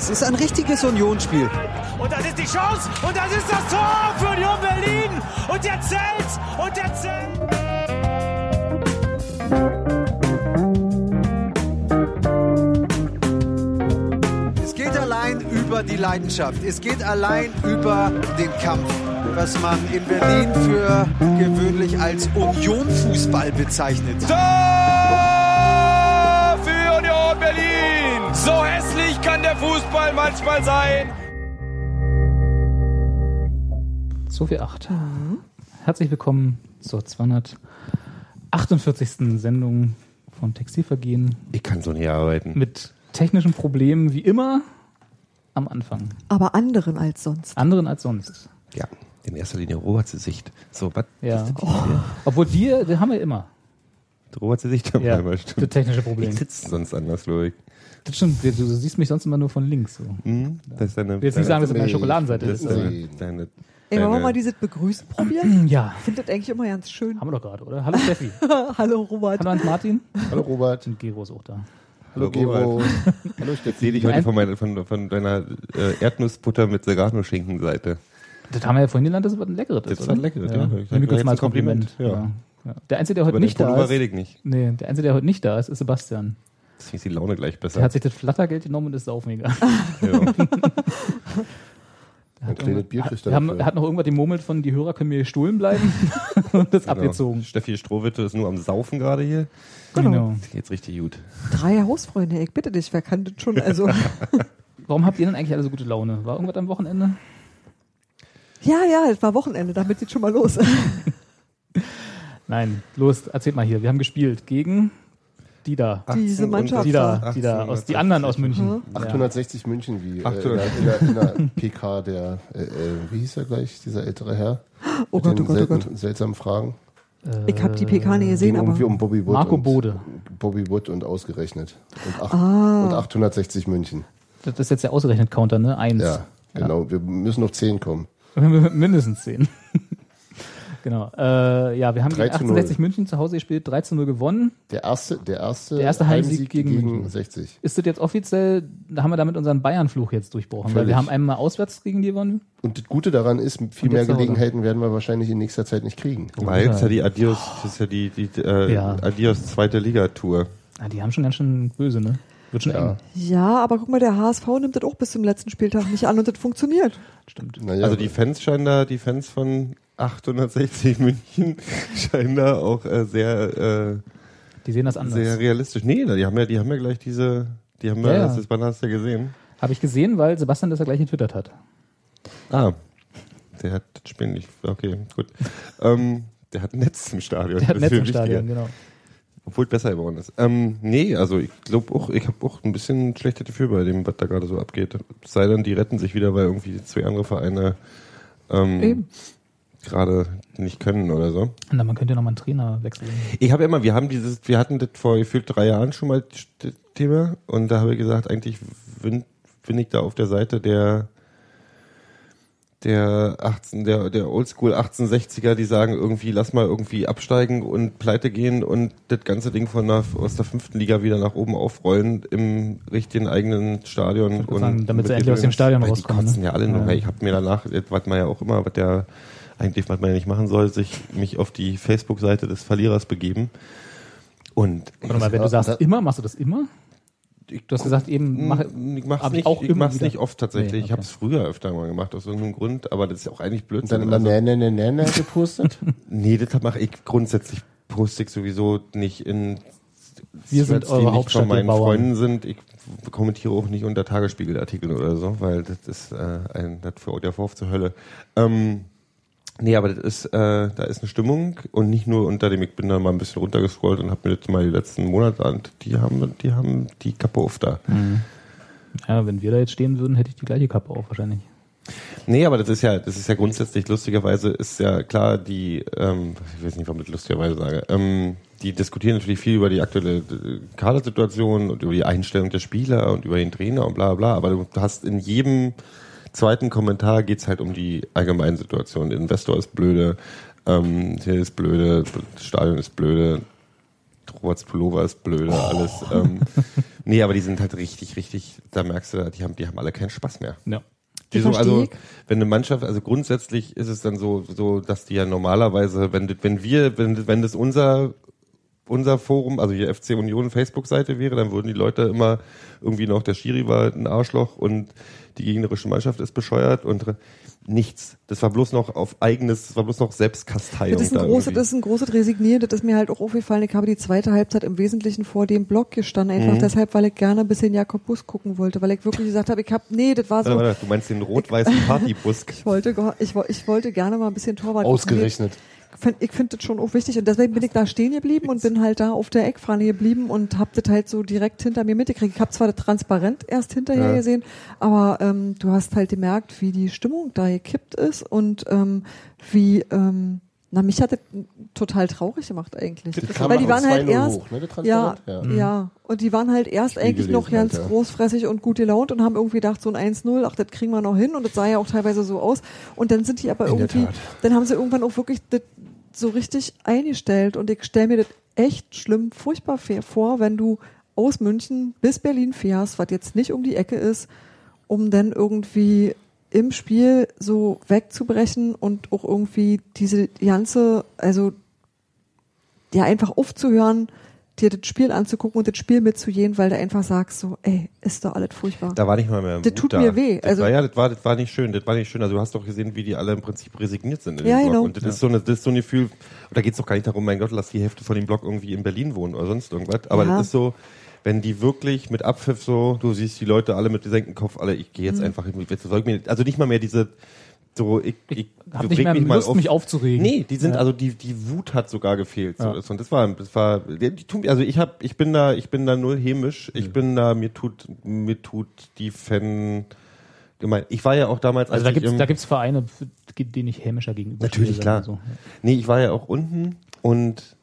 Es ist ein richtiges Unionsspiel. Und das ist die Chance und das ist das Tor für Union Berlin. Und der zählt und der zählt. Es geht allein über die Leidenschaft. Es geht allein über den Kampf, was man in Berlin für gewöhnlich als Union-Fußball bezeichnet. Tor So hässlich kann der Fußball manchmal sein. Sophie 8. Herzlich willkommen zur 248. Sendung von Textilvergehen Ich kann so nicht arbeiten. mit technischen Problemen wie immer am Anfang. aber anderen als sonst. Anderen als sonst. Ja, in erster Linie Roberts Sicht. So, was? Ja. Obwohl die, die haben wir immer. Roberts Sicht haben wir Ja, immer, stimmt. technische Problem. Ich sitze sonst anders, glaube ich. Das stimmt, du, du siehst mich sonst immer nur von links. So. Hm? Das ist deine, Ich will jetzt nicht sagen, dass es meine Schokoladenseite das ist. ist deine, deine, Ey, wollen wir mal dieses Begrüßen probieren? Ja, Ich finde das eigentlich immer ganz schön. haben wir doch gerade, oder? Hallo Steffi. Hallo Robert. Hallo Hans-Martin. Hallo Robert. Und Gero ist auch da. Hallo Hallo, Gero. Hallo Ich sehe Steffi. dich heute Ein- von, meiner, von, von deiner äh, Erdnussbutter mit Serrano-Schinken-Seite. Das haben wir ja vorhin genannt, dass es was ein leckeres Das ist. ist oder? was Leckeres, ja. ja. Ich kurz mal ein als Kompliment. Kompliment, Ja. Ja. Der Einzige, der heute Über nicht da ist. rede ich nicht. Nee, der Einzige, der heute nicht da ist, ist Sebastian. Deswegen ist die Laune gleich Der besser. hat sich das Flattergeld genommen und ist saufen gegangen. ja. Ein kleines Bier er haben, er hat noch irgendwas gemurmelt von, die Hörer können mir gestohlen bleiben und das Genau. abgezogen. Steffi Strohwitte ist nur am Saufen gerade hier. Genau. Jetzt richtig gut. Drei Hausfreunde, ich bitte dich, wer kann das schon? Also, Warum habt ihr denn eigentlich alle so gute Laune? War irgendwas am Wochenende? ja, ja, es war Wochenende, damit geht schon mal los. Nein, los, erzählt mal hier. Wir haben gespielt gegen die da. Diese 18 Mannschaft Die da, die da, aus, die anderen aus München. Mhm. Ja. 860 München, wie äh, in, 800. der, in, der, in der PK der, äh, äh, wie hieß er gleich, dieser ältere Herr? Oh Gott, oh Gott, oh Gott. seltsamen Fragen. Ich habe die PK nicht gesehen, Ging aber irgendwie um Bobby Wood. Marco und, Bode. Bobby Wood und ausgerechnet. Und, acht, Ah. und 860 München. Das ist jetzt der ausgerechnet Counter, ne? Eins. Ja, genau. Wir müssen auf 10 kommen. Mindestens zehn. Genau. Äh, ja, wir haben 3 gegen zu 0. 1860 München zu Hause gespielt, 3 zu 0 gewonnen. Der erste, der erste, Der erste Heimsieg gegen München. 60. Ist das jetzt offiziell, da haben wir damit unseren Bayern-Fluch jetzt durchbrochen, weil Völlig. wir haben einmal auswärts gegen die gewonnen. Und das Gute daran ist, viel mehr. Gelegenheiten werden wir wahrscheinlich in nächster Zeit nicht kriegen. Weil das ist ja die Adios, das ist ja die, die äh, Ja. Adios zweite Liga-Tour. Ah, die haben schon ganz schön böse, ne? Wird schon Ja. eng. ja, aber guck mal, der HSV nimmt das auch bis zum letzten Spieltag nicht an und das funktioniert. Stimmt. Naja, Also die Fans scheinen da, die Fans von 860 München scheinen da auch äh, sehr, äh, Die sehen das anders. sehr realistisch. Nee, die haben ja, die haben ja gleich diese, die haben ja, Ja, das, Banner hast du ja gesehen. Habe ich gesehen, weil Sebastian das ja gleich getwittert hat. Ah, der hat das Spiel nicht, okay, gut. ähm, der hat ein Netz im Stadion. Der hat das Netz im Stadion, genau. Obwohl es besser geworden ist. Ähm, nee, also ich glaube auch, ich habe auch ein bisschen schlechtes Gefühl bei dem, was da gerade so abgeht. Es sei denn, die retten sich wieder, weil irgendwie zwei andere Vereine ähm, Eben. Gerade nicht können oder so. Dann man könnte ja nochmal einen Trainer wechseln. Ich habe immer, wir haben dieses, wir hatten das vor gefühlt drei Jahren schon mal das Thema und da habe ich gesagt, eigentlich bin, bin ich da auf der Seite der der 18, der, der Oldschool 1860er, die sagen irgendwie, lass mal irgendwie absteigen und pleite gehen und das ganze Ding von der, aus der fünften Liga wieder nach oben aufrollen im richtigen eigenen Stadion. Und sagen, damit sie endlich aus dem Stadion rauskommen, Die kotzen ne? ja alle nur. Ja. Ich habe mir danach, was man ja auch immer, was der eigentlich, was man ja nicht machen soll, sich mich auf die Facebook-Seite des Verlierers begeben. Und Warte mal, wenn du sagst immer, machst du das immer? Du hast gesagt eben, mach, ich mach's ich nicht, auch ich immer mach's nicht oft tatsächlich. Nee, Ich okay. habe es früher öfter mal gemacht, aus irgendeinem Grund, aber das ist ja auch eigentlich Und Blödsinn. dann immer oder so. ne, ne, ne, ne, ne gepostet. Nee, das mache ich grundsätzlich poste ich sowieso nicht in Wir sind eure die nicht Hauptstadt, von meinen. Freunden sind. Ich kommentiere auch nicht unter Tagesspiegelartikeln oder so, weil das ist äh, ein das führt der Vorwurf zur Hölle. Ähm, nee, aber das ist, äh, da ist eine Stimmung und nicht nur unter dem, ich bin da mal ein bisschen runtergescrollt und habe mir das mal die letzten Monate an, die haben, die haben die Kappe auf da. ja, wenn wir da jetzt stehen würden, hätte ich die gleiche Kappe auch wahrscheinlich. Nee, aber das ist ja, das ist ja grundsätzlich lustigerweise ist ja klar, die, ähm, ich weiß nicht, warum ich lustigerweise sage, ähm, die diskutieren natürlich viel über die aktuelle äh, Kadersituation und über die Einstellung der Spieler und über den Trainer und bla bla, aber du hast in jedem zweiten Kommentar geht's halt um die allgemeine Situation. Der Investor ist blöde, ähm, hier ist blöde, das Stadion ist blöde, Roberts Pullover ist blöde, alles. Ähm, Nee, aber die sind halt richtig, richtig, da merkst du, die haben, die haben alle keinen Spaß mehr. Ja. Die so, also, wenn eine Mannschaft, also grundsätzlich ist es dann so, so, dass die ja normalerweise, wenn, wenn wir, wenn, wenn das unser, unser Forum, also hier FC Union Facebook-Seite wäre, dann würden die Leute immer irgendwie noch, der Schiri war ein Arschloch und die gegnerische Mannschaft ist bescheuert und nichts. Das war bloß noch auf eigenes, das war bloß noch Selbstkasteiung. Das ist, ein da großes, irgendwie. das ist ein großes Resignieren. Das ist mir halt auch aufgefallen. Ich habe die zweite Halbzeit im Wesentlichen vor dem Block gestanden. Einfach Mhm. deshalb, weil ich gerne ein bisschen Jakob Bus gucken wollte. Weil ich wirklich gesagt habe, ich habe, nee, das war so. Warte, warte, du meinst den rot-weißen Partybus. Ich wollte, ich, ich wollte gerne mal ein bisschen Torwart gucken. Ausgerechnet. Ich find- Ich finde das schon auch wichtig und deswegen bin ich da stehen geblieben und bin halt da auf der Eckfahne geblieben und hab das halt so direkt hinter mir mitgekriegt. Ich habe zwar das transparent erst hinterher Ja. gesehen, aber ähm, du hast halt gemerkt, wie die Stimmung da gekippt ist und ähm, wie ähm, na mich hat das total traurig gemacht eigentlich, Das weil die waren halt 2-0 erst hoch, ne, ja, Transparent? ja und die waren halt erst Spiel eigentlich noch ganz Alter. großfressig und gut gelaunt und haben irgendwie gedacht so ein 1-0, ach das kriegen wir noch hin und das sah ja auch teilweise so aus und dann sind die aber In irgendwie dann haben sie irgendwann auch wirklich das so richtig eingestellt und ich stelle mir das echt schlimm, furchtbar vor, wenn du aus München bis Berlin fährst, was jetzt nicht um die Ecke ist, um dann irgendwie im Spiel so wegzubrechen und auch irgendwie diese ganze, also ja einfach aufzuhören, dir das Spiel anzugucken und das Spiel mitzugehen, weil du einfach sagst so, ey, ist doch alles furchtbar. Da war nicht mal mehr Das Mut tut da. mir weh. Das Also- war, ja, das war, das war nicht schön. Das war nicht schön. Also du hast doch gesehen, wie die alle im Prinzip resigniert sind in Ja, dem Block. genau. Und das ist so eine, das ist so ein Gefühl, und da geht's doch gar nicht darum, mein Gott, lass die Hälfte von dem Block irgendwie in Berlin wohnen oder sonst irgendwas. Aber Ja. das ist so, wenn die wirklich mit Abpfiff so, du siehst die Leute alle mit gesenktem Kopf, alle, ich gehe jetzt Mhm. einfach, jetzt soll ich mir, also nicht mal mehr diese, so, ich, ich, reg nicht mehr mich mal Lust, auf. mich aufzuregen. Nee, die sind Ja. also die die Wut hat sogar gefehlt. So. Ja. Und das war das war die, die tun, also ich hab ich bin da ich bin da null hämisch. Ich bin da mir tut mir tut die Fan gemein. Ich war ja auch damals Also da ich gibt's im- da gibt's Vereine, für- denen ich hämischer gegenüber Natürlich, stehe, klar. wir Nee, ich war ja auch unten und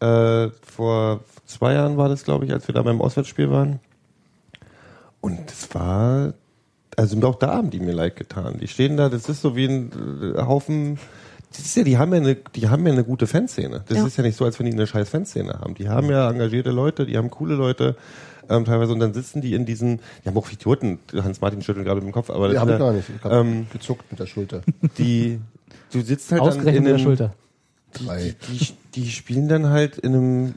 äh, vor zwei Jahren war das, glaube ich, als wir da beim Auswärtsspiel waren. Und es war, also auch da haben die mir leid getan. Die stehen da, das ist so wie ein äh, Haufen. Das ist ja, die haben ja eine, die haben ja eine gute Fanszene. Das Ja. ist ja nicht so, als wenn die eine scheiß Fanszene haben. Die haben ja engagierte Leute, die haben coole Leute, ähm, teilweise, und dann sitzen die in diesen, die haben auch Idioten, Hans-Martin schüttelt gerade mit dem Kopf, aber das Ja, ist habe ich ja, gar nicht. Ich habe ähm, gezuckt mit der Schulter. die, du sitzt halt so. dann Ausgerechnet in mit der einem, Schulter. Drei. die, die, die spielen dann halt in einem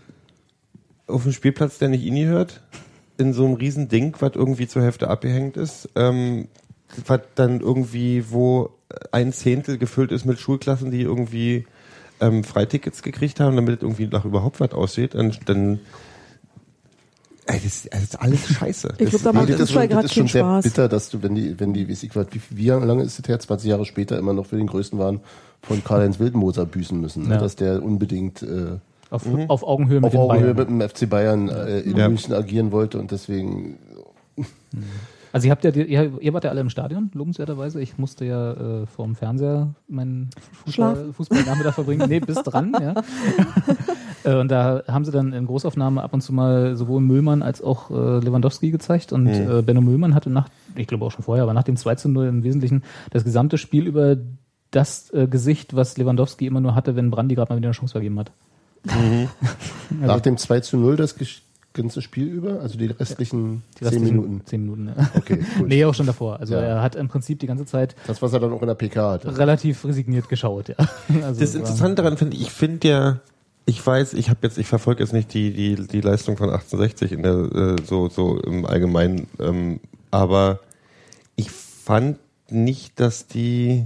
auf einem Spielplatz, der nicht Ini hört, in so einem riesen Ding, was irgendwie zur Hälfte abgehängt ist, ähm, was dann irgendwie, wo ein Zehntel gefüllt ist mit Schulklassen, die irgendwie ähm, Freitickets gekriegt haben, damit es irgendwie nach überhaupt was aussieht, dann, dann ey, das, das ist alles scheiße. Ich Das- glaub, da macht das schon, das ist schon keinen sehr Spaß. bitter, dass du, wenn die, wenn die, was, wie, wie lange ist es her, 20 Jahre später immer noch für den Größten waren, von Karl-Heinz Wildmoser büßen müssen. Ne? Ja. Dass der unbedingt äh, Auf, auf Augenhöhe mit auf den Augenhöhe Bayern. mit dem FC Bayern äh, in Ja. München agieren wollte und deswegen Also ihr habt ja, ihr, ihr wart ja alle im Stadion, lobenswerterweise. Ich musste ja äh, vor dem Fernseher meinen Fußball. Fußballnachmittag verbringen. Nee, bis dran, ja. Äh, und da haben sie dann in Großaufnahme ab und zu mal sowohl Müllmann als auch äh, Lewandowski gezeigt. Und Mhm. äh, Benno Müllmann hatte nach, ich glaube auch schon vorher, aber nach dem 2 zu 0 im Wesentlichen das gesamte Spiel über das äh, Gesicht, was Lewandowski immer nur hatte, wenn Brandi gerade mal wieder eine Chance vergeben hat. nach dem 2 zu 0 das ganze Spiel über, also die restlichen Die 10 restlichen Minuten. Zehn Minuten, ja. Okay, gut. Nee, auch schon davor. Also Ja. er hat im Prinzip die ganze Zeit Das, was er dann auch in der PK hatte. relativ resigniert geschaut, ja. Also Das Interessante daran finde ich, ich finde ja, ich weiß, ich habe jetzt, ich verfolge jetzt nicht die die die Leistung von 1860 in der äh, so so im Allgemeinen, ähm, aber ich fand nicht, dass die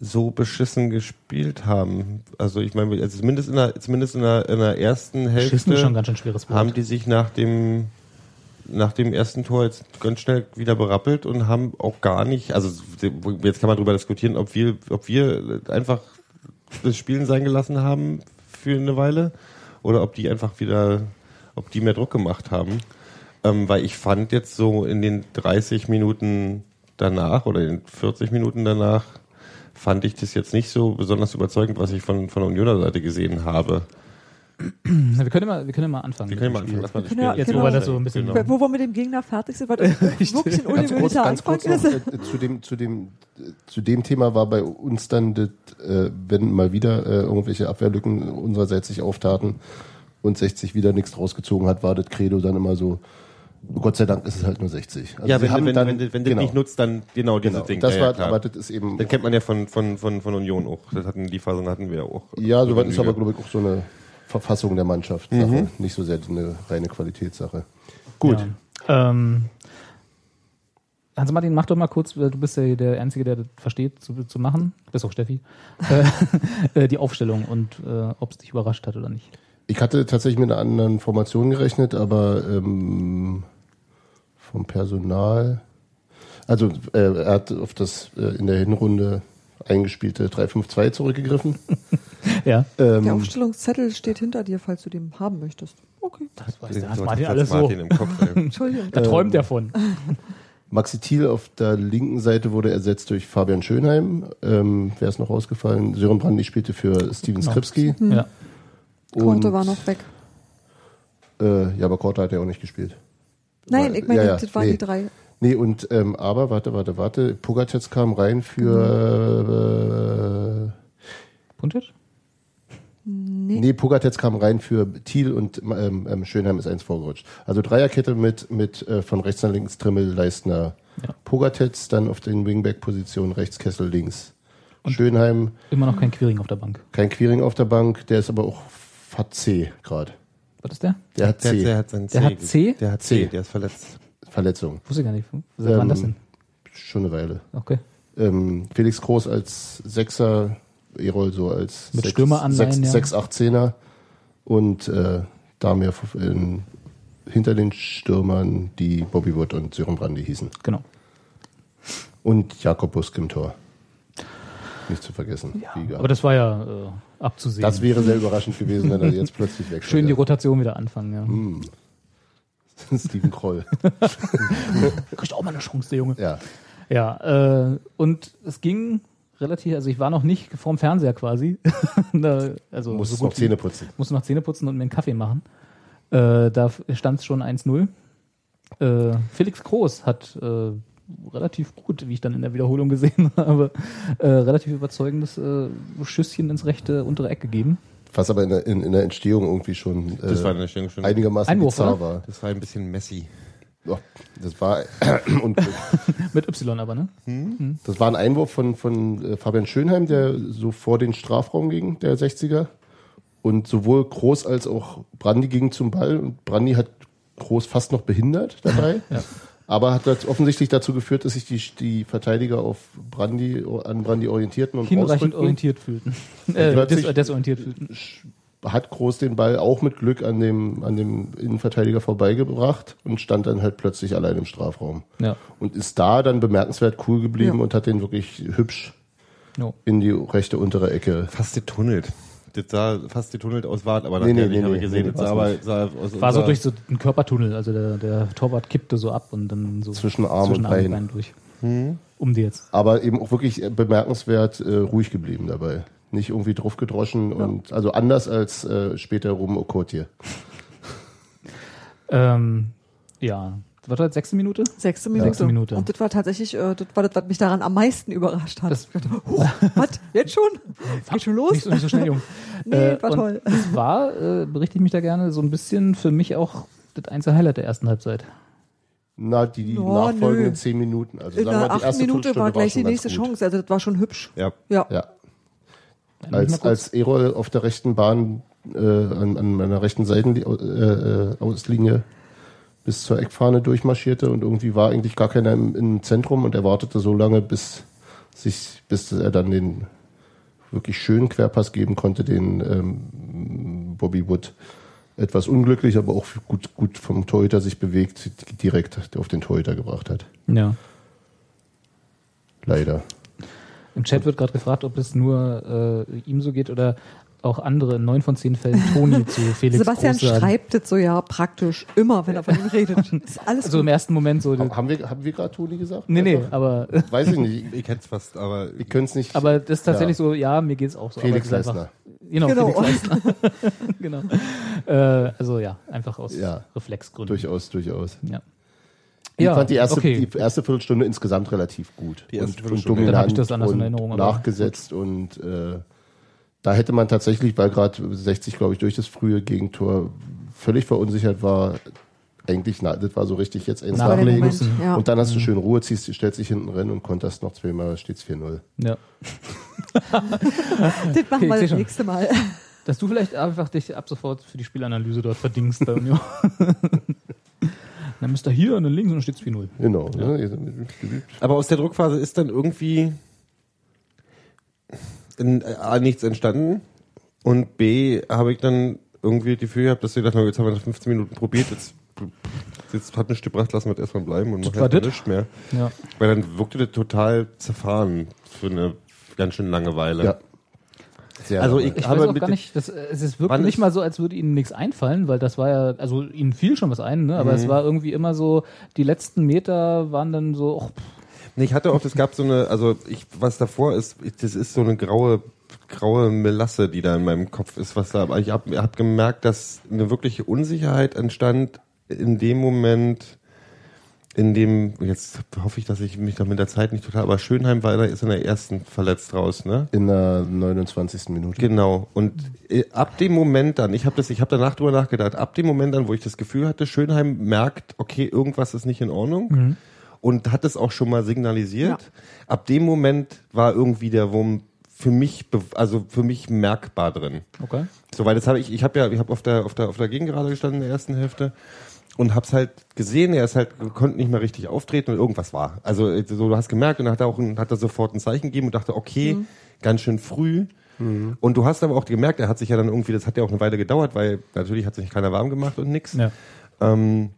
so beschissen gespielt haben. Also ich meine, also zumindest in der zumindest in der, in der ersten Hälfte ist schon ein ganz schön schweres Wort. haben die sich nach dem nach dem ersten Tor jetzt ganz schnell wieder berappelt und haben auch gar nicht, also jetzt kann man darüber diskutieren, ob wir, ob wir einfach das Spielen sein gelassen haben für eine Weile oder ob die einfach wieder, ob die mehr Druck gemacht haben. Ähm, weil ich fand jetzt so in den 30 Minuten danach oder in 40 Minuten danach fand ich das jetzt nicht so besonders überzeugend, was ich von, von der Unioner Seite gesehen habe. Na, wir können ja mal, wir können ja mal anfangen. Wir können mal anfangen. Lass mal das Können Spiel. Jetzt, Genau. wo wir das so ein bisschen. Genau. Wo wir mit dem Gegner fertig sind, weil das wirklich ein Ganz kurz, ungewöhnlicher ganz Anfang kurz noch, ist. äh, zu dem, zu dem, äh, zu dem Thema war bei uns dann, das, äh, wenn mal wieder äh, irgendwelche Abwehrlücken unsererseits sich auftaten und 60 wieder nichts rausgezogen hat, war das Credo dann immer so, Gott sei Dank ist es halt nur 60. Also ja, wenn, haben wenn, dann, wenn, du- wenn du genau, nicht nutzt, dann genau dieses genau. Ding. Das ja, war, ja, aber das ist eben, Das kennt man ja von, von, von, von Union auch. Das hatten, die Phasen hatten wir auch. ja, soweit ist aber, glaube ich, auch so eine Verfassung der Mannschaft. Mhm. Nicht so sehr eine reine Qualitätssache. Gut. Ja. Ähm, Hans-Martin, mach doch mal kurz, weil du bist ja der Einzige, der das versteht, zu, zu machen. Du bist auch Steffi. äh, äh, die Aufstellung und äh, ob es dich überrascht hat oder nicht. Ich hatte tatsächlich mit einer anderen Formation gerechnet, aber ähm, vom Personal. Also äh, er hat auf das äh, in der Hinrunde eingespielte 3-5-2 zurückgegriffen. Ja, Ähm, Der Aufstellungszettel steht hinter dir, falls du den haben möchtest. Okay. das weiß Den der hat Hans-Martin Hans alles so. Martin im Kopf. Entschuldigung. Da träumt er von. Maxi Thiel auf der linken Seite wurde ersetzt durch Fabian Schönheim. Ähm, Wer ist noch rausgefallen? Sören Brandy spielte für Steven Genau. Skripski. Ja. Korte war noch weg. Äh, ja, aber Korte hat ja auch nicht gespielt. Nein, ich meine, Ja, ja, das waren nee. die drei. Nee, und ähm, aber, warte, warte, warte. Pogatetz kam rein für äh, Puntic? Nee, Pogatetz kam rein für Thiel und ähm, ähm, Schönheim ist eins vorgerutscht. Also Dreierkette mit, mit äh, von rechts nach links Trimmel, Leistner, Ja. Pogatetz, dann auf den Wingback-Positionen rechts Kessel links. Schönheim, Immer noch kein Queering auf der Bank. kein Queering auf der Bank, der ist aber auch hat C gerade. Was ist der? Der hat Der, C, der hat sein Der hat C? Der hat C. C, der ist verletzt. Verletzung. Wusste ich gar nicht. Seit wann das denn? Schon eine Weile. Okay. Ähm, Felix Groß als Sechser, Erol so als Mit Stürmeranleihen, ja. 6, 8, 10er und äh, da mehr in, hinter den Stürmern, die Bobby Wood und Sören Brandy hießen. Genau. Und Jakob Busk im Tor. Nicht zu vergessen. Gehabt. Aber das war ja äh, abzusehen. das wäre sehr überraschend gewesen, wenn er jetzt plötzlich weg Schön die Rotation wieder anfangen, ja. Hm. Steven Kroll. Kriegt auch mal eine Chance, der Junge. Ja. Ja, äh, und es ging relativ, also ich war noch nicht vorm Fernseher quasi. da, also Muss so noch Zähne putzen. Musste noch Zähne putzen und mir einen Kaffee machen. Äh, da stand es schon 1-0. Äh, Felix Groß hat äh, relativ gut, wie ich dann in der Wiederholung gesehen habe, äh, relativ überzeugendes äh, Schüsschen ins rechte untere Eck gegeben. Was aber in der, in, in der Entstehung irgendwie schon äh, Das war eine Stimmung schon. einigermaßen Einwurf, bizarr oder? war. Das war ein bisschen messy. Ja, das war. Mit Y aber, ne? Das war ein Einwurf von, von äh, Fabian Schönheim, der so vor den Strafraum ging, der 60er. Und sowohl Groß als auch Brandi gingen zum Ball und Brandi hat Groß fast noch behindert dabei. Aber hat das offensichtlich dazu geführt, dass sich die, die Verteidiger auf Brandi, an Brandi orientierten und Hinreichend orientiert fühlten. Äh, des, desorientiert fühlten. Hat Groß den Ball auch mit Glück an dem, an dem Innenverteidiger vorbeigebracht und stand dann halt plötzlich allein im Strafraum. Ja. Und ist da dann bemerkenswert cool geblieben Ja. und hat den wirklich hübsch Jo. in die rechte untere Ecke Fast getunnelt. Das sah fast getunnelt aus, war aber Nee, nee, nicht, nee, habe nee, ich gesehen. nee, das sah aber, sah aus, War so durch so einen Körpertunnel, also der, der Torwart kippte so ab und dann so Zwischen Arm zwischen und Arm Bein. Bein durch. Um die jetzt. aber eben auch wirklich bemerkenswert äh, ruhig geblieben dabei. Nicht irgendwie drauf gedroschen und also anders als äh, später Rum Okotie. Ähm, ja. Was war das, sechste Minute? Sechste Minute. Sechste Minute. Und das war tatsächlich, äh, das war das, was mich daran am meisten überrascht hat. Das- Ich dachte, oh, was? Jetzt schon? Geht schon los? Nicht so, nicht so schnell, Jung. Nee, war und toll. Es war, äh, berichte ich mich da gerne, so ein bisschen für mich auch das einzige Highlight der ersten Halbzeit. Na, die, die Oh, nachfolgenden nö. zehn Minuten. Also In sagen wir, der die achten erste Minute war gleich die schon nächste. Chance. Also das war schon hübsch. Ja. Ja. Ja. Als, als Erol auf der rechten Bahn äh, an, an meiner rechten Seitenauslinie äh, Auslinie bis zur Eckfahne durchmarschierte und irgendwie war eigentlich gar keiner im, im Zentrum und er wartete so lange, bis sich, bis er dann den wirklich schönen Querpass geben konnte, den ähm, Bobby Wood etwas unglücklich, aber auch gut, gut vom Torhüter sich bewegt, direkt auf den Torhüter gebracht hat. Ja. Leider. Im Chat wird gerade gefragt, ob es nur äh, ihm so geht oder auch andere in neun von zehn Fällen Toni zu Felix Sebastian Groß sagen. schreibt das so ja praktisch immer, wenn er von ihm redet. Ist alles Also im gut. ersten Moment so. Haben wir, haben wir gerade Toni gesagt? nee, nee, Einfach? aber, Weiß ich nicht. Ich hätte es fast, aber Wir können es nicht. aber das ist tatsächlich Ja. so, ja, mir geht's auch so. Felix es einfach- Genau, Genau. Felix Leistner. genau. Äh, also ja, einfach aus Ja. Reflexgründen. Durchaus, durchaus. Ja. Ich fand die erste, okay. die erste Viertelstunde insgesamt relativ gut. Die erste und, und Viertelstunde. Dann hab ich dominant das anders in Erinnerung, aber nachgesetzt und äh, da hätte man tatsächlich, weil gerade 60, glaube ich, durch das frühe Gegentor völlig verunsichert war, eigentlich, na, das war so richtig jetzt eins Na, nachlegen. Moment, ja. Und dann hast du schön Ruhe, ziehst, stellst dich hinten rein und konterst noch zweimal, steht's 4-0. Ja. Das machen wir das nächste Mal. Dass du vielleicht einfach dich ab sofort für die Spielanalyse dort verdingst bei Union. dann müsst ihr hier und dann links und dann steht es 4-0. Genau. Ne? Aber aus der Druckphase ist dann irgendwie in, A, nichts entstanden und B, habe ich dann irgendwie die Gefühl gehabt, dass gedacht haben, jetzt haben wir nach 15 Minuten probiert, jetzt, jetzt hat nichts gebracht, lassen wir das erstmal bleiben und machen das? nichts mehr. Ja. Weil dann wirkte das total zerfahren für eine ganz schön lange Weile. Ja. Sehr Also ich Ich habe weiß auch gar nicht, das, es ist wirklich nicht mal so, als würde ihnen nichts einfallen, weil das war ja, also ihnen fiel schon was ein, ne? aber Mhm. es war irgendwie immer so, die letzten Meter waren dann so, och, pff, Nee, ich hatte auch, es gab so eine, also ich, was davor ist, ich- das ist so eine graue, graue Melasse, die da in meinem Kopf ist, was da, aber ich habe hab gemerkt, dass eine wirkliche Unsicherheit entstand in dem Moment, in dem, jetzt hoffe ich, dass ich mich da mit der Zeit nicht total, aber Schönheim war, ist in der ersten verletzt raus, ne? in der 29. Minute. Genau. Und äh, ab dem Moment dann, ich habe das, ich habe danach drüber nachgedacht, ab dem Moment dann, wo ich das Gefühl hatte, Schönheim merkt, okay, irgendwas ist nicht in Ordnung und hat es auch schon mal signalisiert. Ab dem Moment war irgendwie der Wurm für mich, also für mich merkbar drin. okay. So, weil das habe ich, ich habe ja, ich habe auf der, auf der, auf der Gegengerade gestanden in der ersten Hälfte und hab's halt gesehen, er ist halt, konnte nicht mehr richtig auftreten und irgendwas war. Also, so, du hast gemerkt und dann hat er auch, ein, hat er sofort ein Zeichen gegeben und dachte, okay, ganz schön früh. Und du hast aber auch gemerkt, er hat sich ja dann irgendwie, das hat ja auch eine Weile gedauert, weil natürlich hat sich keiner warm gemacht und nix. Ja. Ähm,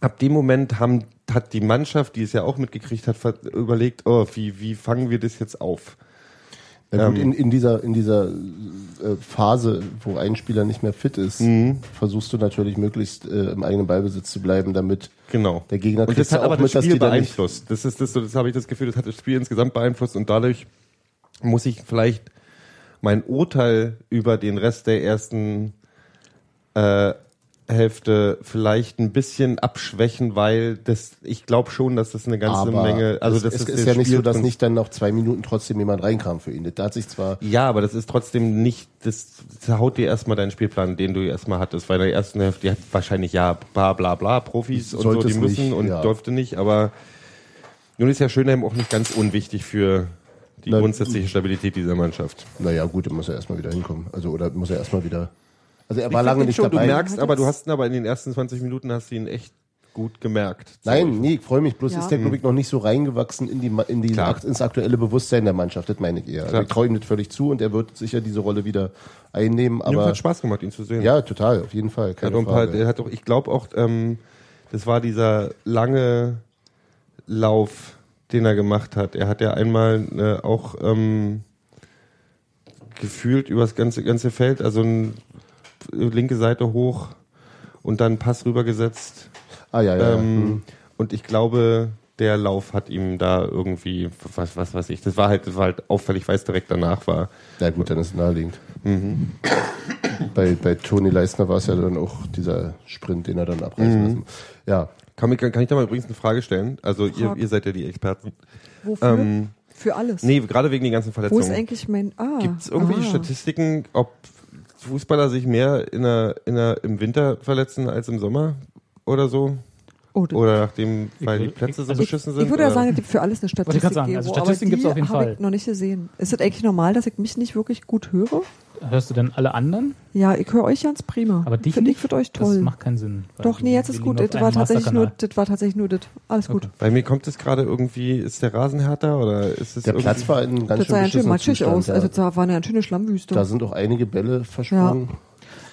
ab dem Moment haben, hat die Mannschaft, die es ja auch mitgekriegt hat, überlegt, oh, wie, wie fangen wir das jetzt auf? Na gut, Ähm, in, in dieser, in dieser äh, Phase, wo ein Spieler nicht mehr fit ist, Mhm. versuchst du natürlich möglichst äh, im eigenen Ballbesitz zu bleiben, damit Genau. der Gegner und das hat ja aber auch das mit, dass Spiel die da beeinflusst. Das ist das, so, das habe ich das Gefühl, das hat das Spiel insgesamt beeinflusst und dadurch muss ich vielleicht mein Urteil über den Rest der ersten äh, Hälfte vielleicht ein bisschen abschwächen, weil das, ich glaube schon, dass das eine ganze aber Menge, also es, das es ist, ist, das ja nicht so, dass nicht dann nach zwei Minuten trotzdem jemand reinkam für ihn. Da hat sich zwar Ja, aber das ist trotzdem nicht, das zerhaut dir erstmal deinen Spielplan, den du erstmal hattest, weil in der ersten Hälfte, die hat wahrscheinlich ja bla bla bla, Profis und so, die es müssen nicht, und ja. durfte nicht, aber nun ist ja Schönheim auch nicht ganz unwichtig für die Na, grundsätzliche Stabilität dieser Mannschaft. Naja, gut, dann muss er erstmal wieder hinkommen. Also, oder muss er erstmal wieder. Also, er war Ich lange nicht schon, dabei. Du merkst, Hat aber du hast ihn aber in den ersten 20 Minuten hast du ihn echt gut gemerkt. Nein, nee, ich freue mich. Bloß Ja. ist der, glaube ich, noch nicht so reingewachsen in die, in die, Klar. ins aktuelle Bewusstsein der Mannschaft. Das meine ich eher. Also Klar. ich traue ihm das völlig zu und er wird sicher diese Rolle wieder einnehmen. Aber Aber hat Spaß gemacht, ihn zu sehen. ja, total, auf jeden Fall. Er hat Keine auch ein paar, Frage. er hat auch, ich glaube auch, ähm, das war dieser lange Lauf, den er gemacht hat. Er hat ja einmal äh, auch ähm, gefühlt übers ganze ganze Feld, also ein, linke Seite hoch und dann Pass rübergesetzt. ah, ja, ja. ja. Ähm, Hm. Und ich glaube, der Lauf hat ihm da irgendwie, was, was weiß ich, das war halt, das war halt auffällig, weil es direkt danach war. Na gut, dann ist es naheliegend. Mhm. Bei, bei Toni Leisner war es ja dann auch dieser Sprint, den er dann abreißen Mhm. lassen. Ja, Kann, ich- kann ich da mal übrigens eine Frage stellen? Also ihr, ihr seid ja die Experten. Wofür? Ähm, Für alles. Nee, gerade wegen den ganzen Wo Verletzungen. ist eigentlich mein. Ah. Gibt es irgendwelche ah. Statistiken, ob Fußballer sich mehr in der, in der, im Winter verletzen als im Sommer oder so? Oh, Oder nachdem, weil die Plätze so also beschissen sind? Ich würde ja sagen, es gibt für alles eine ich Statistik. grad sagen, also Statistiken gibt's die auf jeden habe Fall. ich noch nicht gesehen. Ist es eigentlich normal, dass ich mich nicht wirklich gut höre? Hörst du denn alle anderen? Ja, ich höre euch ganz prima. Aber dich Finde ich für euch Das toll. macht keinen Sinn. Doch, nee, jetzt ist gut. Das war, tatsächlich nur, das war tatsächlich nur das. Alles gut. Okay. Bei mir kommt es gerade irgendwie, ist der Rasen härter oder ist es der irgendwie- Platz war in ganz Das schön sah ja schön matschig aus. Ja. Also da war eine ganz schöne Schlammwüste. da sind auch einige Bälle versprungen.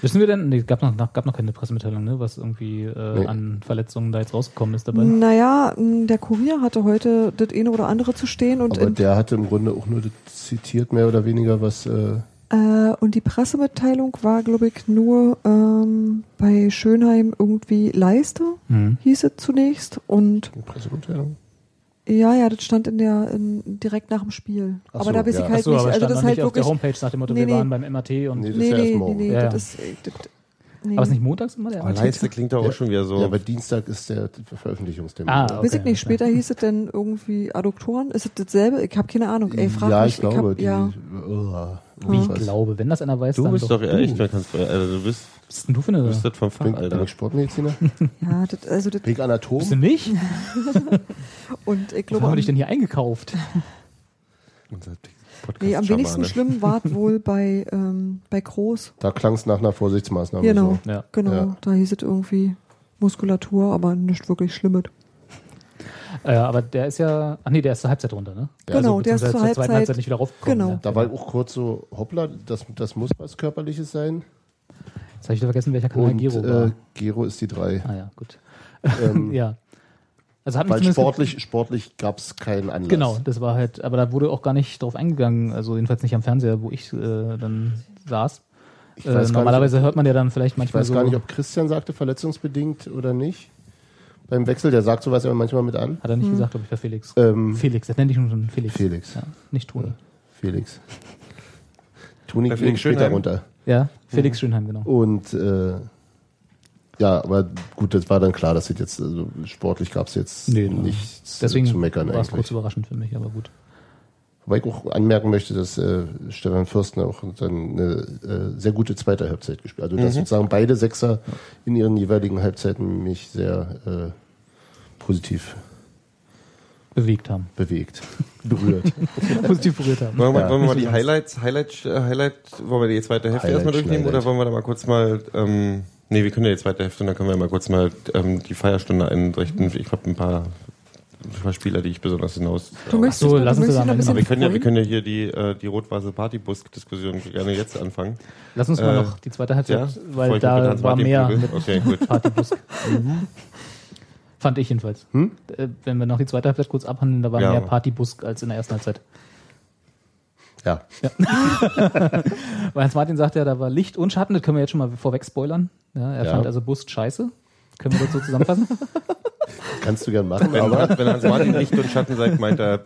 Wissen wir denn, nee, gab noch, gab noch keine Pressemitteilung, ne, was irgendwie äh, Nee. an Verletzungen da jetzt rausgekommen ist dabei? Naja, der Kurier hatte heute das eine oder andere zu stehen und, Aber der hatte im Grunde auch nur das zitiert, mehr oder weniger, was äh, äh, und die Pressemitteilung war, glaube ich, nur ähm, bei Schönheim irgendwie Leiste, Mhm. hieß es zunächst. Und die Pressemitteilung. ja, ja, das stand in der in, direkt nach dem Spiel. Ach aber so, da weiß ja. ich halt Achso, nicht. aber Also das ist halt nicht auf der wirklich. Homepage nach dem Motto, Nee, wir nee. waren beim MRT und. Nee, das Nee, ist ja erst nee, nee, morgen. nee, Ja, das ist. äh, Das, nee. Aber ist nicht montags immer der Oh? Leiste klingt doch auch Ja. schon wieder so. Ja, aber Dienstag ist der Veröffentlichungstermin. Ah, okay. Weiß ich nicht, später hieß es denn irgendwie Adduktoren? Ist es dasselbe? Ich habe keine Ahnung. Ey, frag ja, mich. ich glaube, hab, die, ja. oh, Wie ich glaube, wenn das einer weiß, Du dann bist doch echt, wer kannst, also du bist, Was bist denn du für du eine... bist das vom Fach, Bin, bin Alter. ich Sportmediziner? Ja, das, also das, Bin ich Anatom? Bist du nicht? und ich Wo glaube, wir am, dich denn hier eingekauft? Unser nee, am wenigsten schlimm war es wohl bei, ähm, bei Groß. Da klang es nach einer Vorsichtsmaßnahme. Genau, So. Ja. genau. Ja. Da hieß es irgendwie Muskulatur, aber nicht wirklich Schlimmes. Äh, aber der ist ja... Ach nee, der ist zur Halbzeit runter, ne? Genau, der ist zur zur zweiten Halbzeit- Halbzeit nicht wieder raufgekommen. genau. Ja. Da war auch kurz so, hoppla, das, das muss was Körperliches sein. Jetzt habe ich wieder vergessen, welcher Kanal Und Gero war. äh, Gero ist die drei. Ah ja, gut. Ähm, Ja. Also hat Weil sportlich, sportlich gab es keinen Anlass. Genau, das war halt, aber da wurde auch gar nicht drauf eingegangen, also jedenfalls nicht am Fernseher, wo ich äh, dann saß. Ich Äh, weiß, normalerweise nicht, hört man ja dann vielleicht ich manchmal weiß so. gar nicht, ob Christian sagte, verletzungsbedingt oder nicht. Beim Wechsel, der sagt sowas aber manchmal mit an. hat er nicht gesagt, glaube ich, war Felix. Ähm, Felix, das nenne ich schon Felix. Felix. Ja, nicht Toni. Felix. Tuni Bei ging Felix später Schönheim? runter. Ja, Felix Schönheim, genau. Und äh, ja, aber gut, das war dann klar, dass es jetzt, also sportlich gab es jetzt Nee, ne. nichts Deswegen zu meckern war es kurz überraschend für mich, aber gut. Wobei ich auch anmerken möchte, dass äh, Stefan Fürstner auch dann eine äh, sehr gute zweite Halbzeit gespielt hat. Also dass sozusagen beide Sechser in ihren jeweiligen Halbzeiten mich sehr äh, positiv Bewegt haben. bewegt, berührt. Positiv berührt haben. Wollen wir, Ja. wollen wir mal die Highlights, Highlight, äh, Highlight, wollen wir die zweite Hälfte Highlight, erstmal durchnehmen Highlight. oder wollen wir da mal kurz mal, ähm, nee, wir können ja die zweite Hälfte und dann können wir mal kurz mal ähm, die Feierstunde einrichten. Ich habe ein paar, paar Spieler, die ich besonders hinaus. Du möchtest, so, lass du uns möchtest das am Ende wir können ja, wir können ja hier die, äh, die rot-weiße Partybus-Diskussion gerne jetzt anfangen. Lass uns mal Äh, noch die zweite Halbzeit, Ja? weil da war mehr mit Okay, gut. Partybus. Fand ich jedenfalls. Hm? Äh, Wenn wir noch die zweite Halbzeit kurz abhandeln, da war Ja. mehr Partybus als in der ersten Halbzeit. Ja, Weil Hans Martin sagt ja, da war Licht und Schatten, das können wir jetzt schon mal vorweg spoilern. Ja, er Ja. fand also Bust scheiße. Können wir das so zusammenfassen? kannst du gern machen, Wenn, aber wenn Hans Martin Licht und Schatten sagt, meint er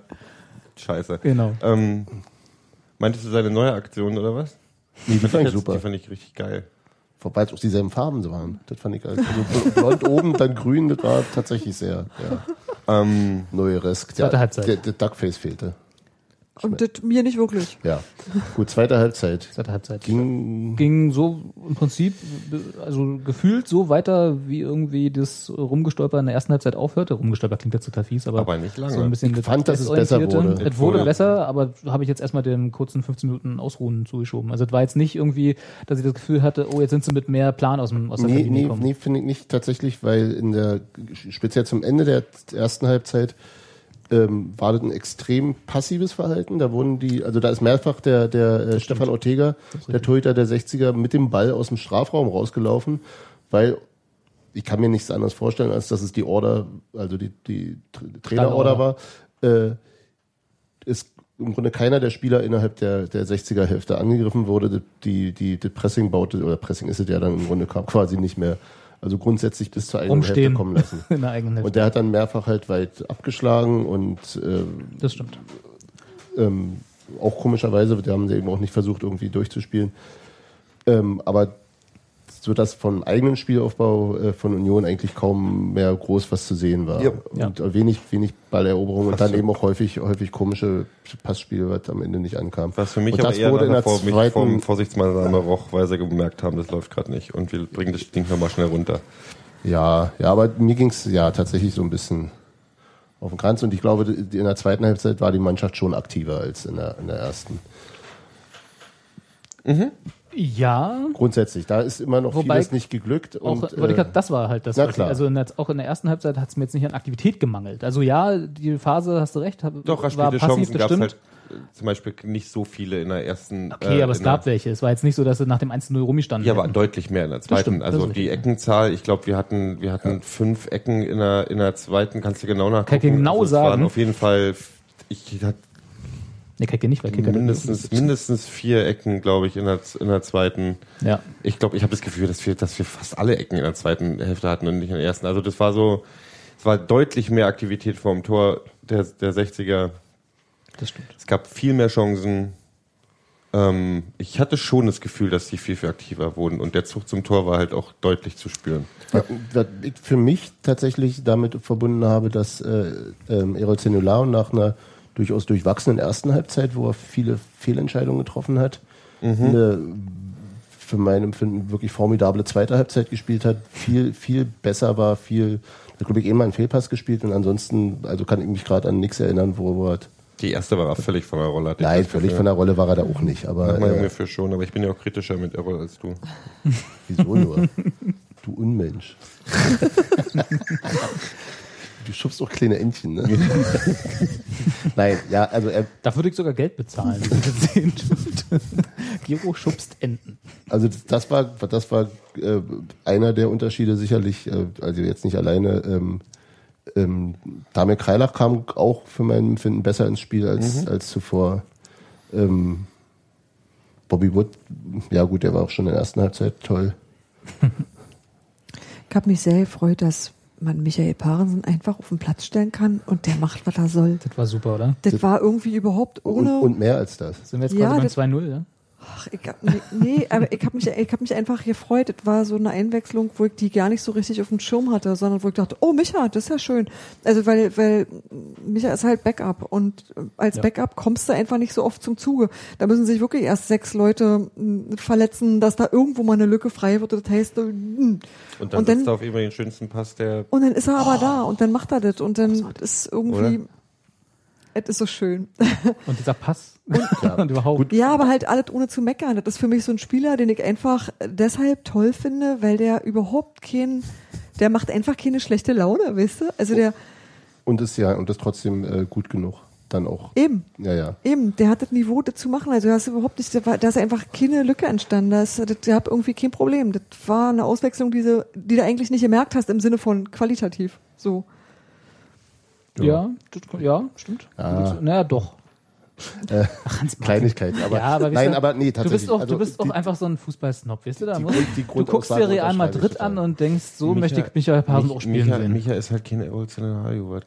Scheiße. genau. Ähm, meintest du seine neue Aktion oder was? nee, die fand ich super. Die fand ich richtig geil. Wobei es auch dieselben Farben so waren. Das fand ich also blond oben, dann grün, das war tatsächlich sehr ja, Ähm, neueresk. Zweite der, Halbzeit. Der, der Duckface fehlte. Und das mir nicht wirklich. Ja. Gut, zweite Halbzeit. Zweite Halbzeit. Ging Ging so im Prinzip, also gefühlt so weiter, wie irgendwie das Rumgestolper in der ersten Halbzeit aufhörte. Rumgestolper klingt jetzt total fies, aber, Aber nicht lange. so ein bisschen Ich fand, dass es besser wurde. Es wurde Ja. besser, aber habe ich jetzt erstmal den kurzen 15 Minuten Ausruhen zugeschoben. Also es war jetzt nicht irgendwie, dass ich das Gefühl hatte, oh, jetzt sind sie mit mehr Plan aus, dem, aus der Nee, Kabine nee, gekommen. nee finde ich nicht tatsächlich, weil in der, speziell zum Ende der ersten Halbzeit, ähm, war das ein extrem passives Verhalten. Da wurden die, also da ist mehrfach der, der äh, Stefan Ortega, der Torhüter der 60er, mit dem Ball aus dem Strafraum rausgelaufen, weil ich kann mir nichts anderes vorstellen, als dass es die Order, also die, die Tra- Trainerorder war. Äh, ist im Grunde keiner der Spieler innerhalb der, der 60er Hälfte angegriffen wurde. Die, die, die Pressing baute, oder Pressing ist es ja dann im Grunde quasi nicht mehr, also grundsätzlich bis zur eigenen Hälfte Rumstehen. kommen lassen. in der eigenen Hälfte. Und der hat dann mehrfach halt weit abgeschlagen und äh, das stimmt. ähm, auch komischerweise, da haben sie eben auch nicht versucht, irgendwie durchzuspielen. Ähm, aber so dass vom eigenen Spielaufbau äh, von Union eigentlich kaum mehr groß was zu sehen war. Ja. Und äh, wenig, wenig Balleroberung und dann eben auch häufig, häufig komische Passspiele, was am Ende nicht ankam. Was für mich und aber das eher wurde in nach der vor, mich zweiten, vom Vorsichtsmaßnahme roch, weil sie gemerkt haben, das läuft gerade nicht. Und wir bringen das Ding nochmal schnell runter. Ja, ja, aber mir ging's ja tatsächlich so ein bisschen auf den Kranz und ich glaube, in der zweiten Halbzeit war die Mannschaft schon aktiver als in der, in der ersten. Ja, Grundsätzlich, da ist immer noch Wobei vieles nicht geglückt. auch, Und, äh, grad- das war halt das. na was ich- klar. Also in der, auch in der ersten Halbzeit hat es mir jetzt nicht an Aktivität gemangelt. Also ja, die Phase hast du recht, hab, Doch, war passiv, Chancen das gab es stimmt. halt äh, zum Beispiel nicht so viele in der ersten. Okay, äh, aber es gab welche. Es war jetzt nicht so, dass sie nach dem 1-0 rumgestanden Ja, aber hätten. deutlich mehr in der zweiten. stimmt, also die. Eckenzahl, ich glaube, wir hatten, wir hatten fünf Ecken in der, in der zweiten, kannst du genau nachgucken. Kann ich dir genau also es sagen. waren auf jeden Fall, ich hatte Kriegt ihr nicht, weil Kicker mindestens, mindestens vier Ecken, glaube ich, in der, in der zweiten. Ja. Ich glaube, ich habe das Gefühl, dass wir, dass wir fast alle Ecken in der zweiten Hälfte hatten und nicht in der ersten. Also das war so, es war deutlich mehr Aktivität vor dem Tor der, der 60er. Das stimmt. Es gab viel mehr Chancen. Ähm, ich hatte schon das Gefühl, dass die viel, viel aktiver wurden und der Zug zum Tor war halt auch deutlich zu spüren. Was was ich für mich tatsächlich damit verbunden habe, dass äh, ähm, Erol Zenulao nach einer durchaus durchwachsenen ersten Halbzeit, wo er viele Fehlentscheidungen getroffen hat, eine für mein Empfinden wirklich formidable zweite Halbzeit gespielt hat, viel, viel besser war, viel, hat glaube ich eh mal einen Fehlpass gespielt und ansonsten, also kann ich mich gerade an nichts erinnern, wo er hat. Die erste war auch völlig von der Rolle. Nein, völlig Gefühl. von der Rolle war er da auch nicht, aber Manchmal äh, ungefähr schon, aber ich bin ja auch kritischer mit Errol als du. wieso nur? du Unmensch. du schubst auch kleine Entchen, ne? Nein, ja, also er, Da würde ich sogar Geld bezahlen, wenn das sehen dürfte. Giro schubst Enten. Also das, das war, das war äh, einer der Unterschiede sicherlich, äh, also jetzt nicht alleine. Ähm, ähm, Damir Kreilach kam auch für mein Empfinden besser ins Spiel als, als zuvor. Ähm, Bobby Wood, ja gut, der war auch schon in der ersten Halbzeit toll. Ich habe mich sehr gefreut, dass man Michael Parensen einfach auf den Platz stellen kann und der macht, was er soll. Das war super, oder? Das war irgendwie überhaupt Und, ohne. und mehr als das. Sind wir jetzt Ja, quasi das- beim 2-0, ja? Ach, ich hab, nee, nee, aber ich habe mich, ich hab mich einfach gefreut. Das war so eine Einwechslung, wo ich die gar nicht so richtig auf dem Schirm hatte, sondern wo ich dachte, oh Micha, das ist ja schön. Also weil, weil Micha ist halt Backup und als Ja. Backup kommst du einfach nicht so oft zum Zuge. Da müssen sich wirklich erst sechs Leute mh, verletzen, dass da irgendwo mal eine Lücke frei wird. Das heißt, äh, mh. Und dann Und dann- sitzt er auf immer den schönsten Pass, der und dann ist er aber da und dann macht er das und dann ist irgendwie, es ist so schön. Und dieser Pass. und überhaupt. Ja, aber halt alles ohne zu meckern. Das ist für mich so ein Spieler, den ich einfach deshalb toll finde, weil der überhaupt kein, der macht einfach keine schlechte Laune, weißt du? Also der, Und ist ja, und ist trotzdem äh, gut genug. Dann auch. eben, Ja, ja. eben, der hat das Niveau, das zu machen. Also da ist überhaupt nicht, da ist einfach keine Lücke entstanden. Da ist, das, der hat irgendwie kein Problem. Das war eine Auswechslung, die, sie- die du eigentlich nicht gemerkt hast im Sinne von qualitativ. So. Ja, das, ja, stimmt. Ja. Naja, doch. Kleinigkeiten. Aber, ja, aber nein, du, aber nee, du tatsächlich. bist auch, also du bist auch die- einfach so ein Fußballsnob, weißt du? Da die Grund- die du guckst dir Real Madrid an und denkst, so Micha- möchte ich Michael Pasen auch spielen Micha, sehen. Micha ist halt kein Evolutionario.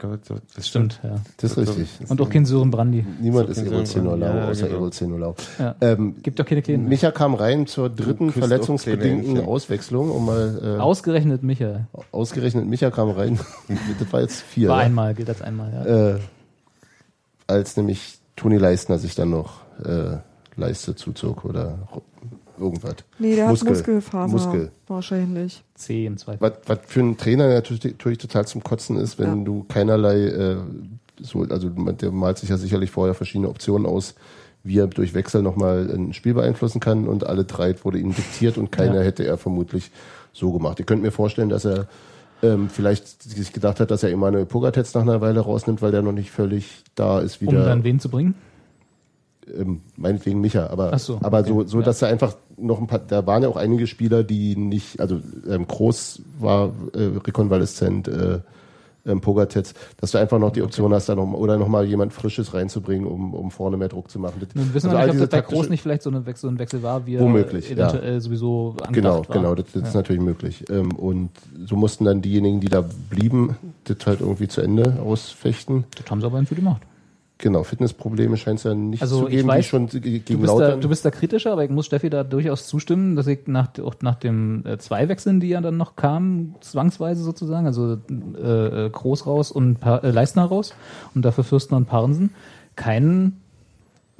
das stimmt, ja. Das ist richtig. Und auch kein Sören Brandy. Niemand So ist. Zenolau, Ja, außer genau. Zenolau. Ja. Ähm, Gibt doch keine Kleinen. Micha kam rein zur dritten verletzungsbedingten Auswechslung, um mal äh, Ausgerechnet Michael. ausgerechnet Micha kam rein. das war jetzt vier. War ja? einmal, gilt als einmal, ja. Äh, als nämlich Toni Leistner sich dann noch äh, Leiste zuzog oder irgendwas. Nee, der Muskel. hat Muskelfaser. Muskel. Wahrscheinlich. C im Zweifel. Was, was für einen Trainer natürlich, natürlich total zum Kotzen ist, wenn Ja. du keinerlei, äh, so, also man- der malt sich ja sicherlich vorher verschiedene Optionen aus, wie er durch Wechsel nochmal ein Spiel beeinflussen kann und alle drei wurde ihm diktiert und keiner Ja. hätte er vermutlich so gemacht. Ihr könnt mir vorstellen, dass er ähm, vielleicht sich gedacht hat, dass er Emanuel Pogatetz nach einer Weile rausnimmt, weil der noch nicht völlig da ist Um wieder. dann wen zu bringen? ähm, meinetwegen Micha, aber, Ach so, aber okay, so, so ja. dass er einfach noch ein paar, da waren ja auch einige Spieler, die nicht, also ähm, Groß war äh, rekonvaleszent, äh, ähm, Pogatetz, dass du einfach noch die Option hast, da noch, oder noch mal jemand Frisches reinzubringen, um, um vorne mehr Druck zu machen. Nun wissen also wir nicht, ob das bei Groß nicht vielleicht so, eine Wechsel, so ein Wechsel war, wie er Womöglich, eventuell sowieso angedacht Genau, war. genau, das, das ist natürlich möglich. Ähm, und so mussten dann diejenigen, die da blieben, das halt irgendwie zu Ende ausfechten. Das haben sie aber irgendwie gemacht. Genau, Fitnessprobleme scheint es ja nicht Also zu geben, weiß, die schon ge- Du gegen bist, da, du bist da kritischer, aber ich muss Steffi da durchaus zustimmen, dass ich nach, auch nach dem äh, zwei Wechseln, die ja dann noch kamen, zwangsweise sozusagen, also äh, äh, Groß raus und pa äh, Leistner raus und dafür Fürstner und Parensen, keinen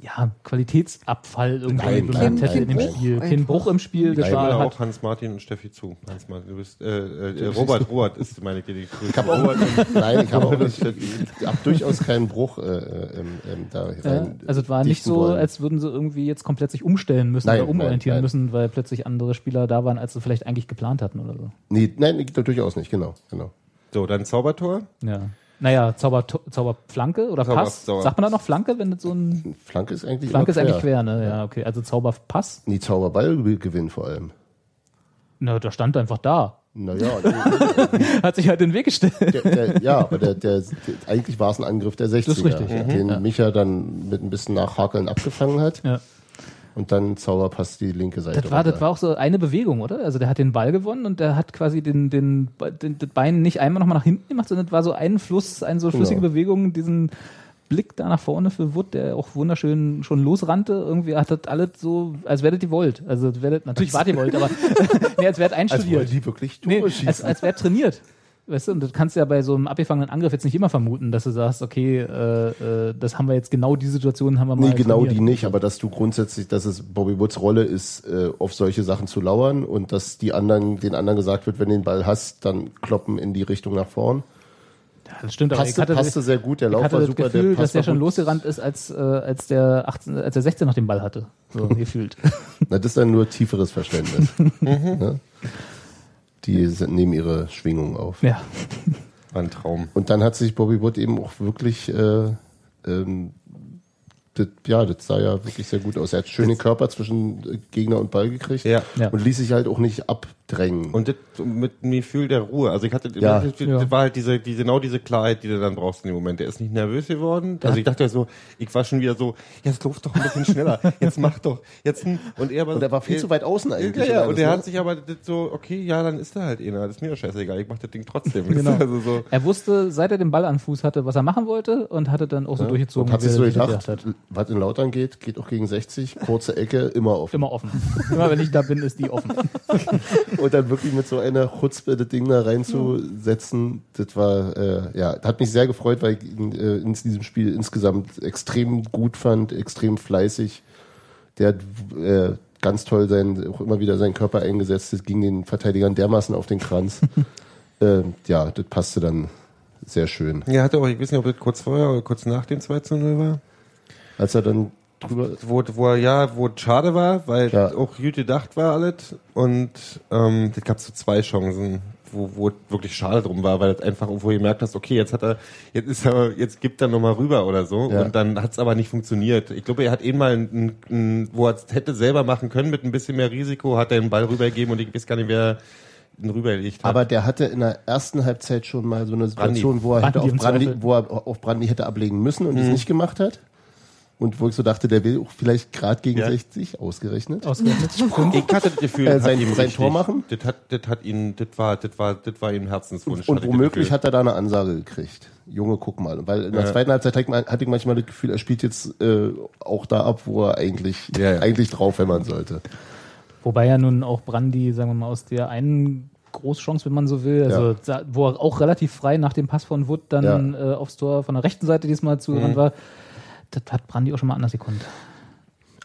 ja, Qualitätsabfall irgendwie Nein, bemerkt nein, hätte nein, in dem. Spiel. Kein. Bruch im Spiel, das Ich war stimme halt, auch Hans-Martin und Steffi zu. Hans-Martin, du bist, äh, äh, Robert, Robert ist meine die Ich habe auch, nein, ich habe auch nicht, ich habe durchaus keinen Bruch äh, ähm, ähm, da rein. Ja, also es war nicht so, wollen. als würden sie irgendwie jetzt komplett sich umstellen müssen Nein, oder umorientieren nein, nein. müssen, weil plötzlich andere Spieler da waren, als sie vielleicht eigentlich geplant hatten oder so. nee, nein, durchaus nicht, genau, genau. So, dann Zaubertor. Ja. Naja, Zauber, Zauberflanke oder Zauber- Pass. Zauber- Sagt man da noch Flanke, wenn so ein Flanke ist eigentlich Flanke ist immer eigentlich quer, ne? Ja, okay. Also Zauberpass. Nee, Zauberballgewinn vor allem. Na, da stand einfach da. Naja, Hat sich halt den Weg gestellt. der, der, ja, aber der, der, eigentlich war es ein Angriff der 60er, ist richtig, den Ja. Micha dann mit ein bisschen Nachhakeln abgefangen hat Ja. Und dann Zauberpass die linke Seite. Das war, das war auch so eine Bewegung, oder? Also der hat den Ball gewonnen und der hat quasi den, den, den das Bein nicht einmal nochmal nach hinten gemacht, sondern es war so ein Fluss, eine so flüssige Genau. Bewegung, diesen Blick da nach vorne für Wood, der auch wunderschön schon losrannte. Irgendwie hat das alles so, als das die Volt. Also das das, natürlich war die Volt, aber nee, als wäre das als einstudiert. die wirklich Nee, Tore als, schießen. als wäre trainiert. Weißt du, und das kannst du ja bei so einem abgefangenen Angriff jetzt nicht immer vermuten, dass du sagst, okay, äh, äh, das haben wir jetzt genau die Situation haben wir mal. Nee, genau trainiert. die nicht, aber dass du grundsätzlich, dass es Bobby Woods Rolle ist, äh, auf solche Sachen zu lauern und dass die anderen, den anderen gesagt wird, wenn du den Ball hast, dann kloppen in die Richtung nach vorn. Ja, das stimmt, aber ich Passte, hatte, passte sehr gut, der ich Lauf hatte war das super, Gefühl, der dass Pass der war schon gut. losgerannt ist, als, äh, als der 18, als der 16 noch den Ball hatte. So gefühlt. Na, das ist dann nur tieferes Verständnis. ne? Die sind- nehmen ihre Schwingungen auf. Ja. War ein Traum. Und dann hat sich Bobby Wood eben auch wirklich, äh, ähm, das, ja, das sah ja wirklich sehr gut aus. Er hat schön den Körper zwischen äh, Gegner und Ball gekriegt Ja. Ja. und ließ sich halt auch nicht abdrängen. Und das mit einem Gefühl der Ruhe. Also ich hatte, Ja. das, das Ja. war halt diese, diese, genau diese Klarheit, die du dann brauchst in dem Moment. Der ist nicht nervös geworden. Also ich dachte ja so, ich war schon wieder so, jetzt lauf doch ein bisschen schneller, jetzt mach doch, jetzt, und er, aber, Und er war viel zu weit außen eigentlich. Ja, ja, und er hat sich aber so, okay, ja, dann ist er halt einer, das ist mir doch scheißegal, ich mach das Ding trotzdem. Genau. Also so, Er wusste, seit er den Ball am Fuß hatte, was er machen wollte und hatte dann auch so durchgezogen, Und hat wie sich er so sich gedacht, hat. Was in Lautern geht, geht auch gegen 60, kurze Ecke, immer offen. Immer offen. Immer wenn ich da bin, ist die offen. Und dann wirklich mit so einer Chutzpe das Ding da reinzusetzen, das war, äh, ja, hat mich sehr gefreut, weil ich ihn äh, in diesem Spiel insgesamt extrem gut fand, extrem fleißig. Der hat äh, ganz toll sein, auch immer wieder seinen Körper eingesetzt, das ging den Verteidigern dermaßen auf den Kranz. ähm, ja, das passte dann sehr schön. ja, hatte auch, ich weiß nicht, ob das kurz vorher oder kurz nach dem 2 zu 0 war. Als er dann drüber, Wo, wo er, ja, wo es schade war, weil Ja. auch gut gedacht war alles. Und ähm, es gab so zwei Chancen, wo, wo es wirklich schade drum war, weil es einfach irgendwo gemerkt hast, okay, jetzt hat er, jetzt ist er, jetzt gibt er nochmal rüber oder so. Ja. Und dann hat es aber nicht funktioniert. Ich glaube, er hat eben mal, ein, ein, wo er es hätte selber machen können mit ein bisschen mehr Risiko, hat er den Ball rübergegeben und ich weiß gar nicht, wer ihn rübergelegt hat. aber der hatte in der ersten Halbzeit schon mal so eine Situation, Brandi. wo er, hätte Brandi auf im Brandi, Zweifel. wo er auf Brandi hätte ablegen müssen und es Mhm. nicht gemacht hat. Und wo ich so dachte, der will auch vielleicht gerade gegen Ja. 60 ausgerechnet. Ausgerechnet. ich hatte das Gefühl, Äh, sein- sein richtig- Tor machen? Das hat, das hat ihn, das war, das war, das war ihm Herzenswunsch. Und womöglich hat er da eine Ansage gekriegt. Junge, guck mal. Weil in der zweiten Halbzeit hatte ich manchmal das Gefühl, er spielt jetzt äh, auch da ab, wo er eigentlich, Ja, ja. eigentlich drauf hämmern sollte. Wobei ja nun auch Brandi, sagen wir mal, aus der einen Großchance, wenn man so will, also da- wo er auch relativ frei nach dem Pass von Wood dann äh, aufs Tor von der rechten Seite diesmal zugerannt war, das hat Brandi auch schon mal anders gekonnt.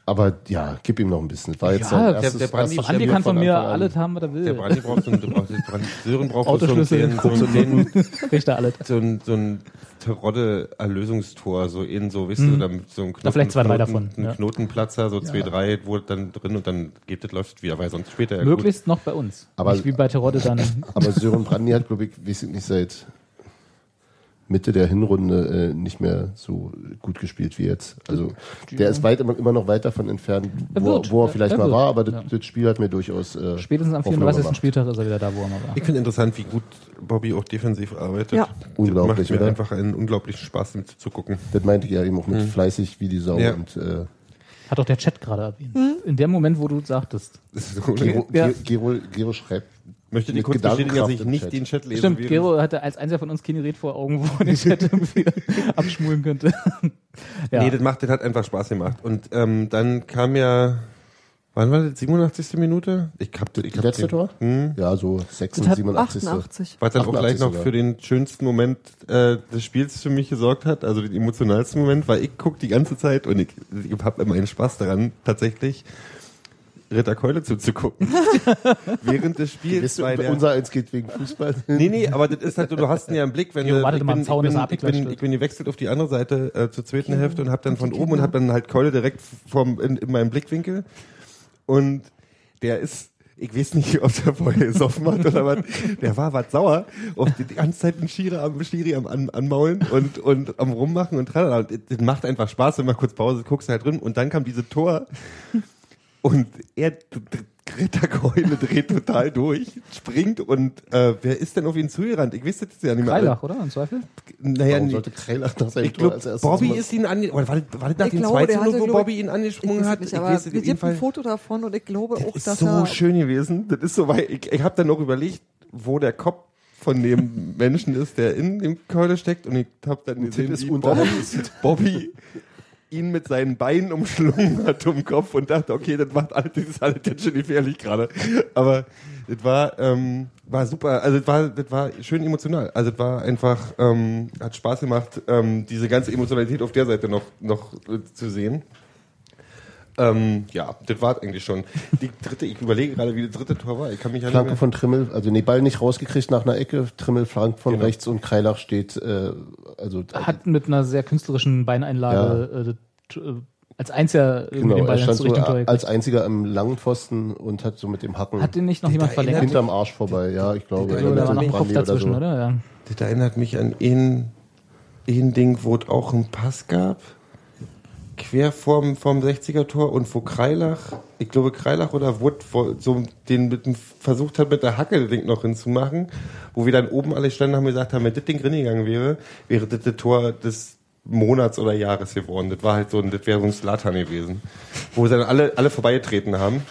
Aber ja, gib ihm noch ein bisschen. War jetzt Ja, sein der- erstes, der Brandi- Brandi kann von mir Anfang an. alles haben, was er will. Der Brandi braucht so ein, der braucht, der Brandi, Sören braucht so ein, Autoschlüssel, so ein, so ein, Kriegt alles. so ein, so ein Terodde-Erlösungstor, so in so, weißt du, dann so ein Knoten, Da vielleicht zwei, drei Knoten, davon, Ein ja. Knotenplatzer, so zwei, drei, wo dann drin und dann geht das, läuft wieder, weil sonst später ja Möglichst noch bei uns. Aber- Nicht wie bei Terodde dann. Aber Sören Brandi hat, glaube ich, weiß ich nicht, seit Mitte der Hinrunde äh, nicht mehr so gut gespielt wie jetzt. Also der ist weit immer, immer noch weit davon entfernt, Er wo, wird. wo er vielleicht Er mal wird. war, aber das, Ja. das Spiel hat mir durchaus äh, Spätestens am Hoffnung 34. gemacht. Spieltag ist er wieder da, wo er mal war. Ich finde interessant, wie gut Bobby auch defensiv arbeitet. Ja. Das Unglaublich, macht mir oder? einfach einen unglaublichen Spaß, ihm zuzugucken. Das meinte ich ja eben auch mit fleißig wie die Sau Ja. und äh, Hat auch der Chat gerade erwähnt. In dem Moment, wo du sagtest. Das Gero, Ja. Gero, Gero schreibt möchte die mit kurz bestätigen, dass ich nicht Chat. den Chat lese. Stimmt, Gero hatte als einziger von uns keine Red vor Augen, wo er den Chat irgendwie abschmulen könnte. ja. Nee, das macht, das hat einfach Spaß gemacht. Und ähm, dann kam ja, wann war das, 87. Minute? Ich hab, ich das hab letzte den, Tor? Hm, Ja, so 86, Das hat 87. 88. was dann auch 88 gleich noch sogar. für den schönsten Moment äh, des Spiels für mich gesorgt hat, also den emotionalsten Moment, weil ich guck die ganze Zeit und ich, ich habe immer einen Spaß daran, tatsächlich Ritter Keule zuzugucken. Während des Spiels. Weil der- unser eins geht wegen Fußball. Nee, nee, aber das ist halt, so, du hast ihn ja im Blick, wenn Jo, du, wartet ich bin, Zaun, ich bin, ich bin, ich bin gewechselt auf die andere Seite äh, zur zweiten Hälfte und habe dann von oben und habe dann halt Keule direkt vorm, in, in meinem Blickwinkel und der ist, ich weiß nicht, ob der vorher gesoffen hat oder was, der war was sauer, auf die, die ganze Zeit ein Schiri am, Schiri am an, anmaulen und, und am rummachen und tralala. Und Das macht einfach Spaß, wenn man kurz Pause guckst halt drin und dann kam diese Tor und er, Ritterkeule dreht total durch, springt und äh, wer ist denn auf ihn zugerannt? Ich weiß das jetzt ja nicht mehr. Freilach, oder? Im Zweifel? Naja, Warum nee. sollte Kreilach nach seinem ich Tor glaube, als erstes Bobby ist ihn an, oder war das, war das nach Ich dem glaube, 2 der hatte, wo Bobby ihn angesprungen hat? nicht, ich aber weiß es gibt ein. Foto davon und ich glaube auch, Das dass ist so er schön gewesen. Das ist so, weil ich, ich habe dann auch überlegt, wo der Kopf von dem Menschen ist, der in dem Keule steckt und ich habe dann gesehen, ist wie Bobby, Bobby ihn mit seinen Beinen umschlungen hat um den Kopf und dachte, okay, das macht alles, das ist alles ganz schön gefährlich gerade. Aber das war, ähm, war super, also das war, das war schön emotional. Also das war einfach, ähm, hat Spaß gemacht, ähm, diese ganze Emotionalität auf der Seite noch, noch äh, zu sehen. Ähm, ja, das war eigentlich schon. Die dritte, ich überlege gerade, wie das dritte Tor war. Ich kann mich ja Flanke von Trimmel, also nee, Ball nicht rausgekriegt nach einer Ecke, Trimmel flankt von Genau. rechts und Kreilach steht, äh, also Hat mit einer sehr künstlerischen Beineinlage äh, äh, als einziger irgendwie genau, den Ball stand so gekriegt. als einziger am langen Pfosten und hat so mit dem Hacken Hat den nicht noch jemand verlängert? hinterm Arsch vorbei, ja, ich glaube. Ja, So, da war noch ein Kopf dazwischen, so. oder? Ja. Das erinnert mich an ein, ein Ding, wo es auch einen Pass gab. Quer vorm, vorm 60er-Tor und wo Kreilach, ich glaube Kreilach oder Wood wo- so den mit versucht hat, mit der Hacke das Ding noch hinzumachen, wo wir dann oben alle standen und haben gesagt haben, wenn das Ding reingegangen wäre, wäre das das Tor des Monats oder Jahres geworden. Das war halt so, das wäre so ein Slatan gewesen. Wo sie dann alle, alle vorbeigetreten haben.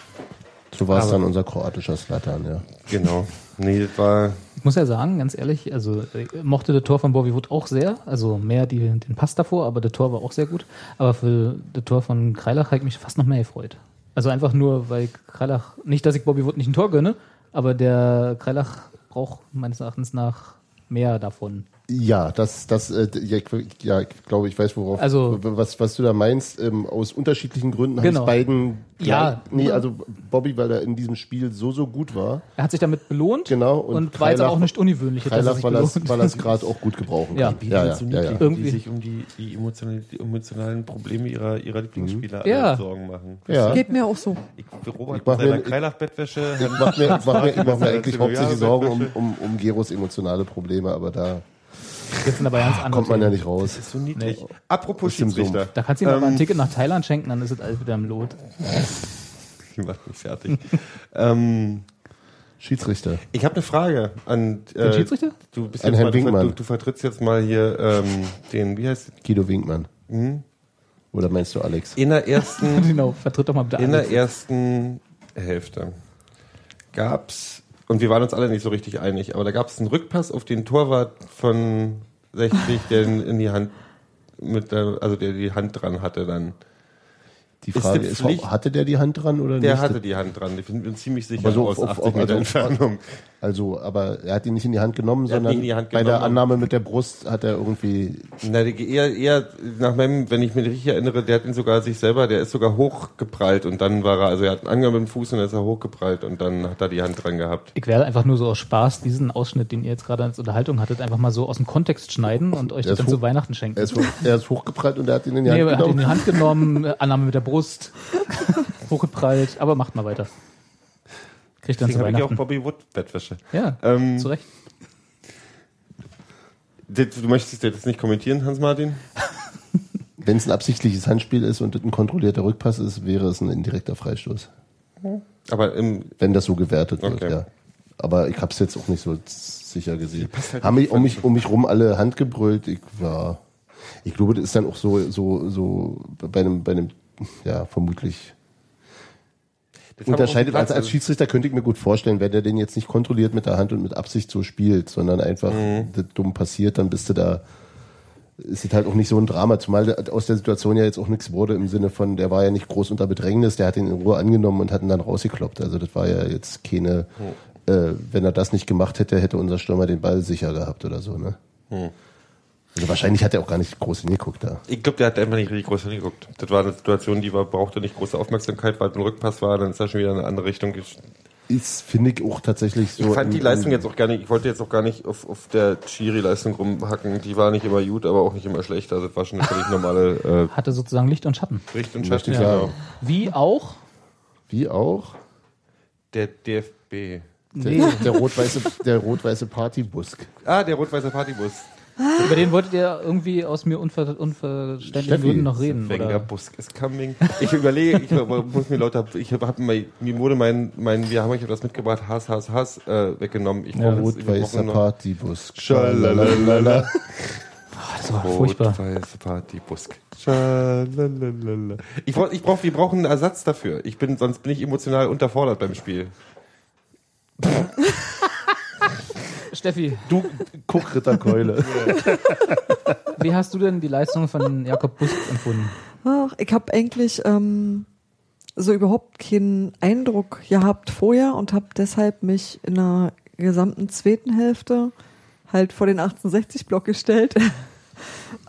So war es Aber- dann unser kroatischer Slatan, ja. Genau. Nee, das war, muss ja sagen, ganz ehrlich, also ich mochte das Tor von Bobby Wood auch sehr, also mehr die, den Pass davor, aber das Tor war auch sehr gut. Aber für das Tor von Kreilach habe ich mich fast noch mehr gefreut. Also einfach nur, weil Kreilach, nicht, dass ich Bobby Wood nicht ein Tor gönne, aber der Kreilach braucht meines Erachtens nach mehr davon. Ja, das, das, äh, ja, ich, ja, ich glaube, ich weiß, worauf, Also- was, was du da meinst. Ähm, aus unterschiedlichen Gründen Genau. haben es beiden, Ja. nee, also Bobby, weil er in diesem Spiel so, so gut war. Er hat sich damit belohnt Genau, und, und war jetzt auch nicht ungewöhnlich, dass er Kreilach, sich weil er es er gerade auch gut gebrauchen Ja. kann. Ja, ja, ja, ja. Irgendwie- die sich um die, die, emotionalen, die emotionalen Probleme ihrer, ihrer Lieblingsspieler Ja. alle Sorgen machen. ja. Geht mir auch so. Ich, Robert Ich mach mit seiner mir- Kreilach-Bettwäsche. Ich mache mir, ich mach mir, ich mach mir eigentlich Ja, hauptsächlich Sorgen um, um, um Geros emotionale Probleme, aber da Jetzt sind aber ganz andere kommt man ja nicht raus. ist so niedlich. Nee. Apropos Schiedsrichter. Da kannst du ihm aber ein Ähm, Ticket nach Thailand schenken, dann ist es alles wieder im Lot. Die macht mich fertig. ähm, Schiedsrichter. ich habe eine Frage an äh, Den Schiedsrichter? Du, bist An jetzt Herrn mal, Winkmann. du, du vertrittst jetzt mal hier ähm, den, wie heißt Guido Winkmann. Mhm. Oder meinst du Alex? in der ersten Genau, vertritt doch mal bitte in der alles. ersten Hälfte gab's und wir waren uns alle nicht so richtig einig, aber da gab es einen Rückpass auf den Torwart von 60, der in, die Hand mit der, also der die Hand dran hatte dann. Die Ist Frage ist, Pflicht? hatte der die Hand dran oder Der nicht? hatte die Hand dran. Ich bin ziemlich sicher so aus auf- 80 auf- Meter also- Entfernung. Also, aber er hat ihn nicht in die Hand genommen, Er hat sondern nicht in die Hand bei der genommen. Annahme mit der Brust hat er irgendwie. Na, eher, eher nach meinem, wenn ich mich richtig erinnere, der hat ihn sogar sich selber, der ist sogar hochgeprallt und dann war er, also er hat einen Angang mit dem Fuß und dann ist er hochgeprallt und dann hat er die Hand dran gehabt. Ich werde einfach nur so aus Spaß diesen Ausschnitt, den ihr jetzt gerade als Unterhaltung hattet, einfach mal so aus dem Kontext schneiden und euch das dann zu Weihnachten schenken. Er ist, hoch, er ist hochgeprallt und er hat ihn in die nee, Hand er hat ihn in genommen. die Hand genommen, Annahme mit der Brust, hochgeprallt, aber macht mal weiter. Kriegt dann zu Deswegen habe ich auch. Bobby Wood Bettwäsche. Ja, Ähm, zu Recht. Das- Du möchtest jetzt nicht kommentieren, Hans-Martin? Wenn es ein absichtliches Handspiel ist und ein kontrollierter Rückpass ist, wäre es ein indirekter Freistoß. Aber im, Wenn das so gewertet wird, Okay. ja. Aber ich habe es jetzt auch nicht so sicher gesehen. halt Haben mich, um mich um mich rum alle Hand gebrüllt. Ich war, ich glaube, das ist dann auch so so so bei einem bei einem ja vermutlich das unterscheidet. dem Als, als Schiedsrichter könnte ich mir gut vorstellen, wenn der den jetzt nicht kontrolliert mit der Hand und mit Absicht so spielt, sondern einfach Mhm. das dumm passiert, dann bist du da. Ist es halt auch nicht so ein Drama, zumal aus der Situation ja jetzt auch nichts wurde im Sinne von, der war ja nicht groß unter Bedrängnis, der hat ihn in Ruhe angenommen und hat ihn dann rausgekloppt. Also das war ja jetzt keine, Mhm. äh, wenn er das nicht gemacht hätte, hätte unser Stürmer den Ball sicher gehabt oder so, ne? Mhm. Also wahrscheinlich hat er auch gar nicht groß hingeguckt da. Ich glaube, der hat einfach nicht richtig groß hingeguckt. Das war eine Situation, die war, brauchte nicht große Aufmerksamkeit, weil es ein Rückpass war, dann ist er schon wieder in eine andere Richtung. Ist, finde ich, auch tatsächlich so. Ich fand die Leistung jetzt auch gar nicht, ich wollte jetzt auch gar nicht auf, auf der Chiri-Leistung rumhacken. Die war nicht immer gut, aber auch nicht immer schlecht. Also das war schon eine völlig normale Hatte sozusagen Licht und Schatten. äh, Richt- und Schatten. ich Genau. Wie auch Wie auch? Der DFB. Der, der rot-weiße, der rot-weiße Partybusk. Ah, der rot-weiße Partybus. Über den wolltet ihr irgendwie aus mir unver unverständlichen. Gründen noch reden, Wenger oder? Busk is coming. Ich überlege, ich muss mir lauter, ich habe mir, mir wurde mein, mein, wir haben euch etwas mitgebracht, Hass, Hass, Hass, äh, weggenommen. Ich wir Rot-weißer Partybusk. Schalalala. Das war furchtbar. Rot-weiße Partybusk. Ich brauch, ich brauch, wir brauchen einen Ersatz dafür. Ich bin, sonst bin ich emotional unterfordert beim Spiel. Steffi, Du Kuckritterkeule. wie hast du denn die Leistung von Jakob Busk empfunden? Ach, ich habe eigentlich ähm, so überhaupt keinen Eindruck gehabt vorher und habe deshalb mich in der gesamten zweiten Hälfte halt vor den 1860-Block gestellt.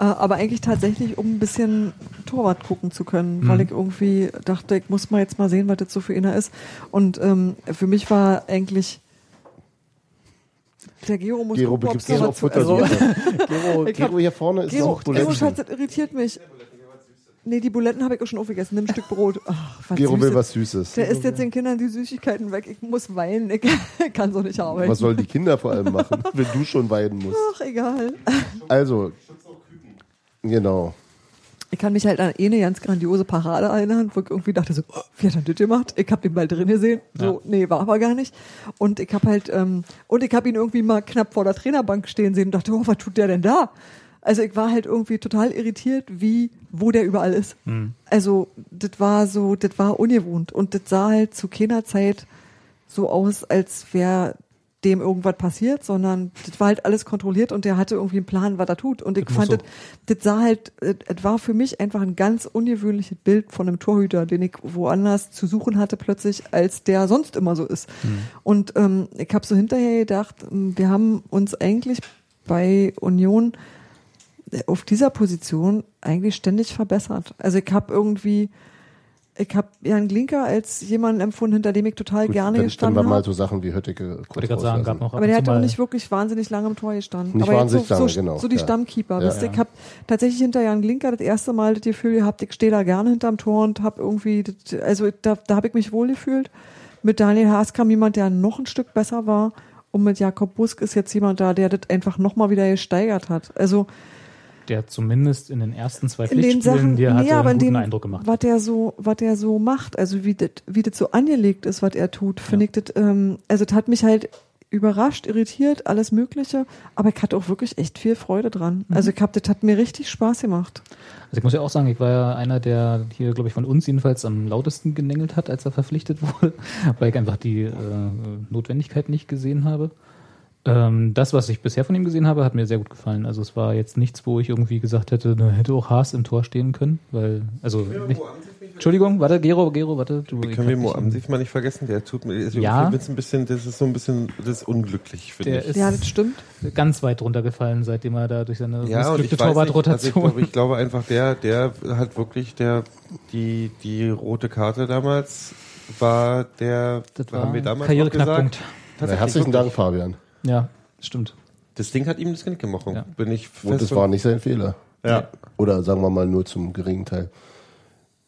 Äh, aber eigentlich tatsächlich, um ein bisschen Torwart gucken zu können, Mhm. weil ich irgendwie dachte, ich muss mal jetzt mal sehen, was das so für einer ist. Und ähm, für mich war eigentlich der Gero muss Gero gucken, auf zu Futter. essen Gero, Gero hier vorne ist Gero, noch Gero Buletten. Schatz, das irritiert mich. Nee, die Buletten habe ich auch schon aufgegessen. Nimm ein Stück Brot. Ach, was Gero will Süßes. was Süßes. Der isst jetzt den Kindern die Süßigkeiten weg. Ich muss weinen. Ich kann so nicht arbeiten. Was sollen die Kinder vor allem machen, wenn du schon weinen musst? Ach, egal. Also, genau. Ich kann mich halt an eine ganz grandiose Parade erinnern, wo ich irgendwie dachte so, oh, wie hat er das gemacht? Ich habe den Ball drin gesehen. So, nee, war aber gar nicht. Und ich habe halt, ähm, und ich habe ihn irgendwie mal knapp vor der Trainerbank stehen sehen und dachte, oh, was tut der denn da? Also ich war halt irgendwie total irritiert, wie, wo der überall ist. Also, das war so, das war ungewohnt. Und das sah halt zu keiner Zeit so aus, als wäre dem irgendwas passiert, sondern das war halt alles kontrolliert und der hatte irgendwie einen Plan, was er tut. Und ich Das fand, so. das, das sah halt, es war für mich einfach ein ganz ungewöhnliches Bild von einem Torhüter, den ich woanders zu suchen hatte plötzlich, als der sonst immer so ist. Und ähm, ich habe so hinterher gedacht, ähm, wir haben uns eigentlich bei Union äh, auf dieser Position eigentlich ständig verbessert. Also ich habe irgendwie, ich habe Jan Glinker als jemanden empfunden, hinter dem ich total Gut, gerne dann, dann gestanden wir mal habe. so Sachen wie Hötteke kurz Wollte ich gerade sagen, gab noch ab Aber der hat auch nicht wirklich wahnsinnig lange im Tor gestanden. Nicht aber wahnsinnig jetzt so, lange, so, genau, so die ja. Stammkeeper. Ja. Wisst ihr, Ich habe tatsächlich hinter Jan Glinker das erste Mal das Gefühl gehabt, ich stehe da gerne hinterm Tor und habe irgendwie, das, also da, da habe ich mich wohl gefühlt. Mit Daniel Haas kam jemand, der noch ein Stück besser war. Und mit Jakob Busk ist jetzt jemand da, der das einfach nochmal wieder gesteigert hat. Also der zumindest in den ersten zwei in Pflichtspielen Sachen, dir hatte nee, aber einen in guten dem, Eindruck gemacht. was der so, was der so macht, also wie das, wie das so angelegt ist, was er tut, finde ich das, ähm, also das hat mich halt überrascht, irritiert, alles Mögliche, aber ich hatte auch wirklich echt viel Freude dran. Mhm. Also ich hab, das hat mir richtig Spaß gemacht. Also ich muss ja auch sagen, ich war ja einer, der hier, glaube ich, von uns jedenfalls am lautesten gemängelt hat, als er verpflichtet wurde, weil ich einfach die äh, Notwendigkeit nicht gesehen habe. Ähm, das, was ich bisher von ihm gesehen habe, hat mir sehr gut gefallen. Also es war jetzt nichts, wo ich irgendwie gesagt hätte, da hätte auch Haas im Tor stehen können, weil, also, nicht, Entschuldigung, warte, Gero, Gero, warte. Du, ich Können wir Mo Amsif mal nicht vergessen? Der tut mir, ist Ja. ein bisschen, das ist so ein bisschen, das ist unglücklich, finde Der ich. ist Ja, das stimmt. ganz weit runtergefallen, seitdem er da durch seine Ja, missglückte nicht, also ich, Torwartrotation. glaube, ich glaube einfach, der, der hat wirklich der, die, die rote Karte damals war der, das war haben wir damals Karriereknackpunkt. herzlichen. Dank, Fabian. Ja, stimmt. Das Ding hat ihm das Genick gebrochen. Ja. Bin ich fest Und das war nicht sein Fehler. Ja. Oder sagen wir mal nur zum geringen Teil.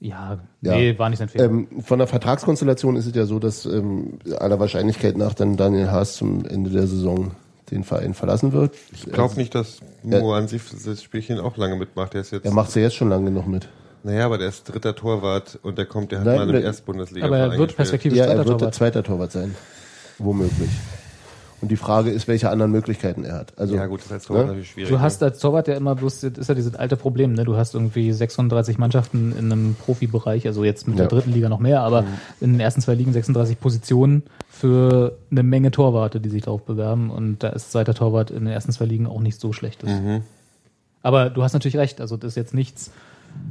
Ja, Ja. nee, war nicht sein Fehler. Ähm, von der Vertragskonstellation ist es ja so, dass ähm, aller Wahrscheinlichkeit nach dann Daniel Haas zum Ende der Saison den Verein verlassen wird. Ich glaube nicht, dass Mo Ansif das Spielchen auch lange mitmacht. Ist jetzt, Er macht ja jetzt schon lange genug mit. naja, aber der ist dritter Torwart und der kommt, der hat Nein, mal im der- Erstbundesliga. Aber er wird perspektivisch Ja, er zweiter wird der Torwart. zweiter Torwart sein. Womöglich. Und die Frage ist, welche anderen Möglichkeiten er hat. Also, Ja, gut, das ist als Torwart ne? natürlich schwierig. Du hast als Torwart ja immer bloß, das ist ja dieses alte Problem, ne? Du hast irgendwie 36 Mannschaften in einem Profibereich, also jetzt mit Ja. der dritten Liga noch mehr, aber in den ersten zwei Ligen 36 Positionen für eine Menge Torwarte, die sich darauf bewerben. Und da ist zweiter Torwart in den ersten zwei Ligen auch nicht so schlecht. Mhm. Aber du hast natürlich recht, also das ist jetzt nichts,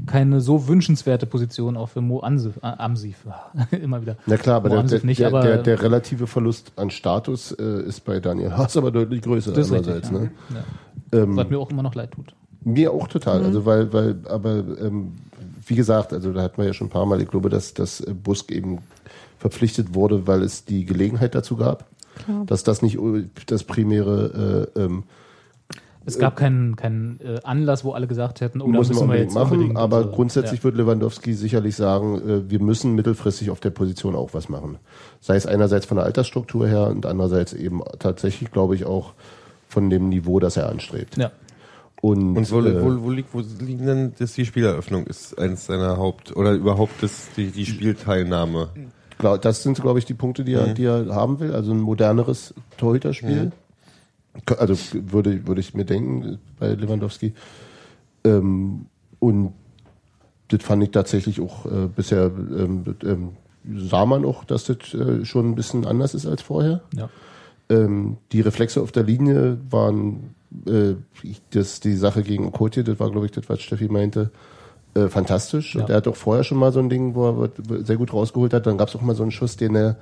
keine so wünschenswerte Position auch für Mo Ansif, äh, Amsif. immer wieder. Na klar, aber, Mo der, Ansif der, nicht, der, aber der, der relative Verlust an Status äh, ist bei Daniel Haas aber deutlich größer. das ist richtig. andererseits, Ja. ne? Ja. ähm, Was mir auch immer noch leid tut. Mir auch total. Also weil, weil, aber ähm, wie gesagt, also da hatten wir ja schon ein paar Mal, ich glaube, dass, dass äh, Busk eben verpflichtet wurde, weil es die Gelegenheit dazu gab. Dass das nicht das primäre äh, ähm, Es gab keinen, keinen äh, Anlass, wo alle gesagt hätten, oh, man müssen wir jetzt machen, unbedingt. aber also, grundsätzlich ja. wird Lewandowski sicherlich sagen, äh, wir müssen mittelfristig auf der Position auch was machen. Sei es einerseits von der Altersstruktur her und andererseits eben tatsächlich, glaube ich, auch von dem Niveau, das er anstrebt. Ja. Und, Und wo, äh, wo, wo liegt, wo liegt denn das die Spieleröffnung ist eines seiner Haupt oder überhaupt das, die, die Spielteilnahme? das sind, glaube ich, die Punkte, die er, die er haben will. Also ein moderneres Torhüterspiel. Also würde, würde ich mir denken bei Lewandowski. Ähm, und das fand ich tatsächlich auch äh, bisher, ähm, ähm, sah man auch, dass das äh, schon ein bisschen anders ist als vorher. Ja. Ähm, die Reflexe auf der Linie waren äh, das, die Sache gegen Okotje, das war, glaube ich, das, was Steffi meinte. äh, fantastisch. Ja. Und er hat auch vorher schon mal so ein Ding, wo er sehr gut rausgeholt hat. Dann gab es auch mal so einen Schuss, den er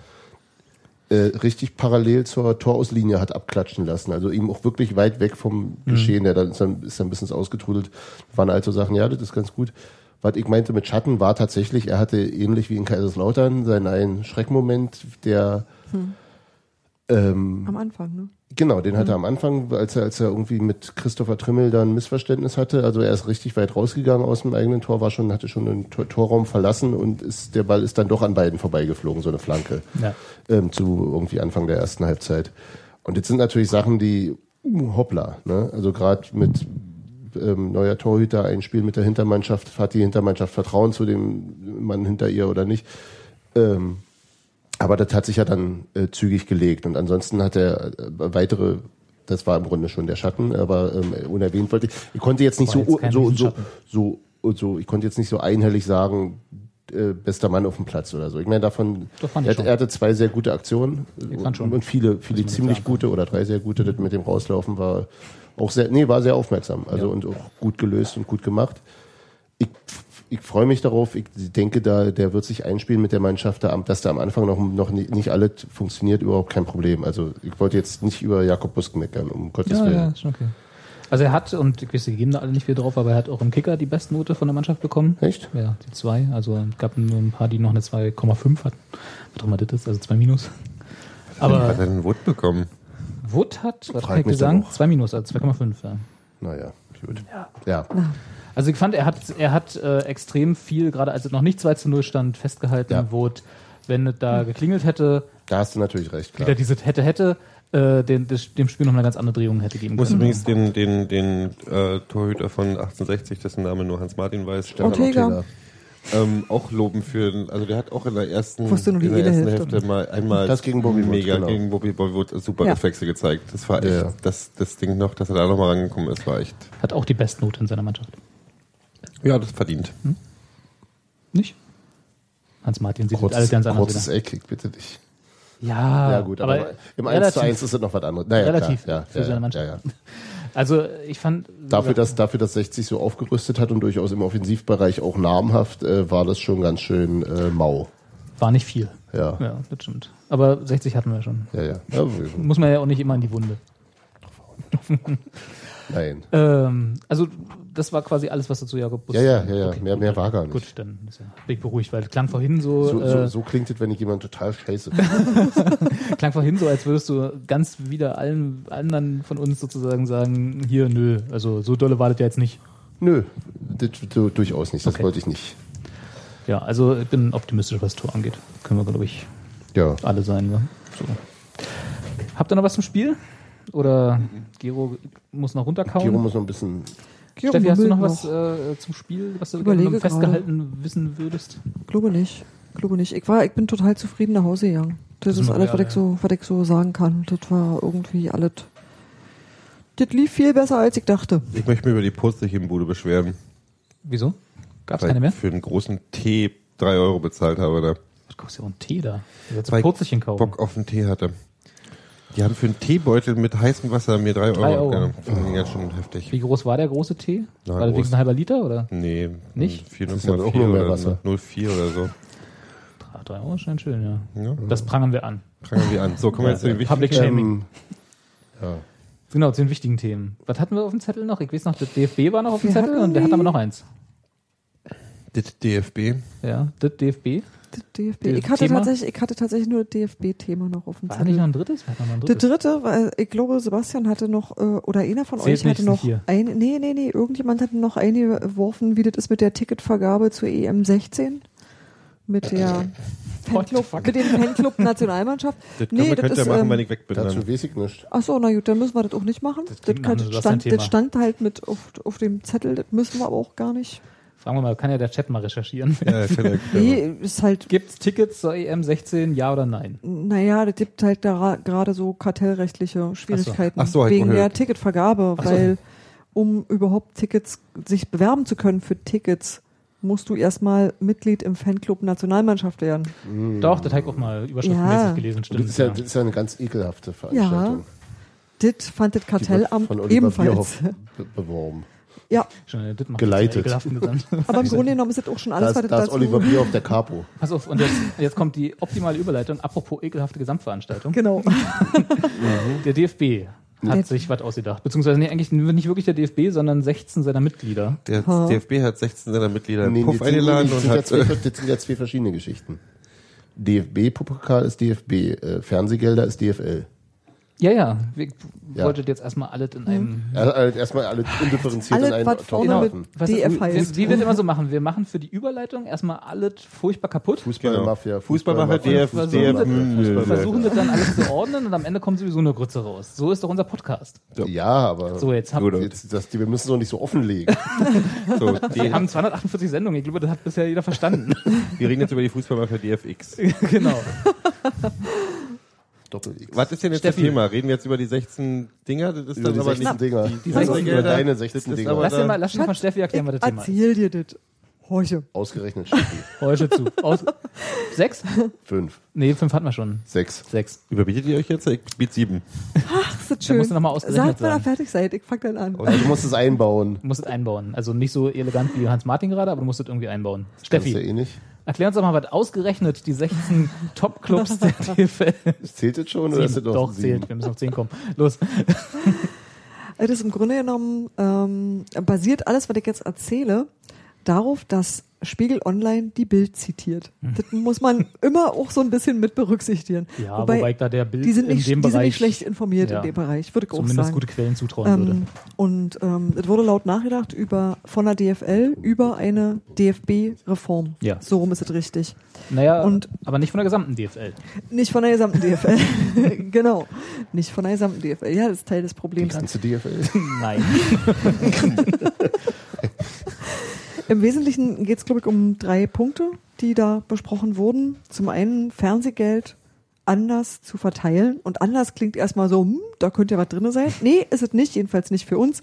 äh, richtig parallel zur Torauslinie hat abklatschen lassen. Also ihm auch wirklich weit weg vom Geschehen. Der dann ist dann, ist dann ein bisschen ausgetrudelt. Waren also Sachen, ja, das ist ganz gut. Was ich meinte mit Schatten war tatsächlich, er hatte ähnlich wie in Kaiserslautern seinen einen Schreckmoment, der ähm, Am Anfang, ne? Genau, den hatte er am Anfang, als er, als er irgendwie mit Christopher Trimmel da ein Missverständnis hatte. Also er ist richtig weit rausgegangen aus dem eigenen Tor, war schon, hatte schon den Tor Torraum verlassen und ist, der Ball ist dann doch an beiden vorbeigeflogen, so eine Flanke. Ja. Ähm, zu irgendwie Anfang der ersten Halbzeit. Und jetzt sind natürlich Sachen, die uh, hoppla, ne? Also gerade mit ähm, neuer Torhüter, ein Spiel mit der Hintermannschaft, hat die Hintermannschaft Vertrauen zu dem Mann hinter ihr oder nicht. Ähm, aber das hat sich ja dann äh, zügig gelegt. Und ansonsten hat er äh, weitere, das war im Grunde schon der Schatten, aber ähm, unerwähnt wollte ich. Ich konnte jetzt nicht so, jetzt so, so, so, so, ich konnte jetzt nicht so einhellig sagen, äh, bester Mann auf dem Platz oder so. Ich meine, davon, er, ich schon. er hatte zwei sehr gute Aktionen und viele, viele ziemlich gute oder drei sehr gute. Das mit dem Rauslaufen war auch sehr, nee, war sehr aufmerksam. Also Ja. und auch gut gelöst und gut gemacht. Ich, ich freue mich darauf. Ich denke, da der wird sich einspielen mit der Mannschaft, da, dass da am Anfang noch, noch nicht, nicht alles funktioniert, überhaupt kein Problem. Also ich wollte jetzt nicht über Jakob Busk meckern, um Gottes Ja, Willen. ja, ist schon okay. Also er hat, und ich weiß, die geben da alle nicht viel drauf, aber er hat auch im Kicker die Bestnote von der Mannschaft bekommen. Echt? Ja, die zwei. Also es gab nur ein paar, die noch eine 2,5 hatten. Was auch immer das ist, also 2 minus. Hat Aber er einen Wood bekommen? Wood hat, was Frag kann ich sagen? 2 minus, also 2,5, ja. Naja, gut. Ja. Also ich fand, er hat, er hat äh, extrem viel, gerade als es noch nicht 2 zu 0 stand, festgehalten, Ja. wo es, wenn es da geklingelt hätte, Da hast du natürlich recht, klar. wieder dieses hätte, hätte, äh, den, dem Spiel noch eine ganz andere Drehung hätte geben Muss können. übrigens den, den, den äh, Torhüter von 1860, dessen Name nur Hans Martin weiß, Stefan Ortega. ähm, auch loben für, also der hat auch in der ersten, Wusste nur die in der ersten Hälfte. Hälfte mal einmal Das gegen Bobby mega genau. gegen Bobby, Bobby Wood super Ja. Reflexe gezeigt. Das war echt, ja. das, das Ding noch, dass er da nochmal rangekommen ist, war echt, Hat auch die Bestnote in seiner Mannschaft. Ja, das verdient. Nicht? Hans Martin sieht alles ganz anders kurzes wieder. Eck, ich bitte dich. Ja, Ja, gut, aber, im 1 zu 1 ist es noch was anderes. Naja, relativ klar, ja, für ja, seine Mannschaft. Ja. Also ich fand Dafür, dass, dafür, dass 60 so aufgerüstet hat und durchaus im Offensivbereich auch namhaft, äh, war das schon ganz schön äh, mau. war nicht viel. Ja, ja, das stimmt. Aber 60 hatten wir schon. ja. ja. Muss man ja auch nicht immer in die Wunde. nein. Ähm, also das war quasi alles, was du zu Jakob Bus Ja, ja, ja, ja. Okay, Mehr, gut, mehr war gar nicht. Gut, dann ja, bin ich beruhigt, weil es klang vorhin so, So, äh, so, so klingt es, wenn ich jemand total scheiße klang vorhin so, als würdest du ganz wieder allen anderen von uns sozusagen sagen, hier, nö, also so dolle war das ja jetzt nicht. Nö, das, durchaus nicht. Das Okay. wollte ich nicht. Ja, also ich bin optimistisch, was Tor angeht. Können wir, glaube ich, Ja. alle sein. Ne? So. Habt ihr noch was zum Spiel? Oder Gero muss noch runterkauen? Giro muss noch ein bisschen. Giro Steffi, hast du noch mummelt was äh, zum Spiel, was du Überlege gerne festgehalten wissen würdest? Glaube nicht. Glaube nicht. Ich war, ich bin total zufrieden nach Hause gegangen. Das sind ist alles, was ich so, was ich so sagen kann. Das war irgendwie alles. Das lief viel besser, als ich dachte. Ich möchte mich über die Purzig-Bude beschweren. Wieso? Gab's weil keine mehr? ich für einen großen Tee drei Euro bezahlt habe da. Was kostet ja auch ein Tee da? Weil kaufen. Bock auf einen Tee hatte. Die haben für einen Teebeutel mit heißem Wasser mir drei Euro, Drei Euro. abgenommen. Finde ich ganz schön heftig. Wie groß war der große Tee? Na, war der groß. ein halber Liter oder? Nee, Nicht? 4, Das ist ja auch nur mehr Wasser. 0,4 oder so. Drei- Drei Euro ist schon schön, ja. Ja. Das prangern wir an. Fangen wir an. So, kommen wir jetzt zu den wichtigen Public Shaming. Ja. Genau, zu den wichtigen Themen. Was hatten wir auf dem Zettel noch? Ich weiß noch, das DFB war noch auf dem Wir Zettel und wir hatten aber noch eins. Das DFB. Ja, das DFB. Das DFB. Das Ich hatte, Thema? tatsächlich, ich hatte tatsächlich nur das DFB-Thema noch auf dem War da nicht Zettel. noch ein drittes? Noch ein Der dritte, weil ich glaube, Sebastian hatte noch, äh, oder einer von Zählt euch hatte noch hier. ein, nee, nee, nee, irgendjemand hatte noch eingeworfen, wie das ist mit der Ticketvergabe zur EM 16. Mit der Fanclub, fuck? mit dem Fanclub Nationalmannschaft. Das können wir, könnt ihr machen, ähm, wenn ich weg bin. Dazu weiß ich nicht. Ach so, na gut, dann müssen wir das auch nicht machen. Das, nach kann, das, stand, das stand halt mit auf, auf dem Zettel, das müssen wir aber auch gar nicht. Fragen wir mal, kann ja der Chat mal recherchieren. Ja, vielleicht, Nee, ist halt, Gibt es Tickets zur EM 16, ja oder nein? naja, das gibt halt da gerade so kartellrechtliche Schwierigkeiten Ach so, hab ich wegen der. Ticketvergabe, Ach so. weil um überhaupt Tickets, sich bewerben zu können für Tickets, musst du erstmal Mitglied im Fanclub Nationalmannschaft werden. Doch, das habe ich auch mal überschriftenmäßig Ja. gelesen, Und stimmt. das, ist ja, ja. das ist ja eine ganz ekelhafte Veranstaltung. Das fand das Kartellamt ebenfalls. Bierhoff be beworben. Ja, Schon, das macht Geleitet. aber im Grunde genommen ist das auch schon Da alles, ist, was es da ist Oliver Bier auf der Capo. Pass auf, und jetzt, jetzt kommt die optimale Überleitung. Apropos ekelhafte Gesamtveranstaltung. Genau. Der DFB hat Der- sich was ausgedacht. Beziehungsweise nee, eigentlich nicht wirklich der DFB, sondern 16 seiner Mitglieder. Der Ha. DFB hat 16 seiner Mitglieder Nee, Puff eingeladen das, und sind ja hat. zwei, Äh, das sind ja zwei verschiedene Geschichten. DFB-Pokal ist DFB, äh, Fernsehgelder ist DFL. Ja, ja. Wir Ja. wolltet jetzt erstmal alles in einem. Also erstmal alle undifferenziert Alle, in einen was Topf vorne Genau. DF wie, heißt. wie wir immer so machen. Wir machen für die Überleitung erstmal alles furchtbar kaputt. Fußballmafia. Fußballmafia, DF, DF, wir-. Versuchen das dann alles zu ordnen und am Ende kommt sowieso eine Grütze raus. So ist doch unser Podcast. Ja, aber So, jetzt haben jetzt, das, wir müssen es doch nicht so offenlegen. So, wir die, haben 248 Sendungen. Ich glaube, das hat bisher jeder verstanden. wir reden jetzt über die Fußballmafia DFX. genau. Doppel-X. Was ist denn jetzt Steffi. das Thema? Reden wir jetzt über die 16 Dinger? Das ist Über dann die aber 16 nicht. Dinger. Die, die Also Fernsehgelder, über deine das 16 ist Dinger. Lass dir mal, lass mal von Steffi erklären, was das Thema ist. Erzähl dir das. Horche. Ausgerechnet Steffi. Heute zu. Aus, sechs? Fünf, Nee, fünf hatten wir schon. sechs. Sechs. Überbietet ihr euch jetzt? Ich biete sieben. Ach, ist das schön. musst du noch mal ausgerechnet Sagt, wenn ihr fertig seid. Ich fang dann an. Also du musst es einbauen. Du musst es einbauen. Also nicht so elegant wie Hans Martin gerade, aber du musst es irgendwie einbauen. Das ist ja Steffi, eh nicht. Erklär uns doch mal, was ausgerechnet die 16 Top-Clubs der DFL. Zählt das schon oder ist das noch Doch, sieben? zählt. Wir müssen auf 10 kommen. Los. Das ist im Grunde genommen, ähm, basiert alles, was ich jetzt erzähle, darauf, dass Spiegel Online die Bild zitiert. Das muss man immer auch so ein bisschen mit berücksichtigen. Ja, wobei, ich da der Bild die sind in nicht, dem die sind Bereich nicht schlecht informiert ja, in dem Bereich, würde ich auch zumindest sagen. gute Quellen zutrauen würde. Ähm, und ähm, es wurde laut nachgedacht über von der DFL über eine DFB-Reform. Ja. So rum ist es richtig. Naja, und- aber nicht von der gesamten DFL. Nicht von der gesamten DFL. genau. Nicht von der gesamten DFL. Ja, das ist Teil des Die Problems. ganze DFL. Nein. Im Wesentlichen geht es, glaube ich, um drei Punkte, die da besprochen wurden. Zum einen Fernsehgeld anders zu verteilen. Und anders klingt erstmal so, hm, da könnte ja was drin sein. Nee, ist es nicht, jedenfalls nicht für uns.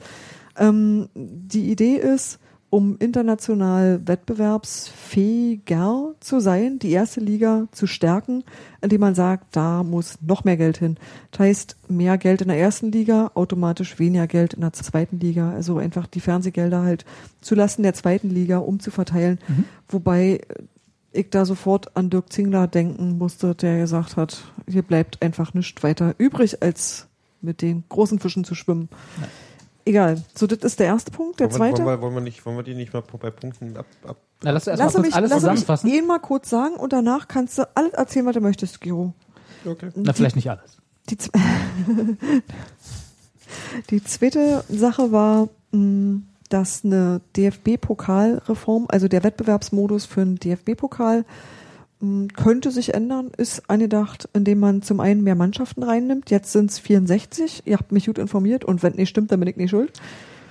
Ähm, die Idee ist, um international wettbewerbsfähiger zu sein, die erste Liga zu stärken, indem man sagt, da muss noch mehr Geld hin. Das heißt, mehr Geld in der ersten Liga, automatisch weniger Geld in der zweiten Liga. Also einfach die Fernsehgelder halt zulasten der zweiten Liga umzuverteilen. Wobei ich da sofort an Dirk Zingler denken musste, der gesagt hat, hier bleibt einfach nichts weiter übrig, als mit den großen Fischen zu schwimmen. Egal. So, das ist der erste Punkt. Der Wollen wir, zweite. wollen, wir, wollen, wir nicht, wollen wir die nicht mal bei Punkten ab, ab Na, lass erstmal Lass kurz mich, alles lass mich zusammenfassen. ihn mal kurz sagen und danach kannst du alles erzählen, was du möchtest, Giro. Okay. Na, vielleicht nicht alles. Die, die zweite Sache war, mh, dass eine DFB-Pokalreform, also der Wettbewerbsmodus für einen DFB-Pokal, könnte sich ändern, ist angedacht, indem man zum einen mehr Mannschaften reinnimmt. Jetzt sind es 64. Ihr habt mich gut informiert und wenn nicht stimmt, dann bin ich nicht schuld.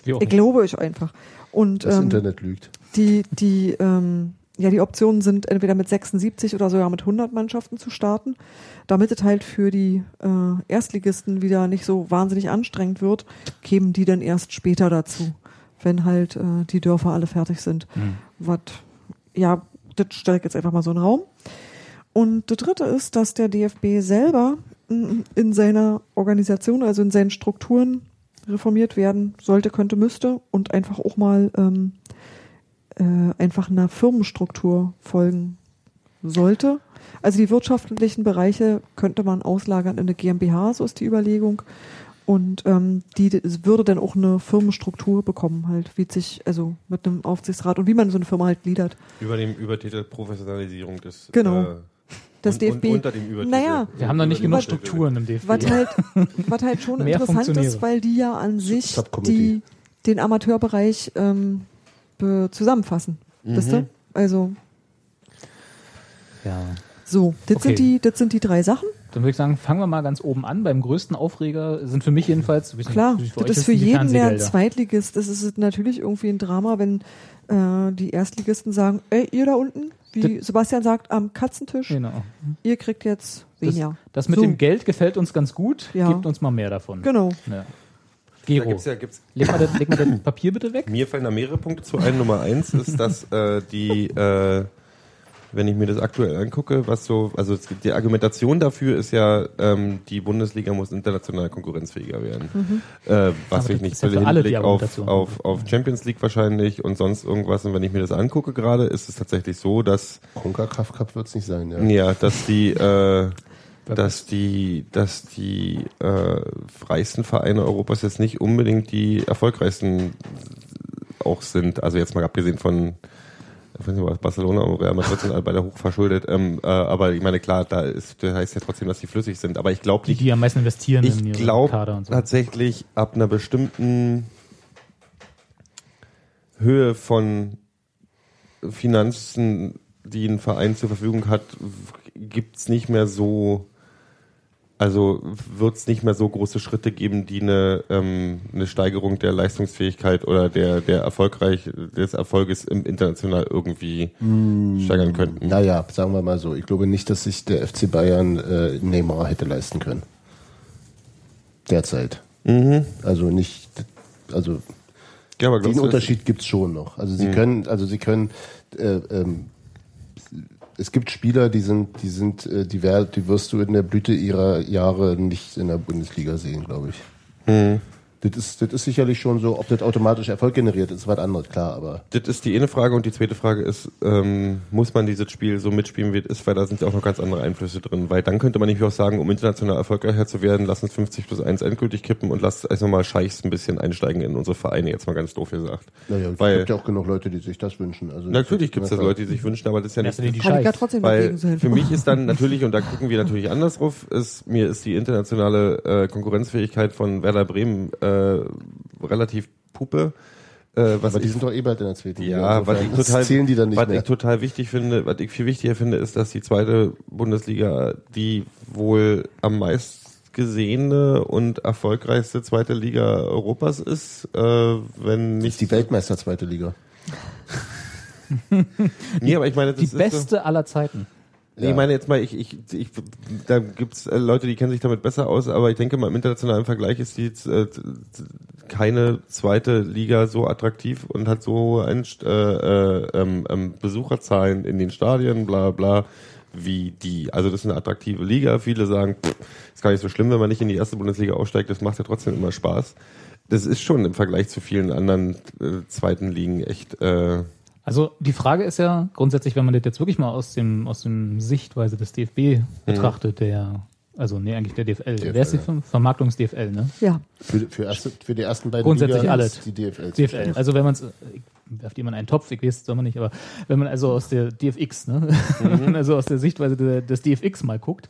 Ich glaube euch einfach. Und Das ähm, Internet lügt. die, die, ähm, ja, die Optionen sind entweder mit 76 oder sogar mit 100 Mannschaften zu starten, damit es halt für die äh, Erstligisten wieder nicht so wahnsinnig anstrengend wird, kämen die dann erst später dazu, wenn halt äh, die Dörfer alle fertig sind. Hm. Was, ja, das stelle ich jetzt einfach mal so in den Raum. Und das dritte ist, dass der DFB selber in seiner Organisation, also in seinen Strukturen reformiert werden sollte, könnte, müsste und einfach auch mal ähm, äh, einfach einer Firmenstruktur folgen sollte. Also die wirtschaftlichen Bereiche könnte man auslagern in eine GmbH, so ist die Überlegung. Und ähm, die würde dann auch eine Firmenstruktur bekommen, halt, wie sich, also mit einem Aufsichtsrat und wie man so eine Firma halt gliedert. Über dem Übertitel Professionalisierung des Genau. äh, Das und, DFB. Und unter dem Übertitel. Naja, Wir haben noch nicht genug. Strukturen im DFB. Was halt, was halt schon interessant ist, weil die ja an sich die, den Amateurbereich ähm, zusammenfassen. Wisst ihr? Also ja. So, das Okay. sind die, das sind die drei Sachen. Dann würde ich sagen, fangen wir mal ganz oben an. Beim größten Aufreger sind für mich jedenfalls, Klar, natürlich das ist für jeden, der ein. Zweitligist ist, ist es natürlich irgendwie ein Drama, wenn äh, die Erstligisten sagen, ey, ihr da unten, wie Sebastian sagt, am Katzentisch, Genau. ihr kriegt jetzt Das, weniger. das mit So. dem Geld gefällt uns ganz gut. Ja. Gebt uns mal mehr davon. Genau. Ja. Da Gero, gibt's ja, gibt's, leg, mal das, leg mal das Papier bitte weg. mir fallen da mehrere Punkte zu ein. Nummer eins ist, dass äh, die, äh, wenn ich mir das aktuell angucke, was so, also es gibt die Argumentation dafür ist ja, ähm, die Bundesliga muss international konkurrenzfähiger werden. Äh, was Aber ich nicht ja will, für alle die Hinblick auf, auf, auf Champions League wahrscheinlich und sonst irgendwas. Und wenn ich mir das angucke gerade, ist es tatsächlich so, dass Concacaf Cup wird es nicht sein, ja. ja, dass die, äh, dass die, dass die äh, reichsten Vereine Europas jetzt nicht unbedingt die erfolgreichsten auch sind. Also jetzt mal abgesehen von ich weiß nicht, was Barcelona und Real Madrid sind alle beide hoch verschuldet. Ähm, äh, aber ich meine, klar, da ist, das heißt ja trotzdem, dass die flüssig sind. Aber ich glaube Die, die am meisten investieren in ich ihre glaube Kader und so. tatsächlich ab einer bestimmten Höhe von Finanzen, die ein Verein zur Verfügung hat, gibt's nicht mehr so, also wird's nicht mehr so große Schritte geben, die eine, ähm, eine Steigerung der Leistungsfähigkeit oder der, der erfolgreich, des Erfolges im international irgendwie steigern könnten. Naja, sagen wir mal so. Ich glaube nicht, dass sich der FC Bayern äh, Neymar hätte leisten können. Derzeit. Also nicht, also Ja, den Unterschied gibt's schon noch. Also sie können, also sie können, äh, ähm, es gibt Spieler, die sind, die sind, äh, die, wer, die wirst du in der Blüte ihrer Jahre nicht in der Bundesliga sehen, glaube ich. Das ist, das ist sicherlich schon so, ob das automatisch Erfolg generiert, ist was anderes, klar, aber Das ist die eine Frage und die zweite Frage ist, ähm, muss man dieses Spiel so mitspielen, wie es ist, weil da sind ja auch noch ganz andere Einflüsse drin. Weil dann könnte man nämlich auch sagen, um international erfolgreicher zu werden, lass uns 50 plus 1 endgültig kippen und lass also mal Scheichs ein bisschen einsteigen in unsere Vereine, jetzt mal ganz doof gesagt. naja, es weil gibt ja auch genug Leute, die sich das wünschen. Also natürlich gibt es ja, Leute, die sich wünschen, aber das ist ja nicht... in die Kann ich ja trotzdem Weil für mich ist dann natürlich, und da gucken wir natürlich anders drauf, ist, mir ist die internationale äh, Konkurrenzfähigkeit von Werder Bremen äh, relativ puppe. Äh, was Aber die ich sind doch eh bald in der zweiten Liga. Ja, was Insofern ich total, zählen die dann nicht was mehr. ich total wichtig finde, was ich viel wichtiger finde, ist, dass die zweite Bundesliga die wohl am meist gesehene und erfolgreichste zweite Liga Europas ist, äh, wenn Das nicht ist die Weltmeister zweite Liga. Nee, aber ich meine, das Die ist beste aller Zeiten. Nee, ich meine jetzt mal, ich, ich, ich, da gibt's äh, Leute, die kennen sich damit besser aus, aber ich denke mal im internationalen Vergleich ist die äh, keine zweite Liga so attraktiv und hat so hohe Einst- äh, äh, ähm, ähm, Besucherzahlen in den Stadien, bla bla, wie die. Also das ist eine attraktive Liga. Viele sagen, pff, ist gar nicht so schlimm, wenn man nicht in die erste Bundesliga aufsteigt, das macht ja trotzdem immer Spaß. Das ist schon im Vergleich zu vielen anderen äh, zweiten Ligen echt äh, Also die Frage ist ja grundsätzlich, wenn man das jetzt wirklich mal aus dem aus dem Sichtweise des DFB betrachtet, der also nee, eigentlich der DFL. DFL, Wer ist die ja. Ver- Vermarktungs-DFL, ne? Ja, Für, für, erste, für die ersten beiden Grundsätzlich Ligen alles. ist die DFL. DFL. Also wenn man es, werft jemand einen Topf, ich weiß es soll man nicht, aber wenn man also aus der DFX, ne, wenn man also aus der Sichtweise des DFX mal guckt,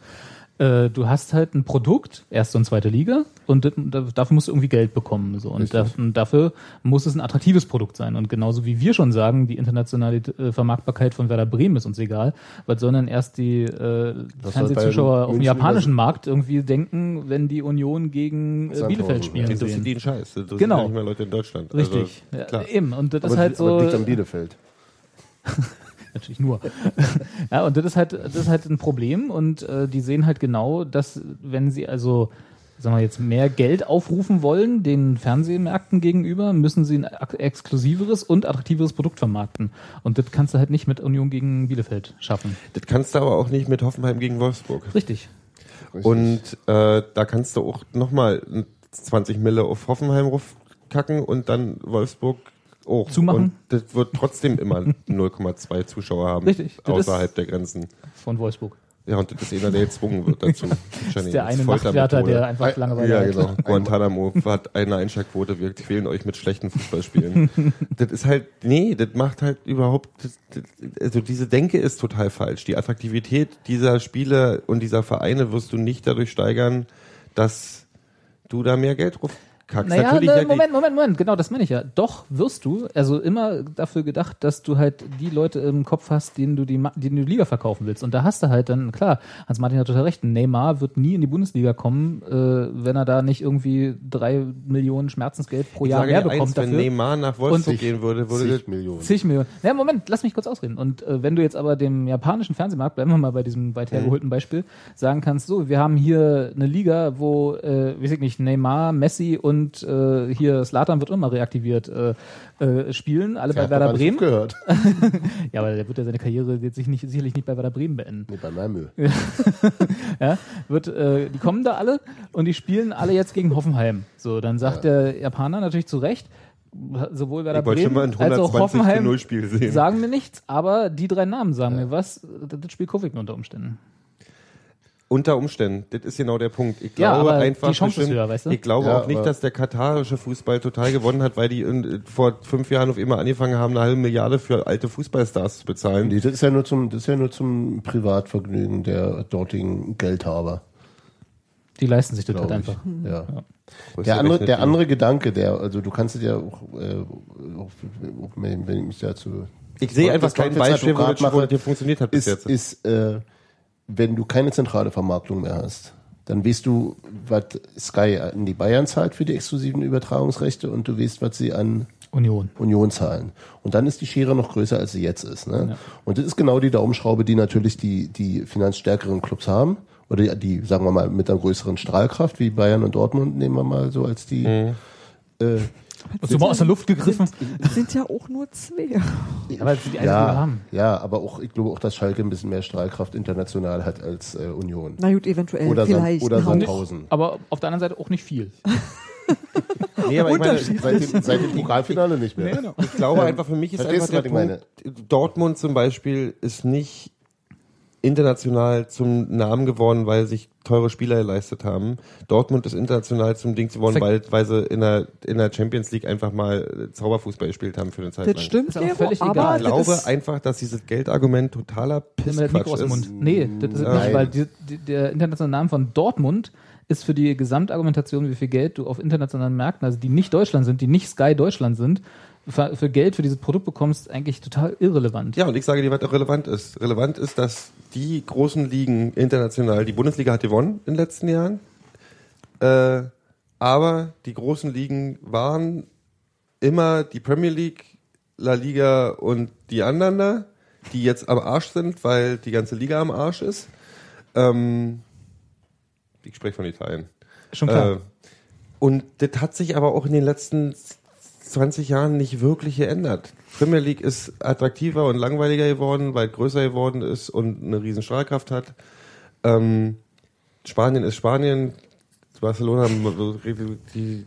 äh, du hast halt ein Produkt, erste und zweite Liga, und das, da- dafür musst du irgendwie Geld bekommen. So. Und, da, und dafür muss es ein attraktives Produkt sein. Und genauso wie wir schon sagen, die internationale äh, Vermarktbarkeit von Werder Bremen ist uns egal, was sollen dann erst die äh, Das Fernsehzuschauer auf dem japanischen Markt irgendwie denken, wenn die Union gegen äh, Bielefeld spielen interessiert sehen. die einen Scheiß. Das Genau. ja nicht mehr Leute in Deutschland. Richtig. Also, ja, eben. Und das aber, ist halt aber so. liegt am Bielefeld. Natürlich nur. ja, und das ist halt, das ist halt ein Problem und äh, die sehen halt genau, dass wenn sie also, sagen wir jetzt, mehr Geld aufrufen wollen, den Fernsehmärkten gegenüber, müssen sie ein exklusiveres und attraktiveres Produkt vermarkten. Und das kannst du halt nicht mit Union gegen Bielefeld schaffen. Das kannst du aber auch nicht mit Hoffenheim gegen Wolfsburg. Richtig. Richtig. Und äh, da kannst du auch nochmal 20 Mille auf Hoffenheim kacken und dann Wolfsburg auch. Zumachen? Und das wird trotzdem immer 0,2 Zuschauer haben. Richtig. Außerhalb der Grenzen. Von Wolfsburg. Ja, und das ist einer, der gezwungen wird dazu. Das ist der eine Nachtwärter, der einfach Langeweile Ja, hat. genau. Guantanamo hat eine Einschlagquote, wir quälen euch mit schlechten Fußballspielen. das ist halt, nee, das macht halt überhaupt, das, das, also diese Denke ist total falsch. Die Attraktivität dieser Spiele und dieser Vereine wirst du nicht dadurch steigern, dass du da mehr Geld drauf kackst. Naja, Natürlich, ne, Moment, Moment, Moment, genau, das meine ich ja. Doch wirst du, also immer dafür gedacht, dass du halt die Leute im Kopf hast, denen du die, denen du die Liga verkaufen willst. Und da hast du halt dann, klar, Hans-Martin hat total recht, Neymar wird nie in die Bundesliga kommen, äh, wenn er da nicht irgendwie drei Millionen Schmerzensgeld pro ich Jahr sage mehr bekommt eins, wenn dafür. Neymar nach Wolfsburg gehen würde, würde Zig Millionen. Zig Millionen. Ja, Moment, lass mich kurz ausreden. Und äh, wenn du jetzt aber dem japanischen Fernsehmarkt, bleiben wir mal bei diesem weit hergeholten Beispiel, sagen kannst, so, wir haben hier eine Liga, wo, äh, weiß ich nicht, Neymar, Messi und und äh, hier Slatan wird immer reaktiviert, äh, äh, spielen, alle bei Werder Bremen. gehört. Ja, aber der wird ja seine Karriere jetzt sich nicht, sicherlich nicht bei Werder Bremen beenden. Nee, bei Malmö. Ja, wird, äh, die kommen da alle und die spielen alle jetzt gegen Hoffenheim. So, dann sagt der Japaner natürlich zu Recht, sowohl Werder Bremen als auch 120 zu Hoffenheim 0 Spiel sehen. sagen mir nichts, aber die drei Namen sagen mir was. Das spielt Kovic unter Umständen. Unter Umständen, das ist genau der Punkt. Ich Ja, glaube aber einfach, die Chance ist bestimmt- höher, weißt du? ich glaube Ja, auch nicht, dass der katarische Fußball total gewonnen hat, weil die in, vor fünf Jahren auf immer angefangen haben, eine halbe Milliarde für alte Fußballstars zu bezahlen. Nee, das ist ja nur zum, das ist ja nur zum Privatvergnügen der dortigen Geldhaber. Die leisten sich das halt einfach. Ja. Größte Der andere, der andere Gedanke, der, also du kannst es ja auch, äh, auch wenn ich mich dazu. Ich sehe einfach kein Beispiel, wo das funktioniert hat bis ist, jetzt. ist äh, wenn du keine zentrale Vermarktung mehr hast, dann weißt du, was Sky an die Bayern zahlt für die exklusiven Übertragungsrechte und du weißt, was sie an Union. Union zahlen. Und dann ist die Schere noch größer, als sie jetzt ist. Ne? Und das ist genau die Daumenschraube, die natürlich die, die finanzstärkeren Clubs haben. Oder die, die, sagen wir mal, mit einer größeren Strahlkraft, wie Bayern und Dortmund, nehmen wir mal so als die. Mhm. Äh, Hast du mal aus der Luft gegriffen? Sind ja auch nur zwei. Aber das sind die ja, haben. ja, aber auch, ich glaube auch, dass Schalke ein bisschen mehr Strahlkraft international hat als äh, Union. Na gut, eventuell, Oder, vielleicht. oder ein Hauch. Sandhausen. Aber auf der anderen Seite auch nicht viel. Nee, aber ich meine, Seit dem, seit dem Pokalfinale nicht mehr. genau. ich glaube einfach, für mich ist Verstehst einfach du, der was ich Punkt, Dortmund zum Beispiel ist nicht international zum Namen geworden, weil sich teure Spieler geleistet haben. Dortmund ist international zum Ding geworden, Ver- weil, weil sie in der, in der Champions League einfach mal Zauberfußball gespielt haben für eine Zeit lang. Das stimmt, Ist aber Gero, völlig aber egal. Ich das glaube ist, einfach, dass dieses Geldargument totaler das Pissquatsch ist. Mund. Nee, das ist Nein. nicht, weil die, die, der internationale Name von Dortmund ist für die Gesamtargumentation, wie viel Geld du auf internationalen Märkten, also die nicht Deutschland sind, die nicht Sky Deutschland sind, für, für Geld für dieses Produkt bekommst, eigentlich total irrelevant. Ja, und ich sage dir, was auch relevant ist. Relevant ist, dass die großen Ligen international, die Bundesliga hat gewonnen in den letzten Jahren, äh, aber die großen Ligen waren immer die Premier League, La Liga und die anderen da, die jetzt am Arsch sind, weil die ganze Liga am Arsch ist. Ähm, ich spreche von Italien. Schon klar. Äh, und das hat sich aber auch in den letzten 20 Jahren nicht wirklich geändert. Premier League ist attraktiver und langweiliger geworden, weil größer geworden ist und eine riesen Strahlkraft hat. Ähm, Spanien ist Spanien. Barcelona, die,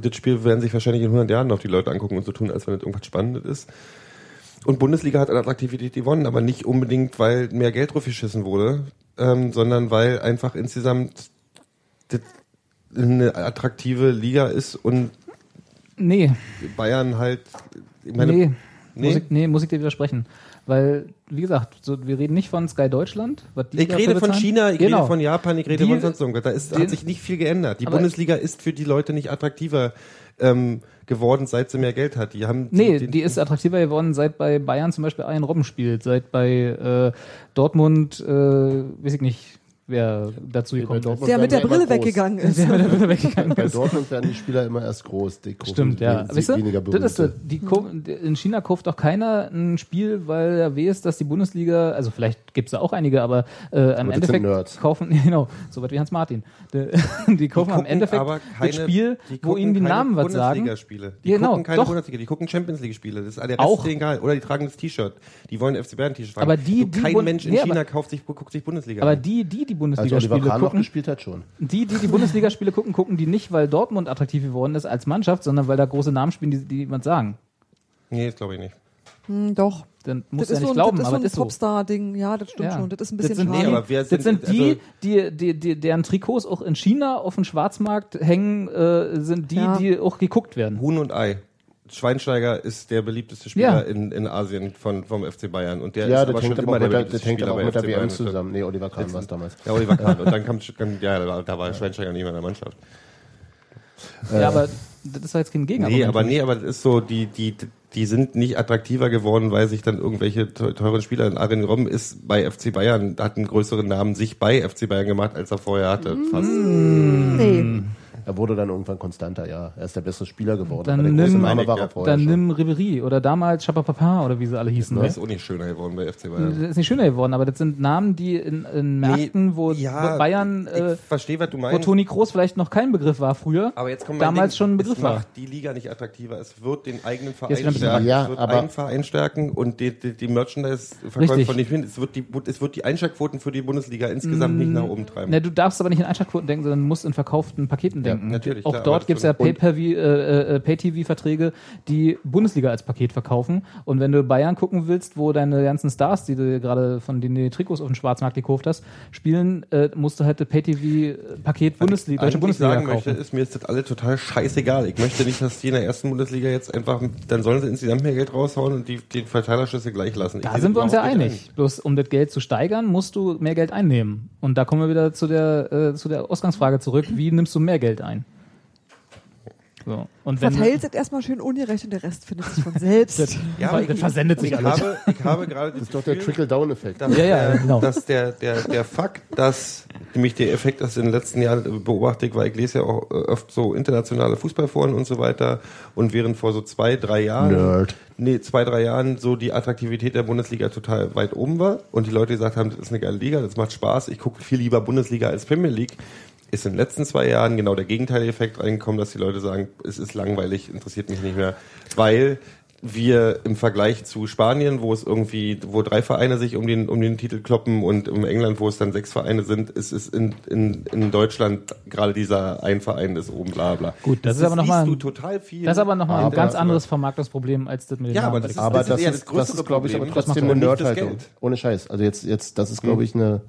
das Spiel werden sich wahrscheinlich in 100 Jahren noch die Leute angucken und so tun, als wenn das irgendwas Spannendes ist. Und Bundesliga hat an Attraktivität gewonnen, aber nicht unbedingt, weil mehr Geld drauf geschissen wurde, ähm, sondern weil einfach insgesamt eine attraktive Liga ist und nee, Bayern halt. Meine, nee, nee? Muss ich, nee, muss ich dir widersprechen. Weil, wie gesagt, so, wir reden nicht von Sky Deutschland. Ich rede von. China, ich genau. rede von Japan, ich rede Die- von sonst irgendwas. Da ist, den- hat sich nicht viel geändert. Die Bundesliga ist für die Leute nicht attraktiver ähm, geworden, seit sie mehr Geld hat. Die haben Nee, die, die ist attraktiver geworden, seit bei Bayern zum Beispiel Arjen Robben spielt, seit bei äh, Dortmund, äh, weiß ich nicht, wer dazu gekommen ist. Der mit der Brille weggegangen ist. Der mit der Brille weggegangen Bei ist. Dortmund werden die Spieler immer erst groß. Die großen Stimmt, ja. we- Weißt du, weniger das ist. Die, in China kauft doch keiner ein Spiel, weil er weiß, dass die Bundesliga, also vielleicht gibt es da auch einige, aber äh, am das Endeffekt kaufen, genau, so was wie Hans Martin. Die, die kaufen am gucken Endeffekt aber das Spiel, die wo ihnen die Namen was sagen. Bundesligaspiele. Die genau, gucken keine doch. Bundesliga, die gucken Champions League Spiele. Das ist der Rest Auch. ist egal. Oder die tragen das T-Shirt. Die wollen FC Bayern T-Shirt tragen. Aber die- die kein Bund- Mensch in China kauft sich, guckt sich Bundesliga Aber an. die, die die Bundesliga-Spiele noch gucken, gespielt hat schon. die, die die Bundesligaspiele gucken, gucken die nicht, weil Dortmund attraktiv geworden ist als Mannschaft, sondern weil da große Namen spielen, die, die was sagen. Nee, das glaube ich nicht. Hm, doch. Dann Das musst ist, du ja so nicht ein, glauben, das ist aber so ein das ist so. Topstar-Ding. Ja, das stimmt Ja. schon. Das ist ein Das bisschen sind, schade. Nee, aber wer das sind- sind die, also- die, die, die, deren Trikots auch in China auf dem Schwarzmarkt hängen, äh, sind die, Ja. die auch geguckt werden. Huhn und Ei. Schweinsteiger ist der beliebteste Spieler Ja. in, in Asien von, vom FC Bayern. Und der Ja, ist das aber schon hängt aber immer auch der mit der, beliebteste das hängt Spieler aber auch bei mit der FC WM Bayern. zusammen. Nee, Oliver Kahn war es damals. Ja, Oliver Kahn. Und dann kam, ja, da, war Schweinsteiger nicht mehr in der Mannschaft. Ja, aber das ist jetzt kein Gegenargument. Nee, aber nee, aber das ist so, die, die, die sind nicht attraktiver geworden, weil sich dann irgendwelche te- teuren Spieler, in Arjen Robben ist bei FC Bayern, hat einen größeren Namen sich bei FC Bayern gemacht, als er vorher hatte. Fast. Nee. Er wurde dann irgendwann konstanter, ja. Er ist der bessere Spieler geworden. Dann Aber der nimm- Name war er vorher Dann schon. nimm Ribery oder damals Chapapapa oder wie sie alle hießen. Der Ne? ist auch nicht schöner geworden bei FC Das Bayern. ist nicht schöner geworden, aber das sind Namen, die in, in Märkten, wo ja, Bayern, äh, ich verstehe, was du wo. Toni Kroos vielleicht noch kein Begriff war früher, Aber jetzt kommt damals Ding. schon ein Begriff es war. macht die Liga nicht attraktiver. Es wird den eigenen Verein stärken. Ja, es wird aber- einen Verein stärken und die, die, die Merchandise-Verkäufe von den Spielen. Es wird die, es wird die Einschaltquoten für die Bundesliga insgesamt nicht nach oben treiben. Ne, du darfst aber nicht in Einschaltquoten denken, sondern musst in verkauften Paketen denken. Natürlich, Auch klar, dort das gibt's ja. Pay-per-View, äh, äh, Pay-TV-Verträge, die Bundesliga als Paket verkaufen. Und wenn du Bayern gucken willst, wo deine ganzen Stars, die du gerade von denen die Trikots auf dem Schwarzmarkt gekauft hast, spielen, äh, musst du halt das Pay-TV-Paket Bundesliga, deutsche Bundesliga sagen kaufen. möchte, ist mir ist das alle total scheißegal. Ich möchte nicht, dass die in der ersten Bundesliga jetzt einfach, dann sollen sie insgesamt mehr Geld raushauen und die, den Verteilerschlüssel gleich lassen. Ich Da sehe sind wir uns ja einig. Bloß um das Geld zu steigern, musst du mehr Geld einnehmen. Und da kommen wir wieder zu der, äh, zu der Ausgangsfrage zurück. Wie nimmst du mehr Geld ein? So. Und wenn Verteilt es erstmal schön ungerecht und der Rest findet sich von selbst. Ja, aber das ich- versendet sich Ich alles. habe, ich habe gerade Das ist doch der Trickle-Down-Effekt. Ja, ja, der, genau. dass der, der, der Fakt, dass nämlich der Effekt, das in den letzten Jahren beobachte ich, weil ich lese ja auch äh, oft so internationale Fußballforen und so weiter und während vor so zwei, drei Jahren, Nerd. nee, zwei, drei Jahren so die Attraktivität der Bundesliga total weit oben war und die Leute gesagt haben, das ist eine geile Liga, das macht Spaß, ich gucke viel lieber Bundesliga als Premier League, ist in den letzten zwei Jahren genau der gegenteilige Effekt reingekommen, dass die Leute sagen, es ist langweilig, interessiert mich nicht mehr, weil wir im Vergleich zu Spanien, wo es irgendwie, wo drei Vereine sich um den, um den Titel kloppen und in England, wo es dann sechs Vereine sind, ist es in, in, in Deutschland gerade dieser ein Verein ist oben, bla bla. Gut, das ist aber noch liest mal- du total viel. Das ist aber nochmal ein ganz anderes Vermarktungsproblem als das mit den Ja, aber das ist- Aber das das, ist, das größere das ist, glaube ich, aber trotzdem Das eine das Nerdhaltung. Ohne Scheiß. Also jetzt, jetzt, das ist, glaube ich, eine.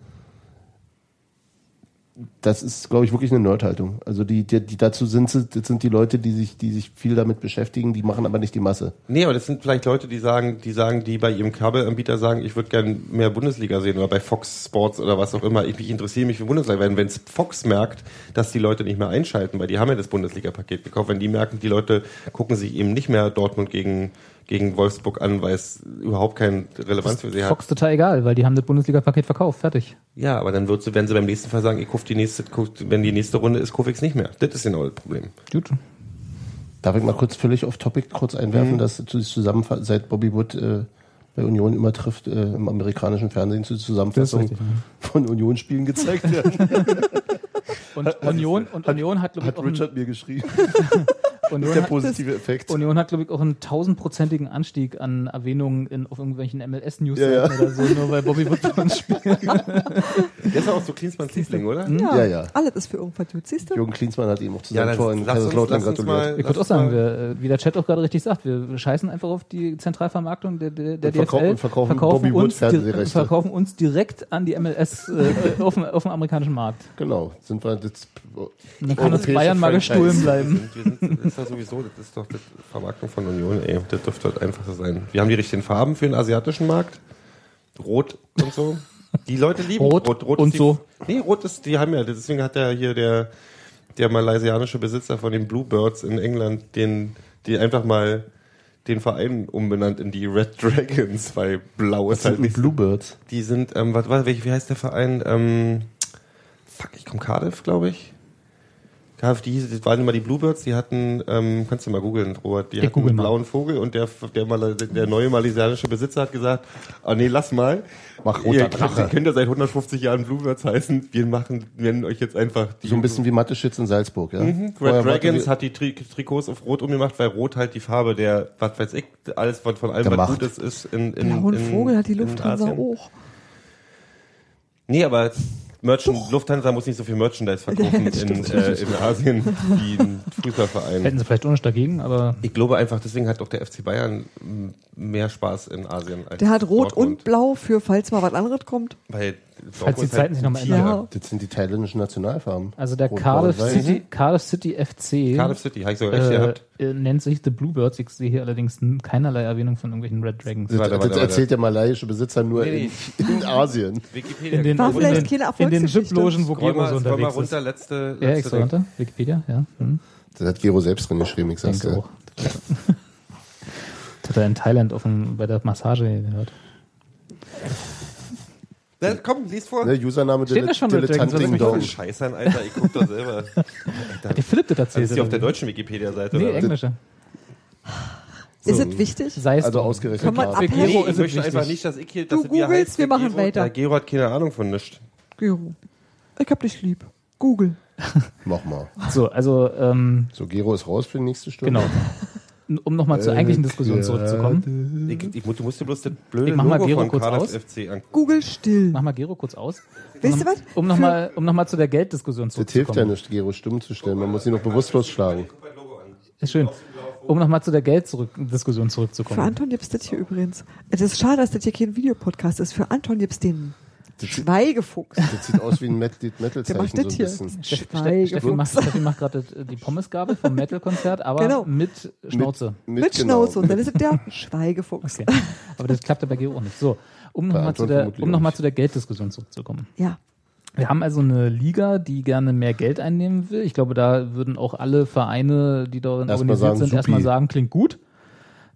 Das ist, glaube ich, wirklich eine Nerdhaltung. Also die, die, die dazu sind, sind- die Leute, die sich, die sich viel damit beschäftigen, die machen aber nicht die Masse. Nee, aber das sind vielleicht Leute, die sagen, die sagen, die bei ihrem Kabelanbieter sagen, ich würde gern mehr Bundesliga sehen oder bei Fox Sports oder was auch immer. Ich, ich interessiere mich für Bundesliga. Wenn wenn Fox merkt, dass die Leute nicht mehr einschalten, weil die haben ja das Bundesliga-Paket gekauft, wenn die merken, die Leute gucken sich eben nicht mehr Dortmund gegen gegen Wolfsburg an, weil es überhaupt keine Relevanz für sie hat. Fox total egal, weil die haben das Bundesliga-Paket verkauft. Fertig. Ja, aber dann wird sie, werden sie beim nächsten Fall sagen, ich kauf die nächste, wenn die nächste Runde ist, kaufe ich es nicht mehr. Das ist genau das Problem. Gut. Darf ich mal kurz völlig off Topic kurz einwerfen, dass die Zusammenfassung, seit Bobby Wood äh, bei Union immer trifft, äh, im amerikanischen Fernsehen zur Zusammenfassung Das richtig, von Union-Spielen gezeigt werden. Und Union, und Union hat, Hat einen, Richard mir geschrieben. Union Der hat, positive Effekt. Union hat, glaube ich, auch einen tausendprozentigen Anstieg an Erwähnungen in, auf irgendwelchen MLS-News Ja, ja. oder so, nur weil Bobby Wood bei uns spielt. Der ist auch so Klinsmanns Liebling, oder? Ja, Ja, ja. alles ist für irgendwas gut, siehst du? Jürgen Klinsmann hat ihm auch zu seinem Tor in Kaiserslautern gratuliert. mal. Ich würde auch sagen, wir, wie der Chat auch gerade richtig sagt, wir scheißen einfach auf die Zentralvermarktung der, der, der DFL, und verkaufen Bobby Wood uns, di verkaufen uns direkt an die MLS äh, auf, dem, auf dem amerikanischen Markt. Genau, sind wir jetzt Und dann kann uns Bayern mal gestohlen bleiben. Wir sind, wir sind, doch sowieso, das ist doch die Vermarktung von Union, ey. Das dürfte halt einfach so sein. Wir haben die richtigen Farben für den asiatischen Markt. Rot und so. Die Leute lieben Rot Rot. Rot und die, so. Nee, Rot ist, die haben ja, deswegen hat der hier der, der malaysianische Besitzer von den Bluebirds in England den, die einfach mal den Verein umbenannt in die Red Dragons, weil blau ist halt nicht so Bluebirds. die sind, ähm, was welch, wie heißt der Verein? Ähm, fuck, ich komm Cardiff, glaube ich. Die, das waren immer die Bluebirds, die hatten, ähm, kannst du mal googeln, Robert, die Ich hatten einen mal. blauen Vogel und der, der, Mal- der neue malaysianische Besitzer hat gesagt, ah nee, lass mal. Mach roter ihr, Drache. Ihr könnt ja seit 150 Jahren Bluebirds heißen, wir machen, wir nennen euch jetzt einfach die So ein bisschen wie Mathe-Schitz in Salzburg, ja? Mhm. Red Dragons hat die Tri Trikots auf Rot umgemacht, weil Rot halt die Farbe der, was weiß ich, alles von, von allem, Der was Macht. Gutes ist in, in, Der Hund in, Vogel hat die in Lufthansa auch. Nee, aber Merchant, Lufthansa muss nicht so viel Merchandise verkaufen in, äh, in Asien wie ein Fußballverein. Hätten sie vielleicht auch nicht dagegen, aber Ich glaube einfach, deswegen hat auch der FC Bayern mehr Spaß in Asien als Der hat rot Dortmund. und blau für, falls mal was anderes kommt. Weil Falls die Zeiten halt sich noch mal ein Tiger. ändern. Das sind die thailändischen Nationalfarben. also der Rot, Cardiff. City, Cardiff City FC Cardiff City, habe ich sogar recht äh, gehabt. äh, nennt sich The Bluebirds. Ich sehe hier allerdings keinerlei Erwähnung von irgendwelchen Red Dragons. Das, Warte, warte, das warte. erzählt der malayische Besitzer nur Nee, in, in Asien. Wikipedia. In den, War vielleicht keine in den wo Gero mal, so mal unterwegs ist. runter, letzte, Ja, letzte extra Ding. runter. Wikipedia, ja. Hm. Das hat Gero selbst drin geschrieben, ich sag's dir. auch. Das hat er in Thailand auf dem, bei der Massage gehört. Na, komm, lies vor. Ne, Username Steht da schon Dilettant? Ding Doch, Dong. Scheiße an, Alter, ich guck doch selber. Hat der Philipp das Das erzählt? ist die auf der deutschen Wikipedia-Seite. Nee, oder? englische. Ist es wichtig? Sei es Also ausgerechnet. Kann man. Für abhängen? Gero Nee, ist ich es möchte wichtig. einfach nicht, dass ich hier, Du dass er googelst, heißt, wir machen Gero, weiter. Der Gero hat keine Ahnung von nichts. Gero. Ich hab dich lieb. Google. Mach mal. So, also, ähm, So, Gero ist raus für die nächste Stunde. genau. Um nochmal zur eigentlichen Diskussion zurückzukommen. Ich, ich, du musst dir bloß das blöde Ich mach mal Logo Gero von kurz aus. FC angucken. Google still. Mach mal Gero kurz aus. Weißt du was? Um nochmal um noch mal zu der Gelddiskussion Das hilft ja zurückzukommen. nicht, Gero Stimmen zu stellen. Man muss sie noch bewusstlos schlagen. Ist schön. Um nochmal zu der Gelddiskussion Für zurückzukommen. Anton gibt's das hier übrigens. Es ist schade, dass das hier kein Videopodcast ist. Für Anton gibt's den Schweigefuchs. Das sieht aus wie ein Metal- Der macht Metal-Zeichen so das ein hier. Ste- Steffi macht, Schweigefuchs. Steffi macht gerade die Pommesgabel vom Metal-Konzert, aber Genau. mit Schnauze. Mit genau. Schnauze. Und dann ist es der Schweigefuchs. Okay. Aber das klappt ja bei Gero auch nicht. So, um nochmal zu, der, um noch mal zu der Gelddiskussion zurückzukommen. Ja. Wir haben also eine Liga, die gerne mehr Geld einnehmen will. Ich glaube, da würden auch alle Vereine, die darin Erstmal organisiert sagen, sind, supi. erstmal sagen, klingt gut.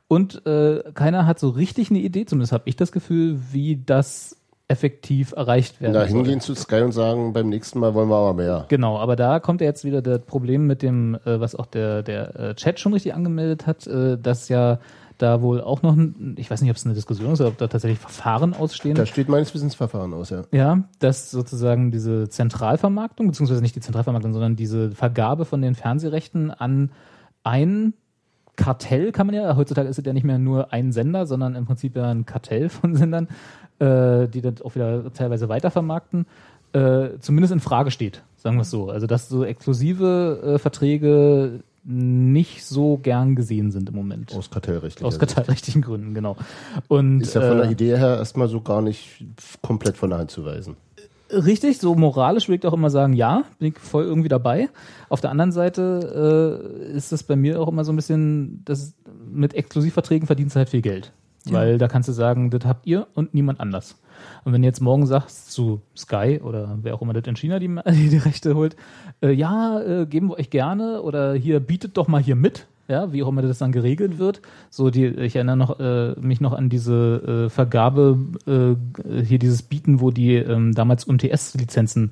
Und äh, keiner hat so richtig eine Idee, zumindest habe ich das Gefühl, wie das effektiv erreicht werden soll. hingehen zu Sky und sagen, beim nächsten Mal wollen wir aber mehr. Genau, aber da kommt ja jetzt wieder das Problem mit dem, äh, was auch der, der äh, Chat schon richtig angemeldet hat, äh, dass ja da wohl auch noch, ein, ich weiß nicht, ob es eine Diskussion ist oder ob da tatsächlich Verfahren ausstehen. Da steht meines Wissens Verfahren aus, ja. Ja, dass sozusagen diese Zentralvermarktung, beziehungsweise nicht die Zentralvermarktung, sondern diese Vergabe von den Fernsehrechten an ein Kartell, kann man ja, heutzutage ist es ja nicht mehr nur ein Sender, sondern im Prinzip ja ein Kartell von Sendern, äh, die dann auch wieder teilweise weitervermarkten, äh, zumindest in Frage steht, sagen wir es so. Also dass so exklusive äh, Verträge nicht so gern gesehen sind im Moment. Aus kartellrechtlicher Aus Sicht. kartellrechtlichen Gründen, genau. Und, Ist ja von der äh, Idee her erstmal so gar nicht komplett von der Hand zu weisen. Richtig, so moralisch würde ich auch immer sagen, ja, bin ich voll irgendwie dabei. Auf der anderen Seite äh, ist das bei mir auch immer so ein bisschen, das mit Exklusivverträgen verdienst du halt viel Geld. Weil da kannst du sagen, das habt ihr und niemand anders. Und wenn du jetzt morgen sagst zu Sky oder wer auch immer das in China die, die, die Rechte holt, äh, ja, äh, geben wir euch gerne oder hier bietet doch mal hier mit, ja, wie auch immer das dann geregelt wird. So die, ich erinnere noch, äh, mich noch an diese äh, Vergabe, äh, hier dieses Bieten, wo die ähm, damals UMTS-Lizenzen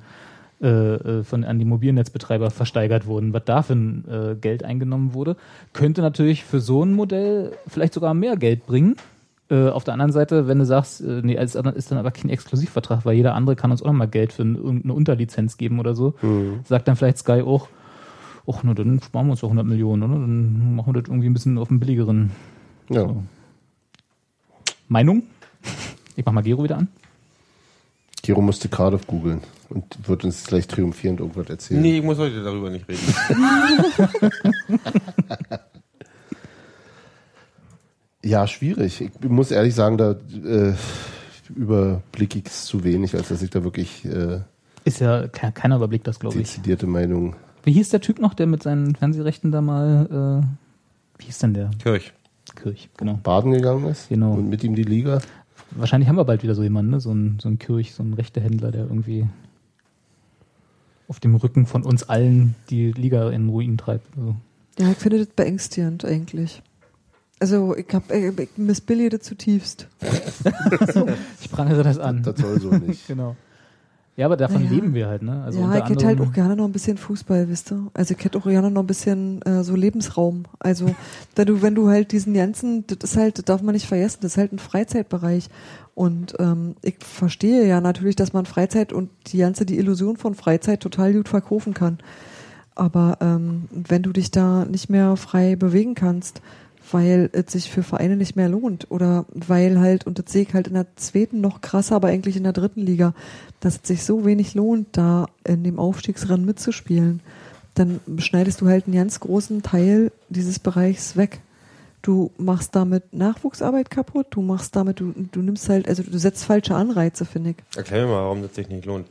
äh, äh, von an die Mobilnetzbetreiber versteigert wurden, was da für ein äh, Geld eingenommen wurde, könnte natürlich für so ein Modell vielleicht sogar mehr Geld bringen. Auf der anderen Seite, wenn du sagst, nee, es ist dann aber kein Exklusivvertrag, weil jeder andere kann uns auch noch mal Geld für ein, irgendeine Unterlizenz geben oder so, sagt dann vielleicht Sky auch, ach, na dann sparen wir uns doch 100 Millionen, oder? Dann machen wir das irgendwie ein bisschen auf dem billigeren. Ja. So. Meinung? Ich mach mal Gero wieder an. Gero musste Cardiff googeln und wird uns gleich triumphierend irgendwas erzählen. Nee, ich muss heute darüber nicht reden. Ja, schwierig. Ich muss ehrlich sagen, da äh, überblicke ich es zu wenig, als dass ich da wirklich äh, Ist ja ke- keiner überblickt das, glaube ich. dezidierte Meinung. Wie hieß der Typ noch, der mit seinen Fernsehrechten da mal, äh, wie hieß denn der? Kirch. Kirch, genau. Baden gegangen ist Genau. und mit ihm die Liga. Wahrscheinlich haben wir bald wieder so jemanden, ne? so ein, so ein Kirch, so ein rechter Händler, der irgendwie auf dem Rücken von uns allen die Liga in Ruin treibt. Also, Ja, ich finde das beängstigend eigentlich. Also ich, hab, äh, ich missbillige das zutiefst. ich prangere das an. Das soll so nicht. genau. Ja, aber davon Naja. leben wir halt, ne? Also ja, ich hätte halt auch gerne noch ein bisschen Fußball, wisst ihr. Also ich hätte auch gerne noch ein bisschen äh, so Lebensraum. Also wenn du, wenn du halt diesen ganzen, das ist halt, das darf man nicht vergessen, das ist halt ein Freizeitbereich. Und ähm, ich verstehe ja natürlich, dass man Freizeit und die ganze, die Illusion von Freizeit total gut verkaufen kann. Aber ähm, wenn du dich da nicht mehr frei bewegen kannst, weil es sich für Vereine nicht mehr lohnt oder weil halt, und das sehe ich halt in der zweiten noch krasser, aber eigentlich in der dritten Liga, dass es sich so wenig lohnt, da in dem Aufstiegsrennen mitzuspielen, dann schneidest du halt einen ganz großen Teil dieses Bereichs weg. Du machst damit Nachwuchsarbeit kaputt, du machst damit, du, du nimmst halt, also du setzt falsche Anreize, finde ich. Erklär mir mal, warum das sich nicht lohnt.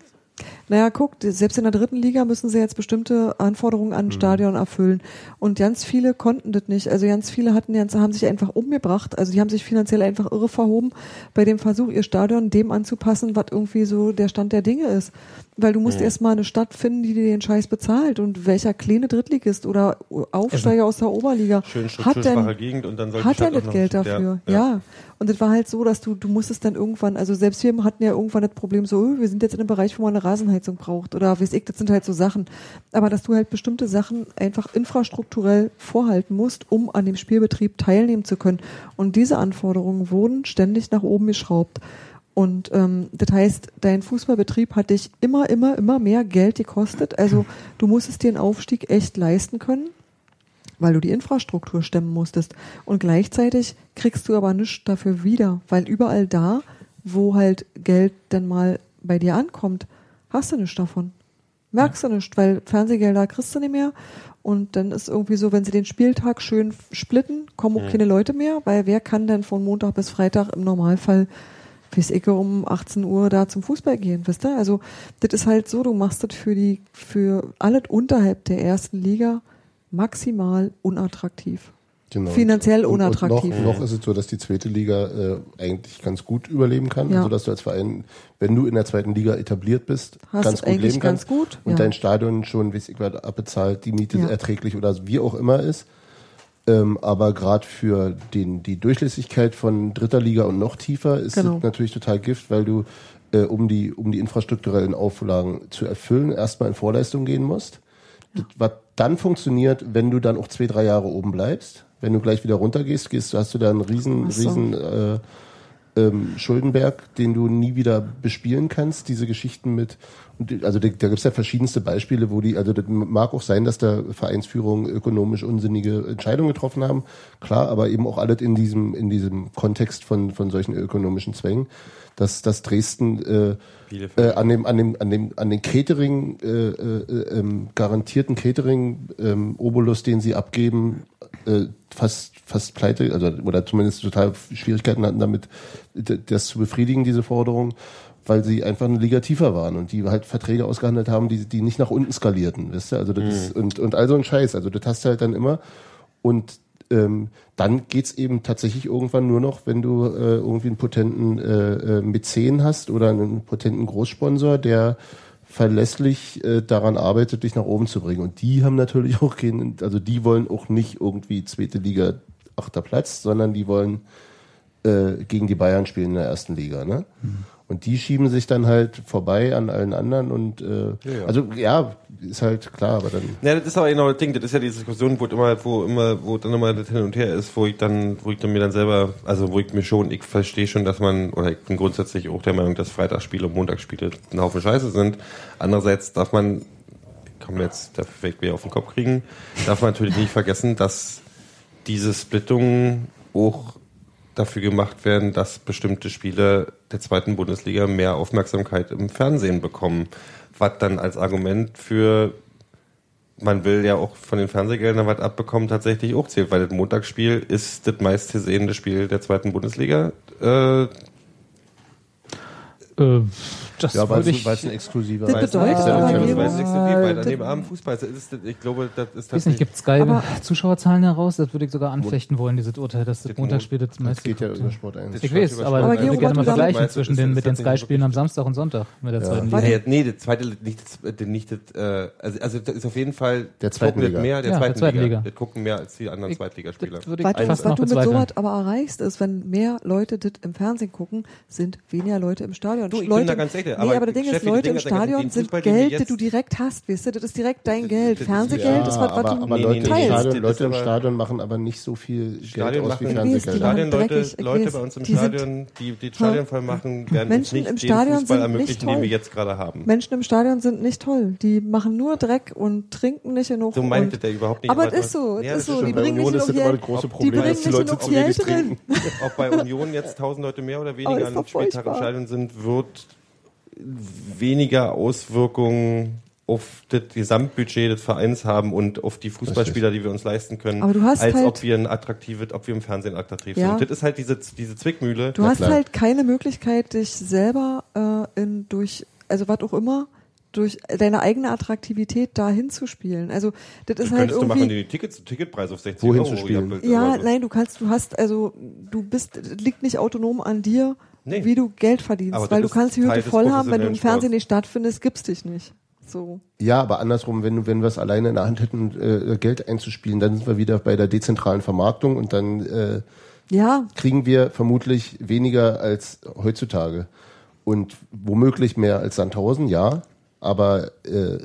Naja, guck, selbst in der dritten Liga müssen sie jetzt bestimmte Anforderungen Mhm. an ein Stadion erfüllen. Und ganz viele konnten das nicht. Also ganz viele hatten ganz, haben sich einfach umgebracht. Also die haben sich finanziell einfach irre verhoben bei dem Versuch, ihr Stadion dem anzupassen, was irgendwie so der Stand der Dinge ist. Weil du musst Mhm. erstmal eine Stadt finden, die dir den Scheiß bezahlt. Und welcher kleine Drittligist oder Aufsteiger aus der Oberliga Schön hat denn Gegend und dann soll hat er auch das Geld dafür, ja. ja. Und es war halt so, dass du, du musstest dann irgendwann, also selbst wir hatten ja irgendwann das Problem so, öh, wir sind jetzt in einem Bereich, wo man Rasenheizung braucht oder weiß ich, das sind halt so Sachen. Aber dass du halt bestimmte Sachen einfach infrastrukturell vorhalten musst, um an dem Spielbetrieb teilnehmen zu können. Und diese Anforderungen wurden ständig nach oben geschraubt. Und ähm, das heißt, dein Fußballbetrieb hat dich immer, immer, immer mehr Geld gekostet. Also du musstest dir einen Aufstieg echt leisten können weil du die Infrastruktur stemmen musstest. Und gleichzeitig kriegst du aber nichts dafür wieder, weil überall da, wo halt Geld dann mal bei dir ankommt, hast du nichts davon. Merkst du nicht, weil Fernsehgelder kriegst du nicht mehr. Und dann ist irgendwie so, wenn sie den Spieltag schön splitten, kommen auch keine Leute mehr, weil wer kann denn von Montag bis Freitag im Normalfall bis ich um 18 Uhr da zum Fußball gehen, wisst ihr? Also, das ist halt so, du machst das für die, für alles unterhalb der ersten Liga maximal unattraktiv. Genau. Finanziell Und- unattraktiv. Und noch, noch ist es so, dass die zweite Liga äh, eigentlich ganz gut überleben kann. Ja. Also dass du als Verein, wenn du in der zweiten Liga etabliert bist, Hast ganz gut leben ganz kannst. gut, Und ja. dein Stadion schon, wie ich gerade abbezahlt, die Miete Ja. erträglich oder wie auch immer ist. Ähm, aber gerade für den, die Durchlässigkeit von dritter Liga und noch tiefer ist Genau. es natürlich total Gift, weil du äh, um die um die infrastrukturellen Auflagen zu erfüllen erstmal in Vorleistung gehen musst. Das, was dann funktioniert, wenn du dann auch zwei drei Jahre oben bleibst, wenn du gleich wieder runtergehst, gehst, hast du da einen riesen so. riesen äh, ähm, Schuldenberg, den du nie wieder bespielen kannst. Diese Geschichten mit, also da, da gibt es ja verschiedenste Beispiele, wo die, also das mag auch sein, dass da Vereinsführungen ökonomisch unsinnige Entscheidungen getroffen haben, klar, aber eben auch alles in diesem in diesem Kontext von von solchen ökonomischen Zwängen, dass dass Dresden äh, äh, an dem an dem an dem an den Catering äh, äh, ähm, garantierten Catering ähm, Obolus, den sie abgeben, äh, fast fast pleite, also oder zumindest total Schwierigkeiten hatten damit, das zu befriedigen, diese Forderung, weil sie einfach eine Liga tiefer waren und die halt Verträge ausgehandelt haben, die die nicht nach unten skalierten, weißt du? Also das ist, und und all so ein Scheiß, also das hast du halt dann immer. Und ähm, dann geht's eben tatsächlich irgendwann nur noch, wenn du äh, irgendwie einen potenten äh, äh, Mäzen hast oder einen potenten Großsponsor, der verlässlich äh, daran arbeitet, dich nach oben zu bringen. Und die haben natürlich auch keinen, also die wollen auch nicht irgendwie zweite Liga, achter Platz, sondern die wollen äh, gegen die Bayern spielen in der ersten Liga. Ne? Und die schieben sich dann halt vorbei an allen anderen und äh, ja. also ja, ist halt klar, aber dann Ja, das ist aber genau das Ding, das ist ja die Diskussion, wo immer, wo immer, wo dann immer das hin und her ist, wo ich dann, wo ich dann mir dann selber, also wo ich mir schon, ich verstehe schon, dass man, oder ich bin grundsätzlich auch der Meinung, dass Freitagsspiele und Montagsspiele ein Haufen Scheiße sind. Andererseits darf man, kann man jetzt der Fake wieder auf den Kopf kriegen, darf man natürlich nicht vergessen, dass diese Splittungen auch dafür gemacht werden, dass bestimmte Spiele der zweiten Bundesliga mehr Aufmerksamkeit im Fernsehen bekommen. Was dann als Argument für man will ja auch von den Fernsehgeldern was abbekommen, tatsächlich auch zählt, weil das Montagsspiel ist das meistgesehene Spiel der zweiten Bundesliga. Äh, Äh, das ja, weil es ich, weil es ein exklusiver Das bedeutet ist ja aber eben- alles- weil es das- daneben Abend Fußball ist, ist, ich glaube, das ist weiß nicht, gibt Sky Aber- Zuschauerzahlen heraus? Das würde ich sogar anfechten wollen, dieses Urteil, dass das Das Montagsspiel das Das meiste geht ja über. Sport 1. Ich weiß, aber ich würde gerne mal vergleichen zwischen ist- den ist mit den Sky-Spielen am Samstag und Sonntag mit der Ja. zweiten. Liga. Nee, das zweite, nicht das, nicht das, äh, also, also das ist auf jeden Fall Der zweiten das Liga. mehr der Ja, zweiten, der zweiten Liga. Liga. Das gucken mehr als die anderen Ich- Zweitligaspieler. Das ich Was, du- mit sowas aber erreichst, ist, wenn mehr Leute das im Fernsehen gucken, sind weniger Leute im Stadion. Du, ich bin da ganz sicher, nee, aber aber das Ding ist, das Leute im Stadion sind Geld, das du direkt hast, weißt du, das ist direkt dein Das- Geld. das- Fernsehgeld ist was, was aber, du aber Leute, nee, im nee, Stadion, das- Leute das im Stadion machen aber nicht so viel Geld Stadion aus machen- wie die dreckig, ich Leute bei uns im Die Stadion, die, die das Stadion voll machen, werden Menschen uns im nicht Stadion den Fußball sind nicht ermöglichen, den toll. wir jetzt gerade haben. Menschen im Stadion sind nicht toll. Die machen nur Dreck und trinken nicht genug. So meint und, der überhaupt nicht. aber aber- es ist so, es Ja, ist das so. Die Bei bringen nicht das genug immer das Geld. große Die Problem, bringen dass die nicht Leute zu wenig Geld drin. trinken. Ob bei Union jetzt 1000 Leute mehr oder weniger ist an Spieltag im Stadion sind, wird weniger Auswirkungen auf das Gesamtbudget des Vereins haben und auf die Fußballspieler, die wir uns leisten können, Aber du hast als halt- ob wir ein attraktives, ob wir im Fernsehen attraktiv Ja. sind. Und das ist halt diese, diese Zwickmühle. Du Na hast klar. halt keine Möglichkeit, dich selber äh, in durch, also was auch immer, durch deine eigene Attraktivität da hinzuspielen. Also das ist halt Könntest du machen, irgendwie. die Tickets, Ticketpreis auf 60 Wohin Euro zu spielen? Ja, nein, du kannst, du hast, also du bist, liegt nicht autonom an dir, Nee. wie du Geld verdienst, Aber weil du kannst die Hütte voll haben, wenn du im Fernsehen nicht stattfindest, gibt's dich nicht. So. Ja, aber andersrum, wenn, wenn wir es alleine in der Hand hätten, äh, Geld einzuspielen, dann sind wir wieder bei der dezentralen Vermarktung und dann äh, Ja, kriegen wir vermutlich weniger als heutzutage. Und womöglich mehr als Sandhausen, ja. Aber äh,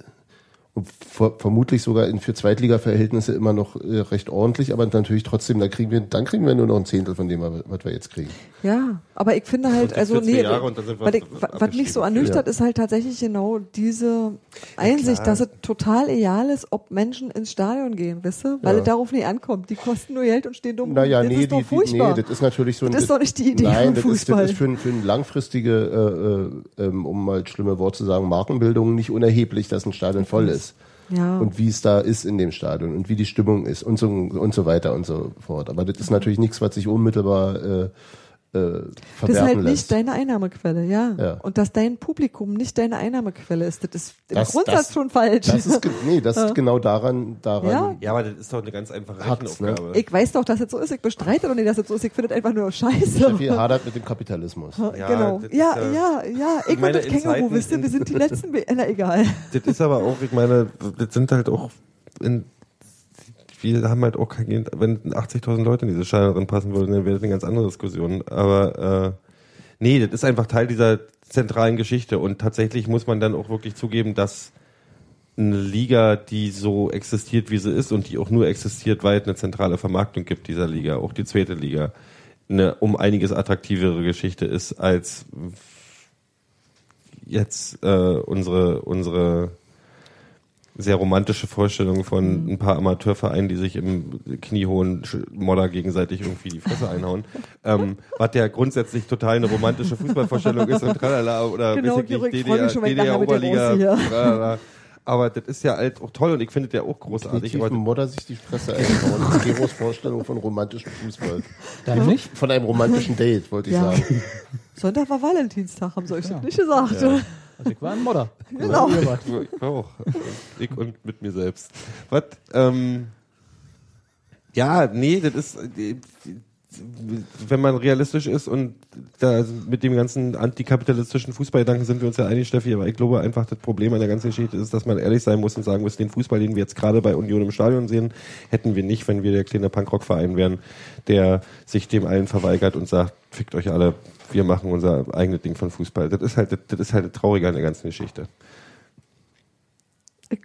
ver vermutlich sogar in für Zweitliga-Verhältnisse immer noch äh, recht ordentlich, aber natürlich trotzdem, da kriegen wir, dann kriegen wir nur noch ein Zehntel von dem, was wir jetzt kriegen. ja, aber ich finde halt, also 14 nee, Jahre und dann sind wir was, ich, was mich so ernüchtert, ist halt tatsächlich genau diese Einsicht, dass es total egal ist, ob Menschen ins Stadion gehen, weißt du? Weil Ja. es darauf nicht ankommt. Die kosten nur Geld und stehen dumm. Naja, das nee, ist doch die, die, furchtbar. nee, das ist natürlich so ein. Das ist doch nicht die Idee Nein, vom das ist, Fußball. das ist für, für eine langfristige, äh, äh, ähm, um mal das schlimme Wort zu sagen, Markenbildung nicht unerheblich, dass ein Stadion voll ist. Ja. Und wie es da ist in dem Stadion und wie die Stimmung ist und so, und so weiter und so fort. Aber das ist natürlich nichts, was sich unmittelbar äh, äh, Das ist halt nicht lässt. deine Einnahmequelle, ja. Ja. Und dass dein Publikum nicht deine Einnahmequelle ist, das ist im Das- Grundsatz das- schon falsch. Das ist, ge- nee, das ist genau daran, daran. Ja. Ja, aber das ist doch eine ganz einfache ne? Rechenaufgabe. ich weiß doch, dass es so ist. Ich bestreite doch nicht, dass es so ist. Ich finde es einfach nur scheiße. Steffi hadert mit dem Kapitalismus. Ja, genau. Ja, ja- ja, ja. Ich, Ich meine, und das Känguru, wisst ihr, wir sind die letzten. Na, egal. Das ist aber auch, ich meine, das sind halt auch, in, wir haben halt auch kein wenn 80.000 Leute in diese Scheine drin passen würden, dann wäre das eine ganz andere Diskussion. Aber äh, nee, das ist einfach Teil dieser zentralen Geschichte und tatsächlich muss man dann auch wirklich zugeben, dass eine Liga, die so existiert, wie sie ist und die auch nur existiert, weil es eine zentrale Vermarktung gibt dieser Liga, auch die zweite Liga, eine um einiges attraktivere Geschichte ist als jetzt äh, unsere unsere sehr romantische Vorstellung von ein paar Amateurvereinen, die sich im kniehohen Modder gegenseitig irgendwie die Fresse einhauen, ähm, was ja grundsätzlich total eine romantische Fußballvorstellung ist und tralala oder Genau, weiß ich Georg, nicht, ich freu mich schon, wenn ich DDR nachher mit dir Oberliga, rausgehe. tralala. aber das ist ja halt auch toll und ich finde das ja auch großartig. Definitiv Aber Modder sich die Fresse einbauen. Das ist Geros Vorstellung von romantischem Fußball. Dein nicht? Von einem romantischen Date, wollte ich Ja. sagen. Sonntag war Valentinstag, haben sie euch Ja. das nicht gesagt. Also ich war ein Modder. Genau. Wart. Ich auch. Ich und mit mir selbst. Was? Ähm, ja, nee, das ist, äh, wenn man realistisch ist und da mit dem ganzen antikapitalistischen Fußballgedanken sind wir uns ja einig, Steffi, aber ich glaube einfach, das Problem an der ganzen Geschichte ist, dass man ehrlich sein muss und sagen muss, den Fußball, den wir jetzt gerade bei Union im Stadion sehen, hätten wir nicht, wenn wir der kleine Punkrock-Verein wären, der sich dem allen verweigert und sagt, fickt euch alle, wir machen unser eigenes Ding von Fußball. Das ist halt, das, ist halt das Traurige an der ganzen Geschichte. Ich,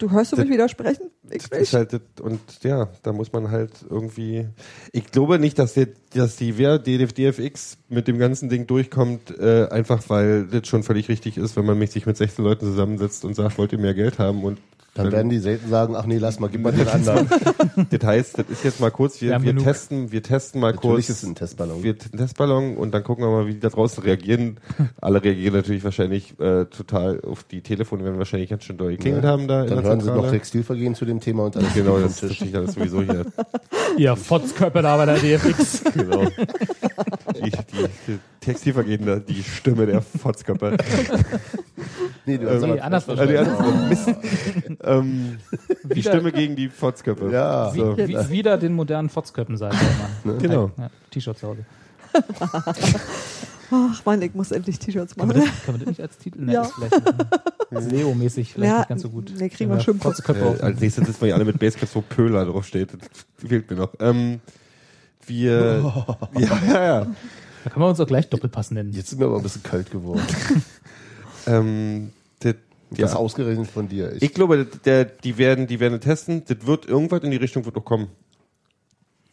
du hörst du mich widersprechen? Ich nicht. halt, und ja, da muss man halt irgendwie. Ich glaube nicht, dass, der, dass die DDF, DFX mit dem ganzen Ding durchkommt, äh, einfach weil das schon völlig richtig ist, wenn man sich mit 16 Leuten zusammensetzt und sagt, wollt ihr mehr Geld haben und Dann werden die selten sagen, ach nee, lass mal, gib mal den anderen. das heißt, das ist jetzt mal kurz, Wir wir, wir testen, wir testen mal Natürlich kurz. ist es ein Testballon. Wir einen Testballon und dann gucken wir mal, wie die da draußen reagieren. Alle reagieren natürlich wahrscheinlich äh, total auf die Telefone, werden wahrscheinlich ganz schön doll geklingelt haben da Dann hören sie noch Textilvergehen zu dem Thema und dann Genau, das ist Tisch. natürlich alles sowieso hier. Ihr Fotzkörper da bei der DFX. Genau. Die, die, die Textilvergehende, die Stimme der Fotzköpfe. Nee, du hast Nee, aber anders Also, Mist. Ähm, die Wieder- Stimme gegen die Fotzköpfe. Ja. So. Wie, wie, wieder den modernen Fotzköppen sein soll man. Genau. Ja, T-Shirt zu Hause. Ach man, ich muss endlich T-Shirts Kann man, machen. das, kann man das nicht als Titel? Ne, Ja. ist vielleicht Leo-mäßig vielleicht Ja, nicht ganz so gut. nee, kriegen wir. Fotzköpfe Äh, auf. als nächstes sitzen wir ja alle mit Basecaps, wo Pöhler draufsteht. Das fehlt mir noch. Ähm, wir, ja, ja, ja. Da können wir uns auch gleich Doppelpass nennen. Jetzt ist mir aber ein bisschen kalt geworden. Ähm, das, Das ja. ausgerechnet von dir. Ich glaube, der, die werden, die werden testen. Das wird irgendwas in die Richtung wird noch kommen.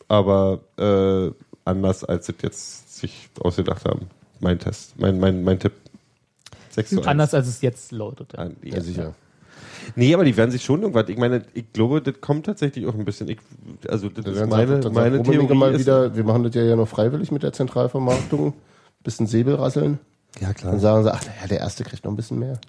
Aber äh, anders als sie jetzt sich ausgedacht haben. Mein Test, mein mein mein Tipp. 6 zu 1. Anders als es jetzt lautet. Ah, ja, Ja. sicher. Nee, aber die werden sich schon irgendwas. Ich meine, ich glaube, das kommt tatsächlich auch ein bisschen. Ich, also das Dann ist meine, dann meine sagt Rummenigge Theorie. mal ist, wieder, wir machen das ja, ja noch freiwillig mit der Zentralvermarktung. Bisschen Säbel rasseln. ja Dann klar. sagen sie, ach naja, der erste kriegt noch ein bisschen mehr.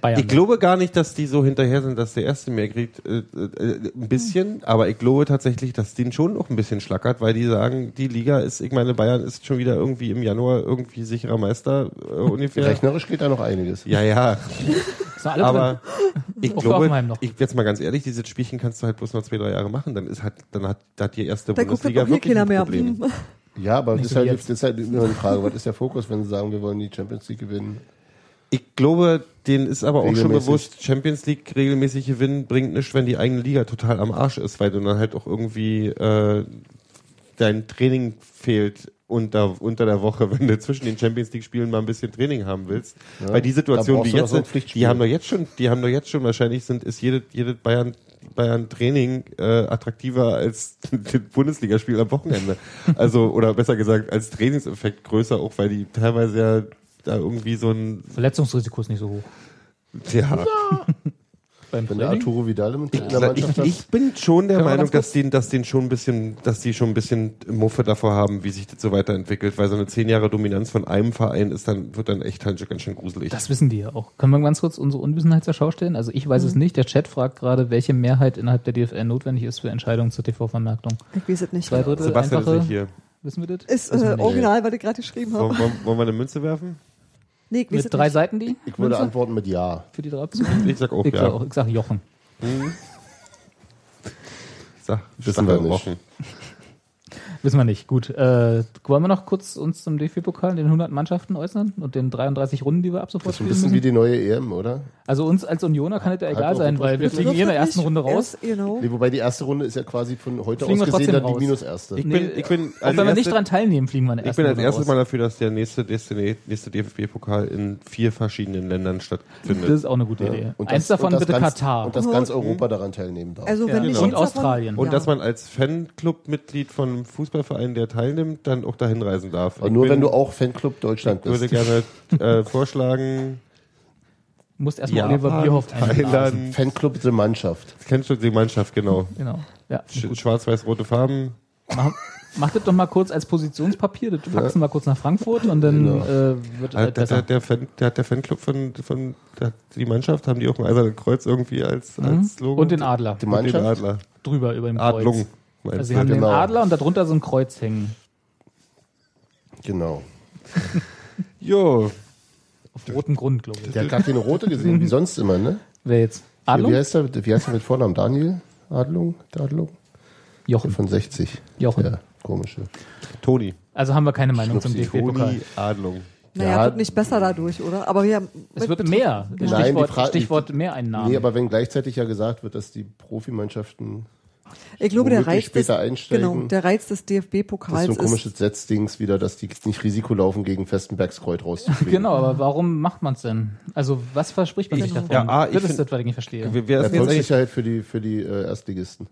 Bayern. Ich glaube gar nicht, dass die so hinterher sind, dass der Erste mehr kriegt. Äh, äh, ein bisschen, aber ich glaube tatsächlich, dass den schon noch ein bisschen schlackert, weil die sagen, die Liga ist, ich meine, Bayern ist schon wieder irgendwie im Januar irgendwie sicherer Meister äh, ungefähr. Rechnerisch geht da noch einiges. Ja, ja. Aber drin. ich glaube, ich jetzt mal ganz ehrlich, dieses Spielchen kannst du halt bloß noch zwei, drei Jahre machen, dann ist halt, dann hat, da hat die erste Da guckt Bundesliga doch hier wirklich ein mehr. Problem. Hm. Ja, aber das ist, halt, jetzt. das ist halt immer die Frage, was ist der Fokus, wenn sie sagen, wir wollen die Champions League gewinnen? Ich glaube, denen ist aber auch schon bewusst, Champions League regelmäßig gewinnen bringt nichts, wenn die eigene Liga total am Arsch ist, weil du dann halt auch irgendwie äh, dein Training fehlt unter, unter der Woche, wenn du zwischen den Champions League Spielen mal ein bisschen Training haben willst. weil die Situation, doch jetzt, so die haben doch jetzt schon, die haben doch jetzt schon wahrscheinlich sind, ist jede, jede Bayern, Bayern Training äh, attraktiver als das Bundesligaspiel am Wochenende. Also, oder besser gesagt, als Trainingseffekt größer, auch weil die teilweise ja da irgendwie so ein, Verletzungsrisiko ist nicht so hoch. ja, Beim Wenn der? Arturo Vidal im- ich, Mannschaft hat, ich bin schon der Meinung, dass die, dass den schon ein bisschen, dass die schon ein bisschen Muffe davor haben, wie sich das so weiterentwickelt, weil so eine zehn Jahre Dominanz von einem Verein ist dann, wird dann echt halt ganz schön gruselig. Das wissen die ja auch. Können wir ganz kurz unsere Unwissenheit zur Schau stellen? Also ich weiß es nicht. Der Chat fragt gerade, welche Mehrheit innerhalb der DFL notwendig ist für Entscheidungen zur TV-Vermarktung. Ich weiß es nicht. Zwei Drittel Sebastian ist nicht hier. wissen wir das? Ist äh, original, was ich gerade geschrieben habe. Wollen, wollen, wollen wir eine Münze werfen? Nee, ich Mit drei nicht. Seiten die? ich würde Münze? antworten mit Ja. Für die drei Optionen? Ich sag auch, Ich ja. sag, auch, ich sag Jochen. Sag, Wissen wir nicht. Wochen. Wissen wir nicht. Gut. Äh, wollen wir noch kurz uns zum DFB-Pokal, den 100 Mannschaften äußern und den 33 Runden, die wir ab sofort Das ist ein bisschen wie die neue EM, oder? Also uns als Unioner kann es ja egal sein, weil wir fliegen eh in der ersten Runde raus. erst, Genau. Nee, wobei die erste Runde ist ja quasi von heute Fliegen wir aus gesehen trotzdem dann die raus. Minus-erste. Ich Nee, bin, ich bin, Auch wenn wir als nicht dran teilnehmen, fliegen wir in der ich ersten bin als Runde erstes. Mal dafür, dass der nächste, nächste, DFB-Pokal in vier verschiedenen Ländern Das stattfindet. ist auch eine gute Idee. Und Eins das- davon und das bitte ganz, Katar. Und dass ganz Europa daran teilnehmen darf. Also wenn Ja. nicht Und Australien. Und dass man als Fanclub-Mitglied von Fußballverein, der teilnimmt, dann auch dahin reisen darf. Aber nur bin- wenn du auch Fanclub Deutschland Ich würde bist. gerne äh, vorschlagen, Du musst erstmal Japan, Oliver Bierhoff einladen. Thailand, Fanclub der Mannschaft. kennst du die Mannschaft, genau. Genau. Ja. Sch Schwarz-weiß-rote Farben. Mach, mach das doch mal kurz als Positionspapier, das faxen wir kurz nach Frankfurt und dann Genau. äh, wird es halt Hat der, besser. der, der, Fan, der hat der Fanclub von, von der, die Mannschaft, haben die auch ein eisernes Kreuz irgendwie als, als Logo? Mhm. Und den Adler Die Und den Mannschaft? Adler. drüber über dem Adlung. Meinst Also sie haben genau. den Adler und darunter so ein Kreuz hängen. Genau. Jo, Auf rotem Grund, glaube ich. Der hat gar keine rote gesehen, wie sonst immer, ne? Wer jetzt? Wie Adlung? heißt er, wie heißt er mit Vornamen? Daniel? Adlung? Der Adlung? Jochen. Von 60. Jochen. Ja, komische. Toni. Also haben wir keine Meinung zum Schnupsi. DFB-Pokal. Toni Adlung. Naja, Ja. wird nicht besser dadurch, oder? Aber wir haben Es wird mehr. Nein, Stichwort, Stichwort Mehreinnahmen. Nee, aber wenn gleichzeitig ja gesagt wird, dass die Profimannschaften Ich glaube, der Reiz, des, genau, der Reiz des das ist so DFB-Pokals ein komisches Setzdings wieder, dass die nicht Risiko laufen, gegen Festenbergskreuz rauszufliegen. Genau, aber warum macht man es denn? Also was verspricht man sich Genau. davon? Ja, ah, ich das ist das, was ich nicht verstehe. Erfolgssicherheit für die, für die äh, Erstligisten.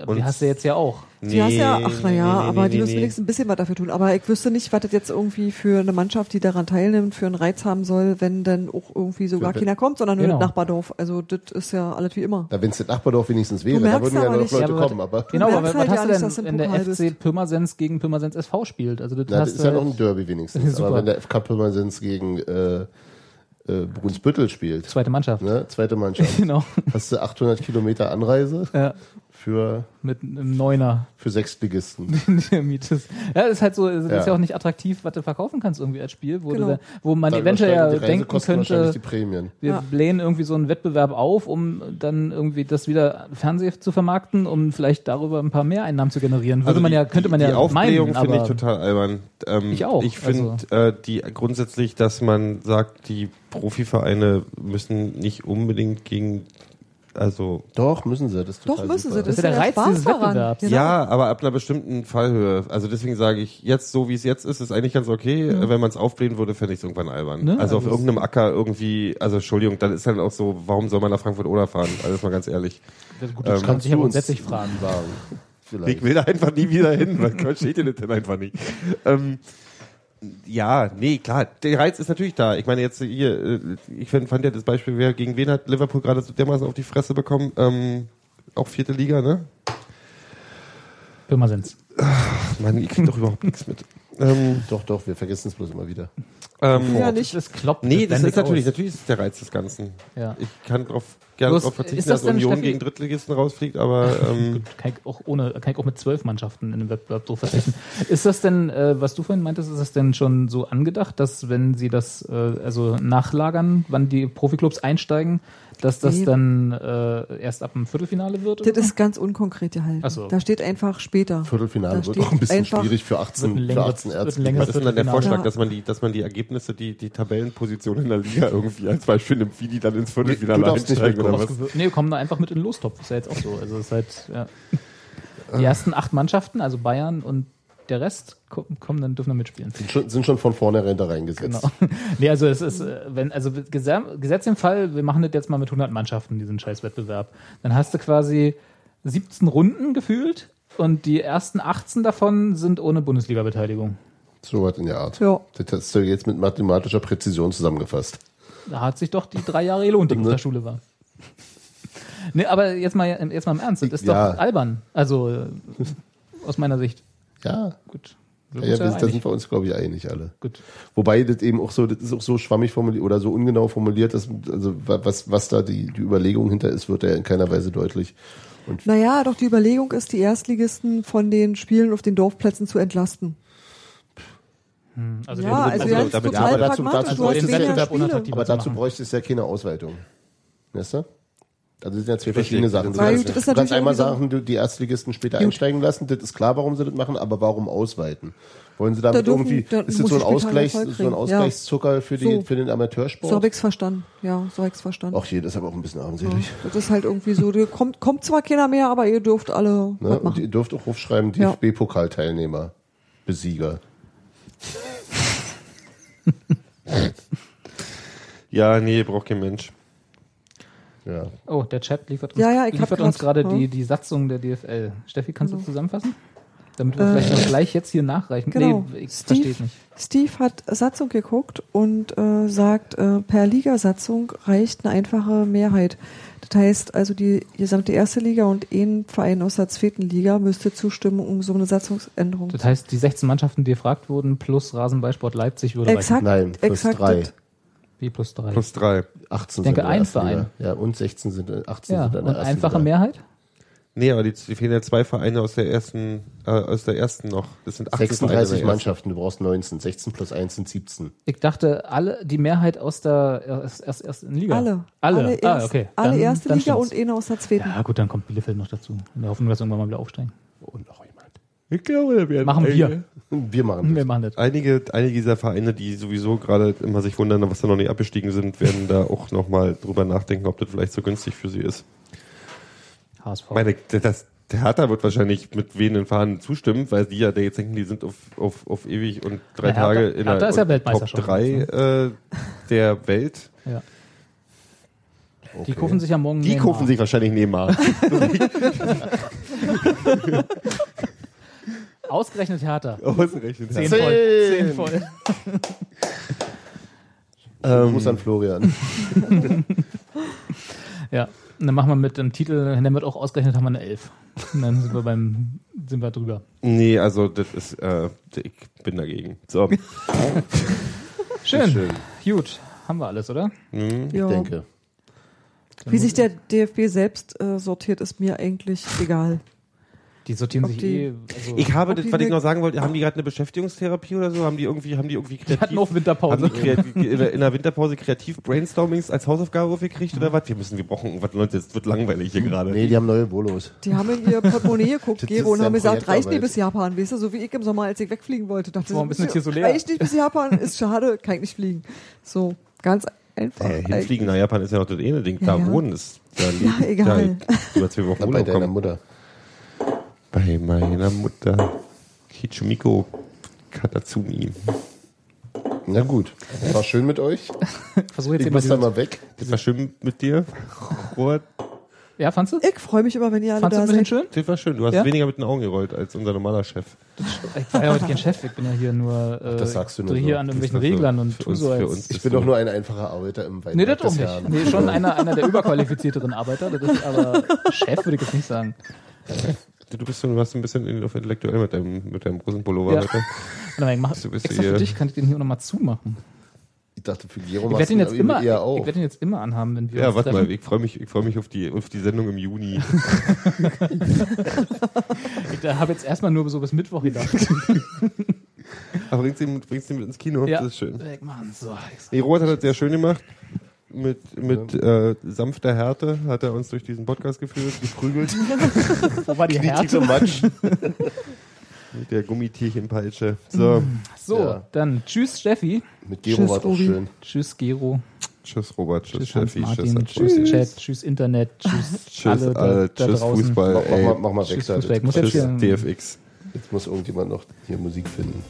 Aber die hast du jetzt ja auch. die hast ja, ach naja, nee, nee, aber nee, die müssen nee. wenigstens ein bisschen was dafür tun. Aber ich wüsste nicht, was das jetzt irgendwie für eine Mannschaft, die daran teilnimmt, für einen Reiz haben soll, wenn dann auch irgendwie so gar Für- keiner kommt, sondern nur Genau. das Nachbardorf. Also das ist ja alles wie immer. Da wenn es das Nachbardorf wenigstens wäre, da würden ja noch Leute Ja, aber kommen. Aber Genau, aber was halt ja hast du denn, wenn der FC Pirmasens gegen Pirmasens SV spielt? Also das Na, das ist ja noch ein Derby wenigstens. Aber wenn der FK Pirmasens gegen äh, äh, Brunsbüttel spielt, zweite Mannschaft. ne, zweite Mannschaft, Genau. hast du 800 Kilometer Anreise Ja, für, mit einem Neuner. für Sechstligisten. Ja, das ist halt so, das ist Ja. ja auch nicht attraktiv, was du verkaufen kannst irgendwie als Spiel, wo, Genau. du, da- wo man Da eventuell ja die denken könnte, die Prämien. wir Ja. blähen irgendwie so einen Wettbewerb auf, um dann irgendwie das wieder Fernseh zu vermarkten, um vielleicht darüber ein paar Mehreinnahmen zu generieren. Würde Also man die- ja, könnte man die ja Aufblähung meinen, finde ich total albern. Ähm, Ich auch, Ich finde äh, die grundsätzlich, dass man sagt, die Profivereine müssen nicht unbedingt gegen, also Doch, müssen sie. Das Doch, müssen super. sie. Das ist ja der Reiz Spaß dieses daran. Wettbewerbs. Genau. ja, aber ab einer bestimmten Fallhöhe. Also deswegen sage ich, jetzt so wie es jetzt ist, ist eigentlich ganz okay. Äh, Wenn man es aufblähen würde, fände ich es irgendwann albern. Ne? Also auf Also irgendeinem Acker irgendwie, also Entschuldigung, dann ist halt auch so, warum soll man nach Frankfurt oder fahren? Also mal ganz ehrlich. das, gut, das Ähm, kann sich ja grundsätzlich fragen. Sagen. Vielleicht. Ich will da einfach nie wieder hin. Was versteht ihr das denn einfach nicht? Ähm, ja, nee, klar. Der Reiz ist natürlich da. Ich meine jetzt hier, äh, ich fand, fand ja das Beispiel, wer gegen wen hat Liverpool gerade so dermaßen auf die Fresse bekommen? Ähm, auch vierte Liga, ne? Pirmasens. Mann, ich krieg doch überhaupt nichts mit. Ähm, Doch, doch, wir vergessen es bloß immer wieder. Ähm, Ja, nicht. Das kloppt Nee, das ist natürlich, aus. natürlich ist es der Reiz des Ganzen. Ja. Ich kann drauf, gerne darauf ist verzichten, das dass denn, Union Steffi- gegen Drittligisten rausfliegt, aber ähm, Kann ich auch ohne, kann ich auch mit zwölf Mannschaften in einem Wettbewerb so verzichten. ist das denn, äh, was du vorhin meintest, ist das denn schon so angedacht, dass wenn sie das äh, also nachlagern, wann die Profiklubs einsteigen, dass das Nee. dann äh, erst ab dem Viertelfinale wird? oder Das so? ist ganz unkonkret gehalten. So. Da steht einfach später. Viertelfinale Da wird auch ein bisschen schwierig für Wird 18, ein für längeres- 18 wird ein Ärzte. was ist denn dann der. Vorschlag, Ja. dass man die, dass man die Ergebnisse, die, die Tabellenposition in der Liga irgendwie als Beispiel nimmt, wie die dann ins Viertelfinale nicht einsteigen oder was? Nee, kommen da einfach mit in den Lostopf. Ist ja jetzt auch so. Also es ist halt, ja. Die ersten acht Mannschaften, also Bayern und der Rest, ko- kommen dann, dürfen dann mitspielen. Sind schon, sind schon von vornherein da reingesetzt. Genau. nee, also es ist, äh, wenn, also Gese- Gesetz im Fall, wir machen das jetzt mal mit 100 Mannschaften, diesen Scheißwettbewerb. Dann hast du quasi 17 Runden gefühlt und die ersten 18 davon sind ohne Bundesliga-Beteiligung. So was in der Art. Ja. Das hast du jetzt mit mathematischer Präzision zusammengefasst. Da hat sich doch die drei Jahre gelohnt, die ich auf der Schule war. Nee, aber jetzt mal, jetzt mal im Ernst, das ist Ja. doch albern. Also, äh, aus meiner Sicht. Ja, Gut. ja, ja sind da einig. sind wir uns, glaube ich, einig alle. Gut. Wobei das eben auch so, das ist auch so schwammig formuliert oder so ungenau formuliert, dass, also wa- was, was da die, die Überlegung hinter ist, wird ja in keiner Weise deutlich. Naja, doch die Überlegung ist, die Erstligisten von den Spielen auf den Dorfplätzen zu entlasten. Also ja, also also damit- ja, aber dazu- dazu unattraktiver Aber zu dazu bräuchte es ja keine Ausweitung. Weißt du? Also das sind ja zwei verschiedene Sachen. Du kannst, du kannst natürlich einmal sagen, du die Erstligisten später Gut. einsteigen lassen, das ist klar, warum sie das machen, aber warum ausweiten? Wollen sie Da damit dürfen- irgendwie, da ist das so ein Ausgleich, so ein. Ja. Ausgleichszucker für, die, So. für den Amateursport? So habe ich's verstanden. Ja, so habe ich's verstanden. Auch hier, das ist aber auch ein bisschen armselig. Das ist halt irgendwie so, da kommt, kommt zwar keiner mehr, aber ihr dürft alle Ne? was Und ihr dürft auch aufschreiben, Ja. DFB-Pokalteilnehmer, Besieger. Ja, nee, braucht kein Mensch. Ja. Oh, der Chat liefert uns, Ja, ja, liefert uns gerade die, die Satzung der DFL. Steffi, kannst du Genau. zusammenfassen? Damit wir vielleicht noch gleich jetzt hier nachreichen. Genau. Nee, ich verstehe Steve, es nicht. Steve hat Satzung geguckt und äh, sagt, äh, per Ligasatzung reicht eine einfache Mehrheit. Das heißt also, die gesamte erste Liga und ein Verein aus der zweiten Liga müsste zustimmen, um so eine Satzungsänderung Das heißt, die 16 Mannschaften, die gefragt wurden, plus Rasenballsport Leipzig würde reichen. Exakt, Nein, plus exakt. drei. Wie plus drei. Plus drei. 18 Ich denke, sind in der ein ersten Verein. Liga. Ja, und 16 sind, in- 18 ja, sind in und der ersten einfache Liga. Mehrheit? Nee, aber die, die fehlen ja zwei Vereine aus der ersten, äh, aus der ersten noch. Das sind 18 Vereine 36 der ersten. Mannschaften, du brauchst 19. 16 plus 1 sind 17. Ich dachte, alle, die Mehrheit aus der erst, erst, ersten Liga. Alle. Alle, ah, erst, okay. alle Dann- erste dann Liga stimmt's. und eine aus der zweiten. Ja, gut, dann kommt Bielefeld noch dazu. In der Hoffnung, dass wir irgendwann mal wieder aufsteigen. Und noch jemand. Ich glaube, da werden Machen wir. einige, Wir machen Wir das. machen das. einige, einige dieser Vereine, die sowieso gerade immer sich wundern, was da noch nicht abgestiegen sind, werden da auch nochmal drüber nachdenken, ob das vielleicht so günstig für sie ist. HSV. Meine, das, der Hertha wird wahrscheinlich mit wehenden Fahnen zustimmen, weil die ja da jetzt denken, die sind auf, auf, auf ewig und drei Na, Hertha- Tage in Hertha der ist ja Weltmeister Top schon. 3 äh, der Welt. ja. Die kaufen sich ja morgen Die kaufen sich wahrscheinlich Neymar. Ausgerechnet Hertha. Ausgerechnet. Zehn Zehn. voll. Zehn voll. Ähm, Gruß an Florian. Ja. Und dann machen wir mit dem Titel, dann wird auch ausgerechnet, haben wir eine Elf. Und dann sind wir beim, sind wir drüber. Nee, also das ist, äh, ich bin dagegen. So, Schön. Schön. Gut. Haben wir alles, oder? Ich Ja. denke. Wie sich der DFB selbst äh, sortiert, ist mir eigentlich egal. Die sortieren Ob sich die- eh. Also, ich habe das, die was ich noch sagen wollte, haben die gerade eine Beschäftigungstherapie oder so? Haben die irgendwie, haben die irgendwie kreativ, hatten auch Winterpause. Haben die kreativ, in, der, in der Winterpause kreativ Brainstormings als Hausaufgabe aufgekriegt oder was? Wir müssen, wir brauchen irgendwas Leute, es wird langweilig hier gerade. Nee, die haben neue Bolos. Die haben in ihr Portemonnaie geguckt, Gero, ist und haben gesagt, reicht nicht bis Japan, weißt du, so wie ich im Sommer, als ich wegfliegen wollte. Dachte, war ein bisschen das zu isolär. reicht nicht bis Japan, ist schade, kann ich nicht fliegen. So, ganz einfach. Äh, hinfliegen nach Japan ist ja noch das eine Ding. Da ja. wohnen ist da Ja, egal. Da, über zwei Wochen Na, bei deiner kommen. Mutter. Bei meiner Mutter. Kichumiko Katatsumi. Na gut. War schön mit euch. Versuche jetzt Ich muss da mal weg. Das war schön mit dir. Robert. Ja, fandst du? Ich freue mich immer, wenn ihr alle Fandst du da ein bisschen seid. schön? Das war schön. Du hast Ja? weniger mit den Augen gerollt als unser normaler Chef. Ich war ja heute kein Chef, ich bin ja hier nur, äh, das sagst du nur hier so. an irgendwelchen Reglern und tu so als. uns. Ich bin doch nur ein einfacher Arbeiter im Weinberg Nee, das auch nicht. Nee, schon einer, einer der überqualifizierteren Arbeiter. Das ist aber Chef würde ich jetzt nicht sagen. Du bist so, du warst ein bisschen in- auf intellektuell mit deinem, mit deinem großen Pullover Ja. heute. Warte mal, ich mach Du bist extra hier- für dich kann ich den hier nochmal zumachen. dachte, für Gero Ich werde ihn jetzt immer, eher ich werde ihn jetzt immer anhaben, wenn wir Ja, uns warte treffen. mal, ich freue mich, ich freue mich auf die, auf die Sendung im Juni. Ich habe jetzt erstmal nur so bis Mittwoch gedacht. Aber bringst du ihn, bringst ihn mit ins Kino? ja. Das ist schön. Wegmachen. So. Nee, Robert hat das sehr schön gemacht. Mit, mit äh, sanfter Härte hat er uns durch diesen Podcast geführt, geprügelt. Wo war die Härte? Matsch. mit der Gummitierchenpeitsche. So, So, Ja. dann tschüss Steffi. Mit Gero Tschüss, war Obi. schön. Tschüss Gero. tschüss Robert, tschüss, Tschüss Steffi, tschüss, Martin. Tschüss, Tschüss Chat. Tschüss Internet. Tschüss, tschüss, alle da, alle, da tschüss draußen. Fußball, Mach, mach, mach mal weg Tschüss da. Fußball. Muss tschüss DFX. Jetzt muss irgendjemand noch hier Musik finden.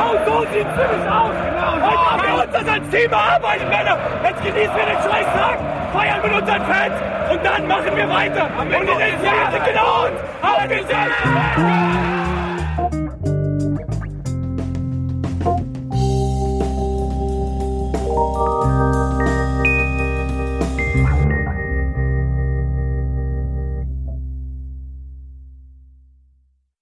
Genau so sieht's nämlich aus. Genau so. Heute haben wir uns das als Team erarbeitet, Männer. Jetzt genießen wir den scheiß Tag, feiern mit unseren Fans und dann machen wir weiter. Und wir sind genau uns. Aber wir sind